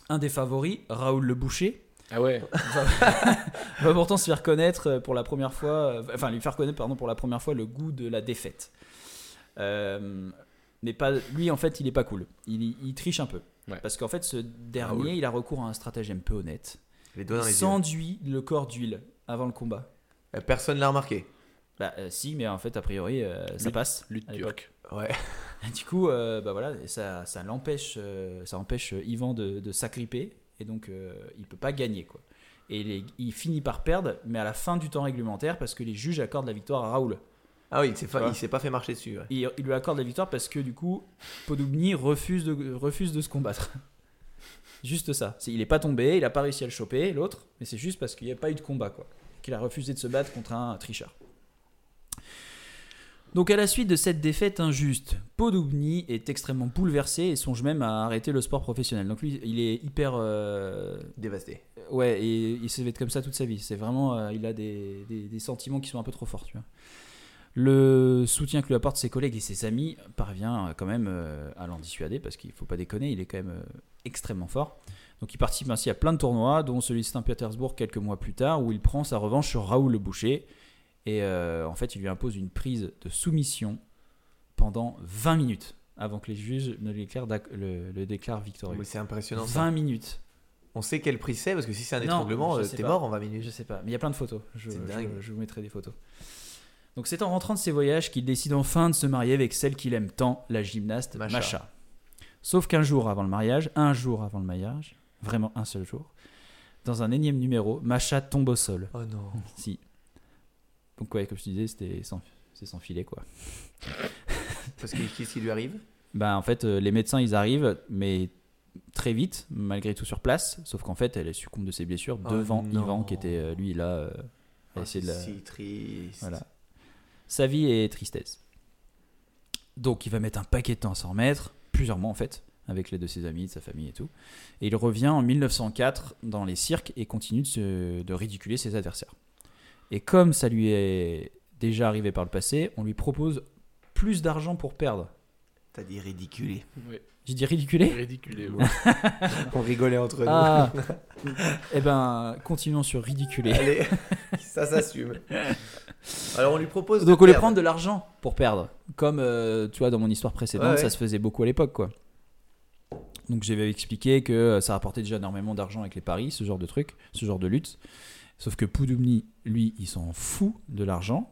Un des favoris, Raoul Le Boucher, Ah ouais. va pourtant se faire connaître pour la première fois, euh, enfin lui faire connaître pardon pour la première fois le goût de la défaite. Euh, mais pas, lui en fait il est pas cool. Il, il triche un peu Ouais. parce qu'en fait ce dernier Raoul. il a recours à un stratagème peu honnête. Les doigts dans Il les s'enduit le corps d'huile avant le combat. Euh, Personne l'a remarqué. Bah euh, si mais en fait a priori euh, ça Lutte- passe. Lutte turque. Ouais. Du coup euh, bah voilà ça, ça l'empêche euh, ça empêche Ivan de, de s'agripper et donc euh, il peut pas gagner quoi. Et les- il finit par perdre mais à la fin du temps réglementaire parce que les juges accordent la victoire à Raoul. Ah oui, il il s'est pas fait marcher dessus. ouais. Il, il lui accorde la victoire parce que du coup, Podobni refuse de, refuse de se combattre. Juste ça. C'est- il est pas tombé, il a pas réussi à le choper, l'autre, mais c'est juste parce qu'il n'y a pas eu de combat, quoi. Qu'il a refusé de se battre contre un tricheur. Donc à la suite de cette défaite injuste, Podobni est extrêmement bouleversé et songe même à arrêter le sport professionnel. Donc lui, il est hyper... euh, Dévasté. Ouais, et il se va être comme ça toute sa vie. C'est vraiment, euh, il a des, des- des sentiments qui sont un peu trop forts, tu vois. Le soutien que lui apportent ses collègues et ses amis parvient euh, quand même euh, à l'en dissuader parce qu'il faut pas déconner, il est quand même euh, extrêmement fort. Donc il participe ainsi à plein de tournois, dont celui de Saint-Pétersbourg quelques mois plus tard, où il prend sa revanche sur Raoul Le Boucher. Et euh, en fait, il lui impose une prise de soumission pendant 20 minutes avant que les juges ne le le, déclarent victorieux. C'est impressionnant. ça. 20 minutes. On sait quel prix c'est parce que si c'est un étranglement, t'es mort en 20 minutes. Je sais pas, mais il y a plein de photos. Je vous mettrai des photos. Donc c'est en rentrant de ses voyages qu'il décide enfin de se marier avec celle qu'il aime tant, la gymnaste Macha. Macha. Sauf qu'un jour avant le mariage, un jour avant le mariage, vraiment un seul jour, dans un énième numéro, Macha tombe au sol. Oh non. Si. Donc ouais, comme je te disais, c'était sans, c'est sans filet quoi. Parce que qu'est-ce qui lui arrive? Bah en fait, euh, les médecins ils arrivent, mais très vite, malgré tout sur place. Sauf qu'en fait, elle succombe de ses blessures Oh devant non. Yvan qui était euh, lui là. euh, à Ah, essayer de la- si triste. Voilà. Sa vie est tristesse. Donc il va mettre un paquet de temps à s'en remettre, plusieurs mois en fait, avec l'aide de ses amis, de sa famille et tout. Et il revient en 1904 dans les cirques et continue de, de ridiculer ses adversaires. Et comme ça lui est déjà arrivé par le passé, on lui propose plus d'argent pour perdre. T'as dit ridiculé. Ouais. J'ai dit ridiculer Ridiculé. ouais. On rigolait entre nous. Ah Eh ben, continuons sur ridiculer. Allez, ça s'assume. Alors on lui propose. de Donc on lui prendre de l'argent pour perdre. Comme euh, tu vois dans mon histoire précédente, Ouais, ouais. ça se faisait beaucoup à l'époque quoi. Donc j'avais expliqué que euh, ça rapportait déjà énormément d'argent avec les paris, ce genre de truc, ce genre de lutte. Sauf que Poudoumni, lui, il s'en fout de l'argent.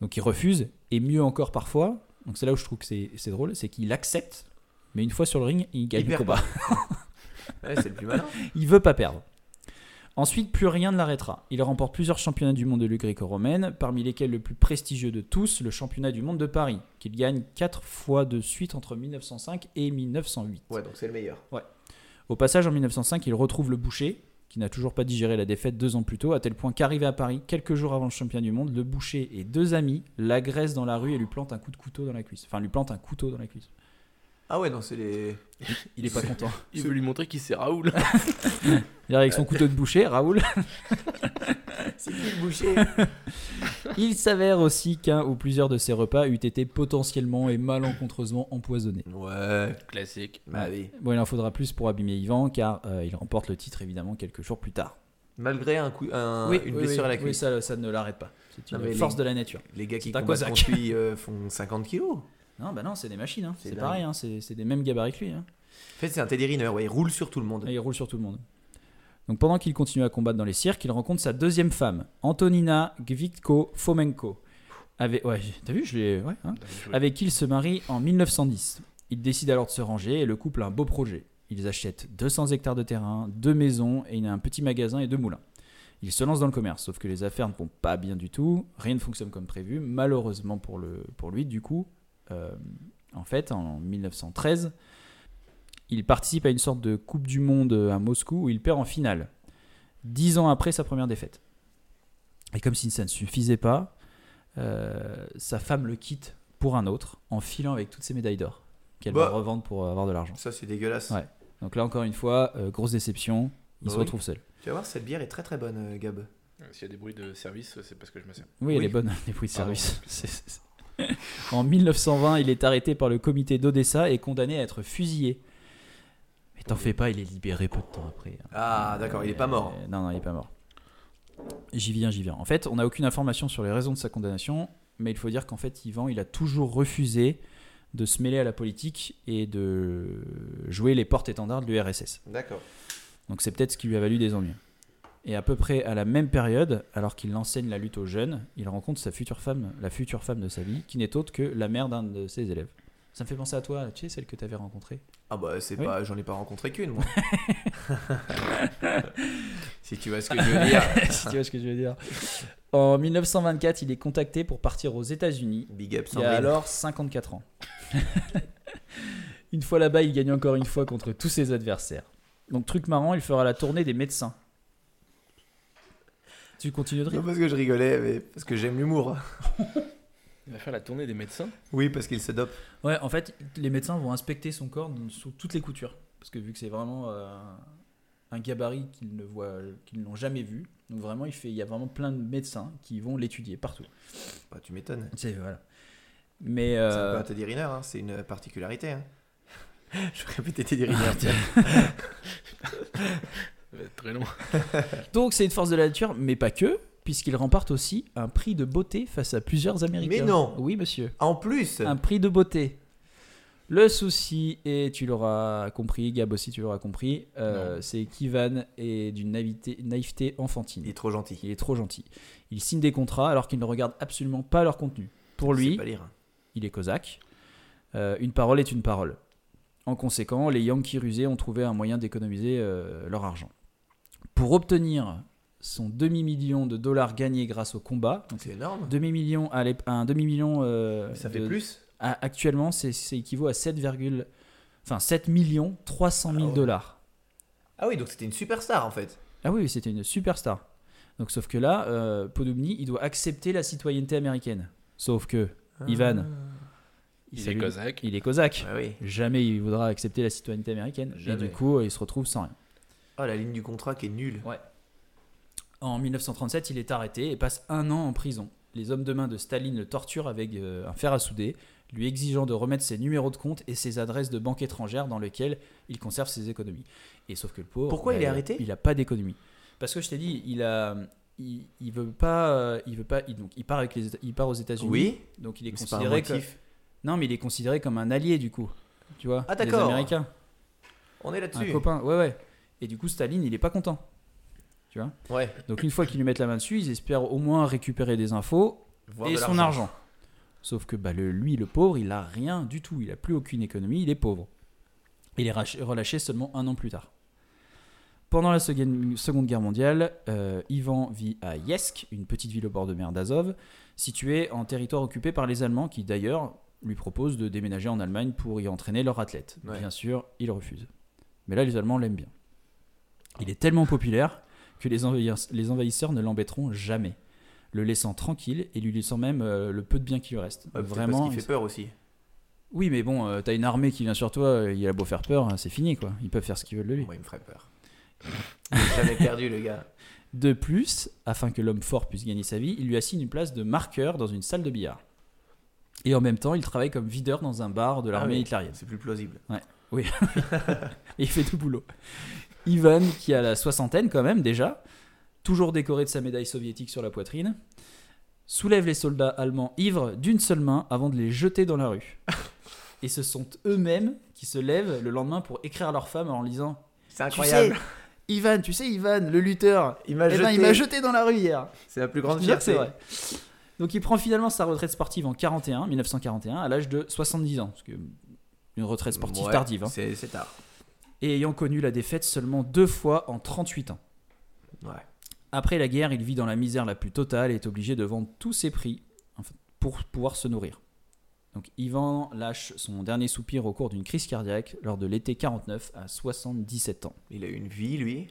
Donc il refuse. Et mieux encore parfois, donc c'est là où je trouve que c'est drôle, c'est qu'il accepte. Mais une fois sur le ring, il gagne Il le combat. Ouais, c'est le plus malin. Il veut pas perdre. Ensuite, plus rien ne l'arrêtera. Il remporte plusieurs championnats du monde de lutte gréco-romaine, parmi lesquels le plus prestigieux de tous, le championnat du monde de Paris, qu'il gagne quatre fois de suite entre 1905 et 1908. Ouais, donc c'est le meilleur. Au passage, en 1905, il retrouve le boucher, qui n'a toujours pas digéré la défaite deux ans plus tôt, à tel point qu'arrivé à Paris, quelques jours avant le championnat du monde, le boucher et deux amis l'agressent dans la rue et lui plantent un coup de couteau dans la cuisse. Enfin, lui plantent un couteau dans la cuisse. Ah ouais, non, c'est les. Il est pas content. Il veut lui montrer qui c'est Raoul. Il arrive avec son couteau de boucher, Raoul. C'est qui le boucher? Il s'avère aussi qu'un ou plusieurs de ces repas eût été potentiellement et malencontreusement empoisonnés. Ouais. Classique. Bah oui. Bon, il en faudra plus pour abîmer Yvan, car euh, il remporte le titre évidemment quelques jours plus tard. Malgré un coup, un- oui, une oui, blessure oui, à la oui, cuisse. ça, ça ne l'arrête pas. C'est Non, une mais force les- de la nature. Les gars qui C'est un combattent Cosaque. contre lui euh, font 50 kilos. Non, bah non, c'est des machines. hein. C'est pareil, hein, c'est c'est des mêmes gabarits que lui. hein. En fait, c'est un Teddy Riner, ouais, il roule sur tout le monde. Et il roule sur tout le monde. Donc pendant qu'il continue à combattre dans les cirques, il rencontre sa deuxième femme, Antonina Gvitko Fomenko. Avec, ouais, t'as vu, je l'ai. Ouais, hein. avec qui il se marie en 1910. Il décide alors de se ranger et le couple a un beau projet. Ils achètent 200 hectares de terrain, deux maisons et il a un petit magasin et deux moulins. Il se lance dans le commerce, sauf que les affaires ne vont pas bien du tout, rien ne fonctionne comme prévu, malheureusement pour, le, pour lui du coup. Euh, en fait, en 1913, il participe à une sorte de Coupe du Monde à Moscou où il perd en finale, dix ans après sa première défaite. Et comme si ça ne suffisait pas, euh, sa femme le quitte pour un autre en filant avec toutes ses médailles d'or qu'elle Bah. va revendre pour avoir de l'argent. Ça, c'est dégueulasse. Ouais. Donc là encore une fois, euh, grosse déception, il Bah se oui. retrouve seul. Tu vas voir, cette bière est très très bonne, euh, Gab. S'il y a des bruits de service, c'est parce que je me sers. Oui, Oui. elle est bonne, les bruits de service. C'est- c'est- En 1920, il est arrêté par le comité d'Odessa et condamné à être fusillé. Mais t'en fais pas, il est libéré peu de temps après. Ah, d'accord, il est pas mort. Euh, non, non, il est pas mort. J'y viens, j'y viens. En fait, on n'a aucune information sur les raisons de sa condamnation, mais il faut dire qu'en fait, Ivan, il a toujours refusé de se mêler à la politique et de jouer les porte-étendards de l'URSS. D'accord. Donc c'est peut-être ce qui lui a valu des ennuis. Et à peu près à la même période, alors qu'il enseigne la lutte aux jeunes, il rencontre sa future femme, la future femme de sa vie, qui n'est autre que la mère d'un de ses élèves. Ça me fait penser à toi, tu sais, celle que tu avais rencontrée. Ah bah c'est Oui. pas, j'en ai pas rencontré qu'une moi. si tu vois ce que je veux dire. si tu vois ce que je veux dire. En 1924, il est contacté pour partir aux États-Unis. Big up Il a alors 54 ans. une fois là-bas, il gagne encore une fois contre tous ses adversaires. Donc, truc marrant, il fera la tournée des médecins. Tu continues de Non rire parce que je rigolais, mais parce que j'aime l'humour. Il va faire la tournée des médecins. Oui, parce qu'il se dope. Ouais, en fait, les médecins vont inspecter son corps sous toutes les coutures. Parce que vu que c'est vraiment euh, un gabarit qu'ils ne voient, qu'ils n'ont jamais vu, donc vraiment, il, fait, il y a vraiment plein de médecins qui vont l'étudier partout. Bah, tu m'étonnes. C'est voilà. Mais C'est un peu euh, un Teddy Riner, hein, c'est une particularité. Hein. je répétais Teddy Riner. tiens. Ça va être très long. donc c'est une force de la nature, mais pas que, puisqu'il remporte aussi un prix de beauté face à plusieurs Américains. Mais non. Oui, monsieur. en plus, Un prix de beauté. Le souci, et tu l'auras compris, Gab aussi tu l'auras compris, euh, c'est qu'Ivan est d'une naïveté, naïveté enfantine. il est trop gentil. Il est trop gentil. Il signe des contrats alors qu'il ne regarde absolument pas leur contenu. Pour lui, pas lire. il est cosaque. Euh, une parole est une parole. En conséquent, les Yankees rusés ont trouvé un moyen d'économiser euh, leur argent. Pour obtenir son demi-million de dollars gagnés grâce au combat, donc C'est énorme. demi-million à un demi-million euh, Ça fait de- plus. à- actuellement, c'est équivaut à 7, virgule- enfin 7 millions 300 000 Ah ouais. dollars. Ah oui, donc c'était une superstar en fait. Ah oui, c'était une superstar. Donc, sauf que là, euh, il doit accepter la citoyenneté américaine. Sauf que Ivan, Il est cosaque. il est cosaque. Ah oui. Jamais il voudra accepter la citoyenneté américaine. Et du coup, il se retrouve sans rien. Oh, la ligne du contrat qui est nulle. En 1937, il est arrêté et passe un an en prison. Les hommes de main de Staline le torturent avec euh, un fer à souder, lui exigeant de remettre ses numéros de compte et ses adresses de banque étrangères dans lesquelles il conserve ses économies. Et sauf que le pauvre, Pourquoi il est arrêté? Il a pas d'économie. Parce que je t'ai dit, il a, il, il veut pas, euh, il veut pas, il, donc il part avec les, il part aux États-Unis. Oui, Donc il est mais un considéré comme, non mais il est considéré comme un allié du coup. Tu vois Ah, d'accord. Américains. On est Un là-dessus. copain, ouais ouais. Et du coup, Staline, il est pas content. Ouais. Donc une fois qu'ils lui mettent la main dessus, ils espèrent au moins récupérer des infos Voir et de son argent. Sauf que bah, le, lui, le pauvre, il a rien du tout. Il a plus aucune économie. Il est pauvre. Il est relâché seulement un an plus tard. Pendant la Seconde Seconde Guerre mondiale, euh, Ivan vit à Yesk, une petite ville au bord de mer d'Azov, située en territoire occupé par les Allemands, qui d'ailleurs lui proposent de déménager en Allemagne pour y entraîner leurs athlètes. Ouais. Bien sûr, il refuse. Mais là, les Allemands l'aiment bien. Il est tellement populaire que les envahisseurs, les envahisseurs ne l'embêteront jamais, le laissant tranquille et lui laissant même euh, le peu de bien qui lui reste. Ouais, Vraiment. Parce qu'il fait peur aussi. Oui, mais bon, euh, t'as une armée qui vient sur toi, il a beau faire peur, hein, c'est fini quoi. Ils peuvent faire ce qu'ils veulent de lui. Moi, il me ferait peur. Jamais perdu, le gars. De plus, afin que l'homme fort puisse gagner sa vie, il lui assigne une place de marqueur dans une salle de billard. Et en même temps, il travaille comme videur dans un bar de l'armée Ah oui. hitlérienne. C'est plus plausible. Et il fait tout boulot. Ivan, qui a la soixantaine quand même déjà, toujours décoré de sa médaille soviétique sur la poitrine, soulève les soldats allemands ivres d'une seule main avant de les jeter dans la rue. Et ce sont eux-mêmes qui se lèvent le lendemain pour écrire à leur femme en lisant C'est Tu incroyable. sais, Ivan, tu sais, Ivan, le lutteur, Il m'a eh ben, jeté. il m'a jeté dans la rue hier. C'est la plus grande fierté. c'est vrai. Donc il prend finalement sa retraite sportive en 41, 1941, à l'âge de 70 ans. Parce que une retraite sportive Ouais, tardive. hein. C'est tard. Et ayant connu la défaite seulement deux fois en 38 ans. Ouais. Après la guerre, il vit dans la misère la plus totale et est obligé de vendre tous ses prix pour pouvoir se nourrir. Donc Ivan lâche son dernier soupir au cours d'une crise cardiaque lors de l'été 49 à 77 ans. Il a eu une vie, lui?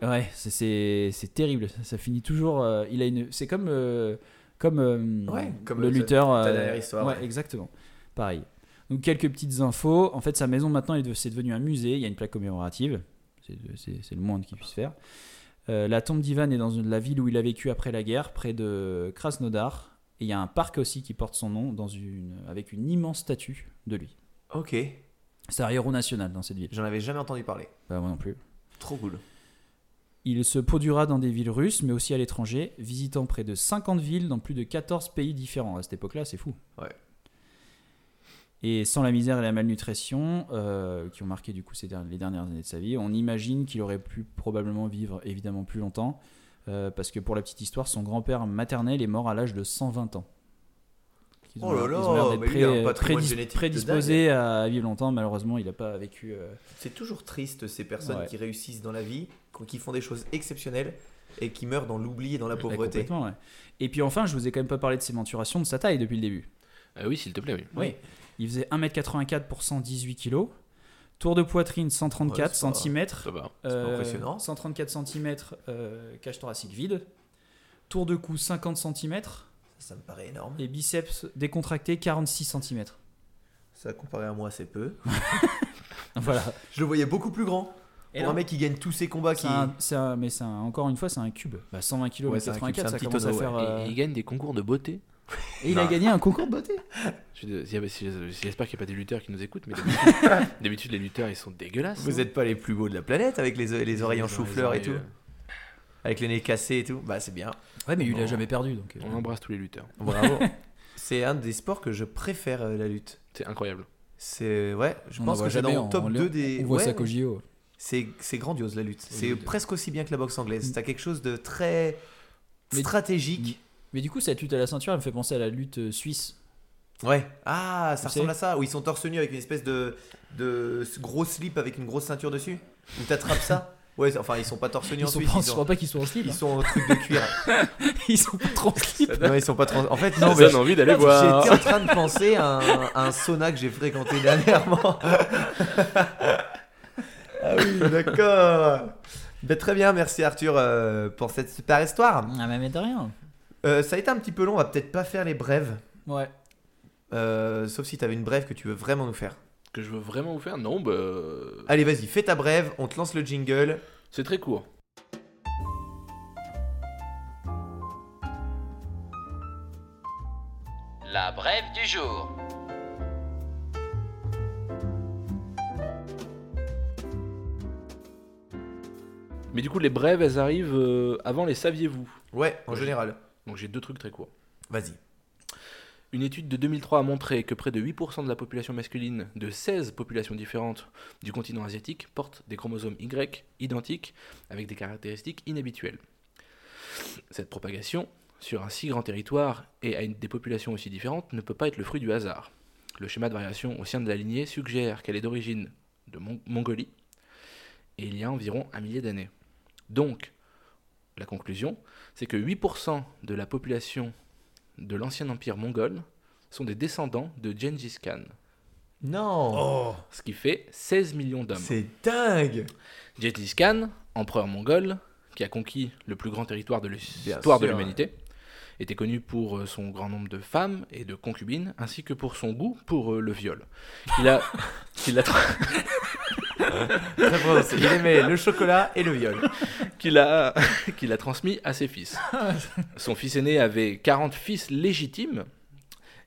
Ouais, c'est- terrible. Ça, ça finit toujours. euh, il a une. C'est comme euh, comme euh, Ouais, comme le lutteur. ta dernière histoire, Ouais, ouais. exactement. Pareil. Donc quelques petites infos. En fait, sa maison maintenant, c'est devenu un musée. Il y a une plaque commémorative. C'est le moins qu'il puisse faire. Euh, la tombe d'Ivan est dans une- la ville où il a vécu après la guerre, près de Krasnodar. Et il y a un parc aussi qui porte son nom dans une, avec une immense statue de lui. Ok. C'est un héros national dans cette ville. J'en avais jamais entendu parler. Bah, moi non plus. Trop cool. Il se produira dans des villes russes, mais aussi à l'étranger, visitant près de 50 villes dans plus de 14 pays différents. À cette époque-là, c'est fou. Ouais. Et sans la misère et la malnutrition, euh, qui ont marqué du coup ces der- les dernières années de sa vie, on imagine qu'il aurait pu probablement vivre évidemment plus longtemps, euh, parce que pour la petite histoire, son grand-père maternel est mort à l'âge de 120 ans. Ils ont Oh là là, mais lui, il a un pré- patrimoine prédis- génétique de prédisposés à vivre longtemps. Malheureusement, il n'a pas vécu. euh, C'est toujours triste ces personnes Ouais. qui réussissent dans la vie, qui font des choses exceptionnelles et qui meurent dans l'oubli et dans la pauvreté. complètement, ouais. Et puis enfin, je vous ai quand même pas parlé de ses mensurations, de sa taille depuis le début. Euh, oui, s'il te plaît, oui. Oui. Il faisait 1m84 pour 118 kg. Tour de poitrine 134 Ouais, c'est pas- cm. Pas impressionnant. 134 cm, cage thoracique vide. Tour de cou 50 cm. Ça me paraît énorme. Et biceps décontractés 46 cm. Ça, comparé à moi, c'est peu. Voilà. Je le voyais beaucoup plus grand. Et Pour non, un mec qui gagne tous ses combats, qui. un- mais c'est un- encore une fois, c'est un cube. Bah, 120 kg, Ouais, c'est un cube, 84, c'est un ça petit commence à tonneau, faire. ouais. euh, Et il gagne des concours de beauté. Et il a gagné un concours de beauté. J'espère qu'il n'y a pas des lutteurs qui nous écoutent, mais d'habitude, les lutteurs, ils sont dégueulasses. Vous n'êtes pas les plus beaux de la planète avec les, les oreilles en chou-fleur et tout. euh, Avec les nez cassés et tout. Bah, c'est bien. Ouais, mais il a jamais perdu. Donc, euh, On embrasse tous les lutteurs. Bravo. c'est un des sports que je préfère, euh, la lutte. C'est incroyable. C'est. Ouais, je pense que c'est dans top en- 2 des. On voit Ouais, ça qu'au JO. C'est grandiose la lutte. C'est presque aussi bien que la boxe anglaise. Mm. T'as quelque chose de très Mais- stratégique. Mais du coup, cette lutte à la ceinture, elle me fait penser à la lutte euh, suisse. Ouais. Ah, ça Tu ressemble sais. à ça. Où ils sont torse nu avec une espèce de, de gros slip avec une grosse ceinture dessus. Où t'attrapes ça. Ouais, enfin, ils sont pas torse nu Ils en Suisse. pas, Ils je crois pas qu'ils sont en slip. ils hein. sont en truc de cuir. Ils sont pas trop en slip. non, ils sont pas trans. En fait, Ça non, mais donne envie d'aller voir. J'étais en train de penser à un, à un sauna que j'ai fréquenté dernièrement. ah oui, d'accord. Ben, très bien, merci Arthur euh, pour cette super histoire. Ah, mais de rien. Euh, ça a été un petit peu long, on va peut-être pas faire les brèves. Ouais. Euh, sauf si tu avais une brève que tu veux vraiment nous faire. Que je veux vraiment vous faire Non, bah. euh, Allez, vas-y, fais ta brève, on te lance le jingle. C'est très court. La brève du jour. Mais du coup, les brèves, elles arrivent euh, avant les saviez-vous. Ouais, en Ouais. général. Donc j'ai deux trucs très courts. Vas-y. Une étude de 2003 a montré que près de 8% de la population masculine de 16 populations différentes du continent asiatique portent des chromosomes Y identiques avec des caractéristiques inhabituelles. Cette propagation sur un si grand territoire et à une- des populations aussi différentes ne peut pas être le fruit du hasard. Le schéma de variation au sein de la lignée suggère qu'elle est d'origine de Mon- Mongolie et il y a environ un millier d'années. Donc, la conclusion, c'est que 8% de la population de l'ancien empire mongol sont des descendants de Gengis Khan, Non. Ce qui fait 16 millions d'hommes. C'est dingue. Gengis Khan, empereur mongol, qui a conquis le plus grand territoire de l'histoire de l'humanité, était connu pour euh, son grand nombre de femmes et de concubines, ainsi que pour son goût pour euh, le viol. Il a, qu'il a, tra- Très prononcé. Il aimait le chocolat et le viol. qu'il a, qu'il a transmis à ses fils. Son fils aîné avait 40 fils légitimes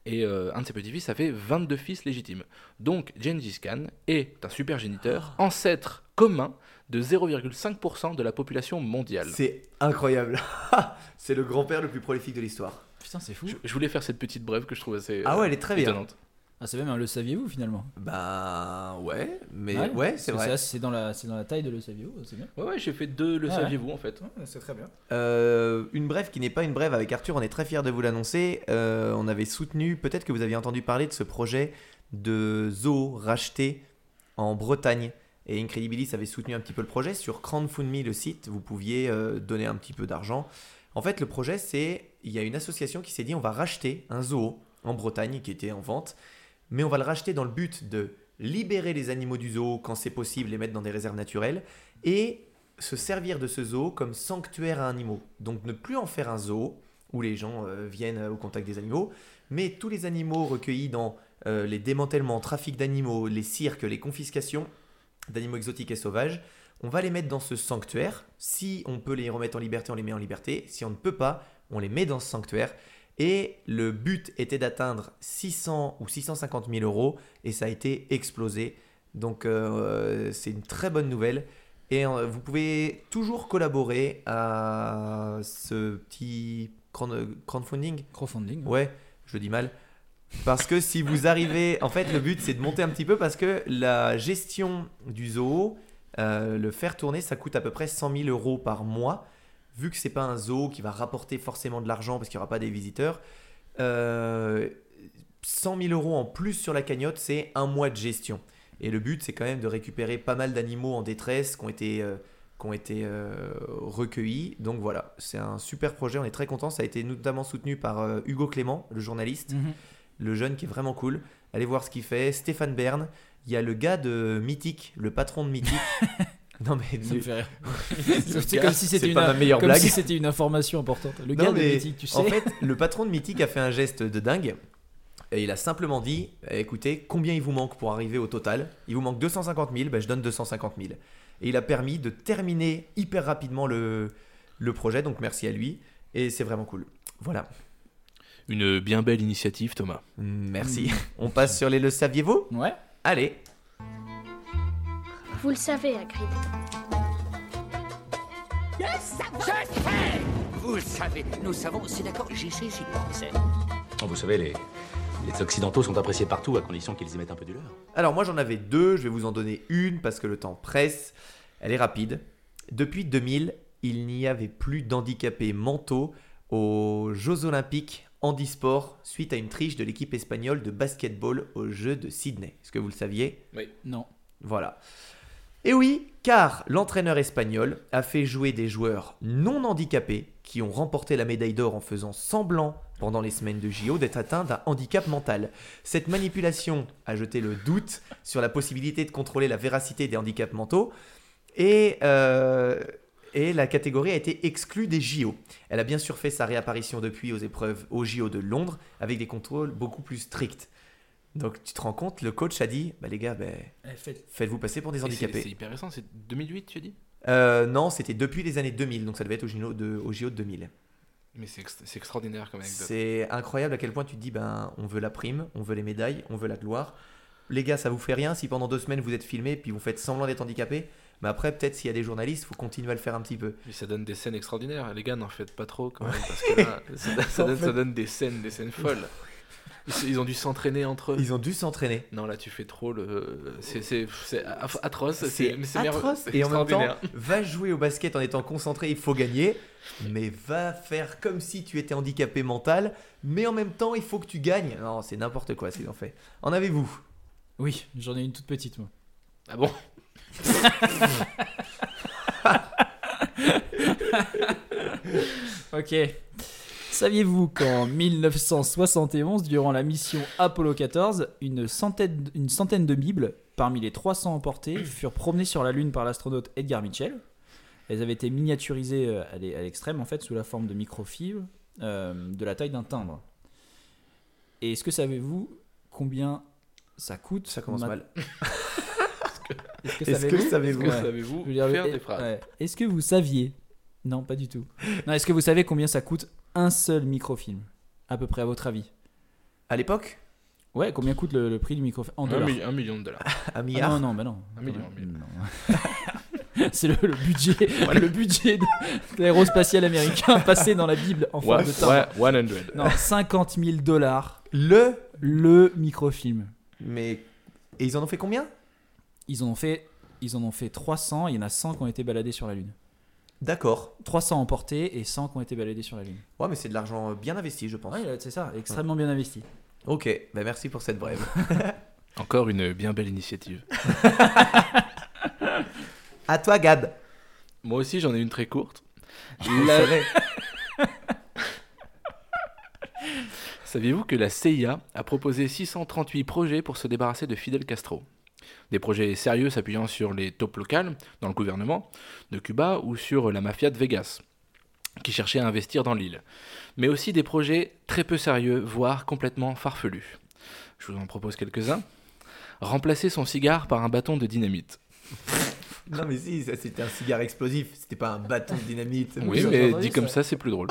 et euh, un de ses petits-fils avait 22 fils légitimes. Donc Gengis Khan est un supergéniteur, ancêtre commun de 0,5% de la population mondiale. C'est incroyable. C'est le grand-père le plus prolifique de l'histoire. Putain, c'est fou. Je, je voulais faire cette petite brève que je trouve assez Ah ouais, euh, elle est très bien. étonnante. Ah, c'est même un le saviez-vous finalement? Bah ouais, mais ouais, c'est vrai. C'est dans, la, c'est dans la taille de le saviez-vous, c'est bien. Ouais, ouais, j'ai fait deux, le Ah ouais. saviez-vous en fait. c'est très bien. Euh, une brève qui n'est pas une brève avec Arthur, on est très fiers de vous l'annoncer. Euh, on avait soutenu, peut-être que vous aviez entendu parler de ce projet de zoo racheté en Bretagne. Et Incredibilis avait soutenu un petit peu le projet. Sur Crowdfundme, le site, vous pouviez euh, donner un petit peu d'argent. En fait, le projet, c'est il y a une association qui s'est dit on va racheter un zoo en Bretagne qui était en vente, mais on va le racheter dans le but de libérer les animaux du zoo quand c'est possible, les mettre dans des réserves naturelles et se servir de ce zoo comme sanctuaire à animaux. Donc ne plus en faire un zoo où les gens euh, viennent au contact des animaux, mais tous les animaux recueillis dans euh, les démantèlements, trafic d'animaux, les cirques, les confiscations d'animaux exotiques et sauvages, on va les mettre dans ce sanctuaire. Si on peut les remettre en liberté, on les met en liberté. Si on ne peut pas, on les met dans ce sanctuaire. Et le but était d'atteindre 600 ou 650 000 euros et ça a été explosé. Donc euh, c'est une très bonne nouvelle. Et euh, vous pouvez toujours collaborer à ce petit crowd- crowdfunding. Crowdfunding. Ouais, je dis mal. Parce que si vous arrivez, en fait, le but c'est de monter un petit peu parce que la gestion du zoo, euh, le faire tourner, ça coûte à peu près 100 000 euros par mois. Vu que c'est pas un zoo qui va rapporter forcément de l'argent parce qu'il n'y aura pas des visiteurs, euh, 100 000 euros en plus sur la cagnotte, c'est un mois de gestion. Et le but c'est quand même de récupérer pas mal d'animaux en détresse qui ont été, euh, qui ont été euh, recueillis. Donc voilà, c'est un super projet, on est très content. Ça a été notamment soutenu par euh, Hugo Clément, le journaliste Mhm. le jeune qui est vraiment cool. Allez voir ce qu'il fait. Stéphane Bern. Il y a le gars de Mythique, le patron de Mythique. non mais Ça me fait rire. Ce c'est comme si c'était c'est une, pas ma comme blague. si c'était une information importante. Le Non, gars de Mythique, tu sais. En fait, le patron de Mythique a fait un geste de dingue. Et il a simplement dit eh, écoutez, combien il vous manque pour arriver au total? Il vous manque 250 000, ben, je donne 250 000. Et il a permis de terminer hyper rapidement le, le projet, donc merci à lui. Et c'est vraiment cool. Voilà, Une bien belle initiative, Thomas. merci. On passe sur les Le saviez-vous? Ouais. Allez, Vous le savez, Hagrid. Vous le savez, nous savons, c'est d'accord, j'y sais, j'y pensais. Vous savez, les, les Occidentaux sont appréciés partout à condition qu'ils y mettent un peu du leur. Alors moi j'en avais deux, je vais vous en donner une parce que le temps presse. Elle est rapide. Depuis 2000, il n'y avait plus d'handicapés mentaux aux Jeux Olympiques handisport suite à une triche de l'équipe espagnole de basketball aux Jeux de Sydney. Est-ce que vous le saviez? Non. Voilà. Et oui, car l'entraîneur espagnol a fait jouer des joueurs non handicapés qui ont remporté la médaille d'or en faisant semblant pendant les semaines de JO d'être atteints d'un handicap mental. Cette manipulation a jeté le doute sur la possibilité de contrôler la véracité des handicaps mentaux et, euh, la catégorie a été exclue des JO. Elle a bien sûr fait sa réapparition depuis aux épreuves aux JO de Londres avec des contrôles beaucoup plus stricts. Donc tu te rends compte, le coach a dit, bah les gars, ben, faites-vous passer pour des handicapés. C'est hyper récent, c'est 2008, tu as dit? Euh, non, c'était depuis les années 2000, donc ça devait être au JO de, au JO de 2000. Mais c'est ext- c'est extraordinaire comme anecdote. C'est incroyable à quel point tu te dis, ben, on veut la prime, on veut les médailles, on veut la gloire. Les gars, ça vous fait rien si pendant deux semaines vous êtes filmés puis vous faites semblant d'être handicapé Mais après, peut-être s'il y a des journalistes, faut continuer à le faire un petit peu. Mais ça donne des scènes extraordinaires. Les gars, n'en faites pas trop quand même, parce que là, ça, donne, ça donne des scènes, des scènes folles. Ils, ont dû s'entraîner entre eux. Ils ont dû s'entraîner. Non, là, tu fais trop le. C'est c'est- c'est aff- atroce. C'est atroce. Et en même temps, va jouer au basket en étant concentré, il faut gagner. Mais va faire comme si tu étais handicapé mental. Mais en même temps, il faut que tu gagnes. Non, c'est n'importe quoi ce qu'ils ont fait. En avez-vous? Oui, j'en ai une toute petite, moi. Ah bon? Ok. Saviez-vous qu'en 1971, durant la mission Apollo 14, une centaine, une centaine de Bibles, parmi les 300 emportées, furent promenées sur la Lune par l'astronaute Edgar Mitchell? Elles avaient été miniaturisées euh, à l'e- à l'extrême, en fait, sous la forme de microfibres euh, de la taille d'un timbre. Et est-ce que savez-vous combien ça coûte? Ça commence ma- mal. Est-ce que savez-vous? Est-ce que faire le- des phrases ouais. Est-ce que vous saviez? Non, pas du tout. Non, est-ce que vous savez combien ça coûte un seul microfilm À peu près, à votre avis? À l'époque? Ouais, combien coûte le, le prix du microfilm? En un, dollars mi- un million de dollars. Un Ah milliard? Non, non, bah non. Un million, un million. Non. C'est le, le budget, le budget de, de l'aérospatial américain passé dans la Bible en forme Ouais, de timbre. ouais, 100. Non, 50 000 dollars Le? Le microfilm. Mais. Et ils en ont fait combien? Ils en ont fait, ils en ont fait 300. Il y en a 100 qui ont été baladés sur la Lune. D'accord. 300 emportés et 100 qui ont été baladés sur la Lune. Ouais, mais c'est de l'argent bien investi, je pense. Ouais, c'est ça, extrêmement bien investi. Ok, bah merci pour cette brève. Encore une bien belle initiative. À toi, Gad. Moi aussi, j'en ai une très courte. Je La-. Saviez-vous que la CIA a proposé 638 projets pour se débarrasser de Fidel Castro? Des projets sérieux s'appuyant sur les taupes locales dans le gouvernement de Cuba ou sur la mafia de Vegas, qui cherchait à investir dans l'île. Mais aussi des projets très peu sérieux, voire complètement farfelus. Je vous en propose quelques-uns. Remplacer son cigare par un bâton de dynamite. Non, mais si, ça c'était un cigare explosif, c'était pas un bâton de dynamite. Oui, mais dit comme ça. ça, c'est plus drôle.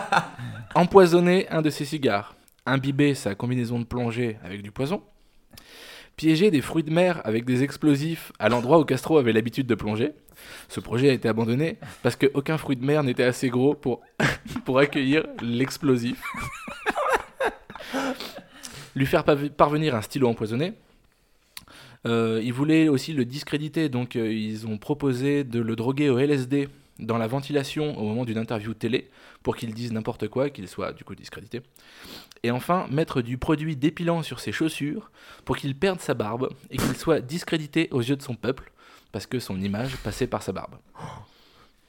Empoisonner un de ses cigares. Imbiber sa combinaison de plongée avec du poison. Piéger des fruits de mer avec des explosifs à l'endroit où Castro avait l'habitude de plonger. Ce projet a été abandonné parce qu'aucun fruit de mer n'était assez gros pour, accueillir l'explosif. Lui faire parvenir un stylo empoisonné. Euh, ils voulaient aussi le discréditer, donc euh, ils ont proposé de le droguer au LSD dans la ventilation au moment d'une interview télé pour qu'il dise n'importe quoi, qu'il soit du coup discrédité. Et enfin, mettre du produit dépilant sur ses chaussures pour qu'il perde sa barbe et qu'il soit discrédité aux yeux de son peuple parce que son image passait par sa barbe.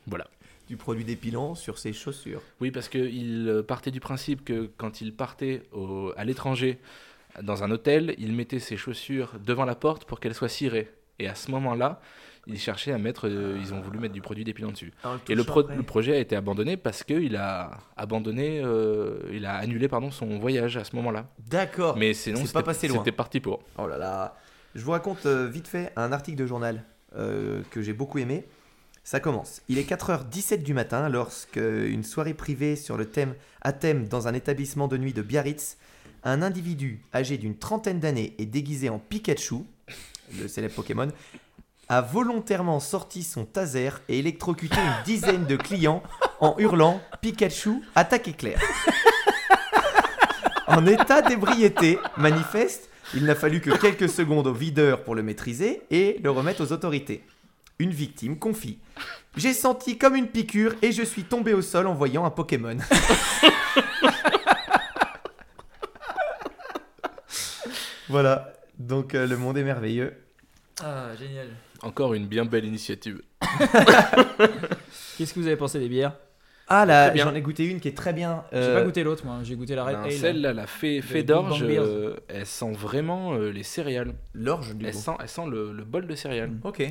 Voilà. Du produit dépilant sur ses chaussures. Oui, parce qu'il euh, partait du principe que quand il partait au- à l'étranger, dans un hôtel, il mettait ses chaussures devant la porte pour qu'elles soient cirées. Et à ce moment-là, ils cherchaient à mettre, euh, ils ont voulu mettre du produit dépilant dessus. Et le, pro- le projet a été abandonné parce qu'il a abandonné, euh, il a annulé pardon son voyage à ce moment-là. D'accord. Mais sinon, c'est c'était pas passé loin. C'était parti pour. Oh là là. Je vous raconte euh, vite fait un article de journal que j'ai beaucoup aimé. Ça commence. Il est 4h17 du matin lorsque une soirée privée sur le thème à thème dans un établissement de nuit de Biarritz, un individu âgé d'une trentaine d'années et déguisé en Pikachu, le célèbre Pokémon, a volontairement sorti son taser et électrocuté une dizaine de clients en hurlant Pikachu, attaque éclair. En état d'ébriété manifeste, il n'a fallu que quelques secondes au videur pour le maîtriser et le remettre aux autorités. Une victime confie J'ai senti comme une piqûre et je suis tombé au sol en voyant un Pokémon. voilà, donc euh, le monde est merveilleux. Ah, génial. Encore une bien belle initiative. Qu'est-ce que vous avez pensé des bières? Ah là, j'en ai goûté une qui est très bien. J'ai euh, pas goûté l'autre, moi. J'ai goûté la Red Ale. Celle-là, la fée, d'orge, euh, elle sent vraiment euh, les céréales. L'orge du Elle coup. sent, elle sent le, le bol de céréales. Ok.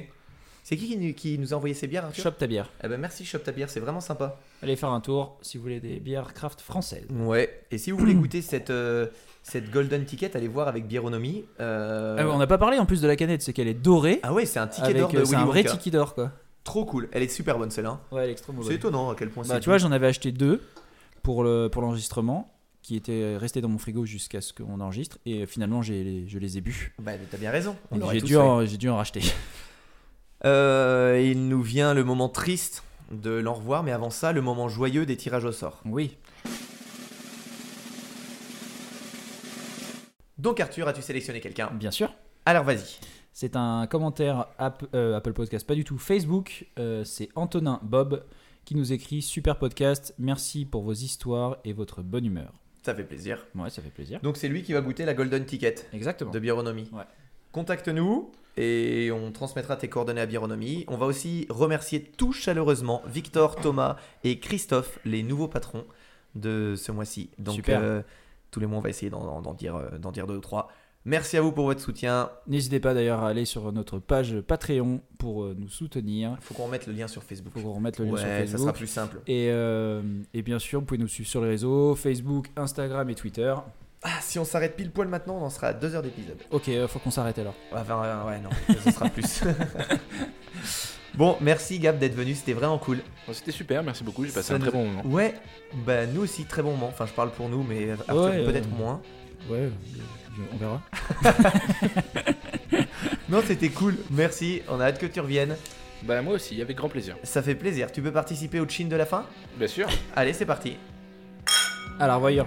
C'est qui qui nous, qui nous a envoyé ces bières, Arthur? Shop ta bière. Eh ben merci Shop ta bière, c'est vraiment sympa. Allez faire un tour si vous voulez des bières craft françaises. Ouais, et si vous voulez goûter cette, euh, cette Golden Ticket, allez voir avec Bieronomie. Euh, Ah ouais, on n'a pas parlé en plus de la canette, c'est qu'elle est dorée. Ah ouais, c'est un ticket d'or de euh, c'est un vrai Wonka. ticket d'or quoi. Trop cool, elle est super bonne celle-là. Ouais, elle est extrêmement C'est bonne. étonnant à quel point Bah, c'est tu vois, j'en avais acheté deux pour le pour l'enregistrement qui étaient restés dans mon frigo jusqu'à ce qu'on enregistre et finalement j'ai je les ai bu. Bah t'as bien raison. J'ai dû en, j'ai dû en racheter. Euh, il nous vient le moment triste de l'en revoir, mais avant ça, le moment joyeux des tirages au sort. Oui. Donc Arthur, as-tu sélectionné quelqu'un? Bien sûr. Alors vas-y. C'est un commentaire App- euh, Apple Podcast, pas du tout Facebook. Euh, c'est Antonin Bob qui nous écrit Super podcast, merci pour vos histoires et votre bonne humeur. Ça fait plaisir. Ouais, ça fait plaisir. Donc c'est lui qui va goûter la Golden Ticket Exactement. de Bieronomie. Ouais. Contacte-nous et on transmettra tes coordonnées à Bieronomie. On va aussi remercier tout chaleureusement Victor, Thomas et Christophe, les nouveaux patrons de ce mois-ci. Donc Super. euh, tous les mois, on va essayer d'en d'en dire, euh, d'en dire deux ou trois. Merci à vous pour votre soutien. N'hésitez pas d'ailleurs à aller sur notre page Patreon pour euh, nous soutenir. Faut qu'on remette le lien sur Facebook. Il faut qu'on remette le lien ouais, sur ça Facebook. sera plus simple. Et, euh, et bien sûr, vous pouvez nous suivre sur les réseaux Facebook, Instagram et Twitter. Ah, si on s'arrête pile poil maintenant, on en sera à deux heures d'épisode. Ok, faut qu'on s'arrête alors. Enfin, euh, ouais, non, ce sera plus. bon, merci Gab d'être venu, c'était vraiment cool. C'était super, merci beaucoup, j'ai passé Ça un très bon moment. Ouais, bah nous aussi, très bon moment. Enfin, je parle pour nous, mais Arthur Ouais, peut-être euh, moins. Ouais, on verra. Non, c'était cool, merci, on a hâte que tu reviennes. Bah moi aussi, avec grand plaisir. Ça fait plaisir. Tu peux participer au chin de la fin? Bien sûr. Allez, c'est parti. Alors, voyons.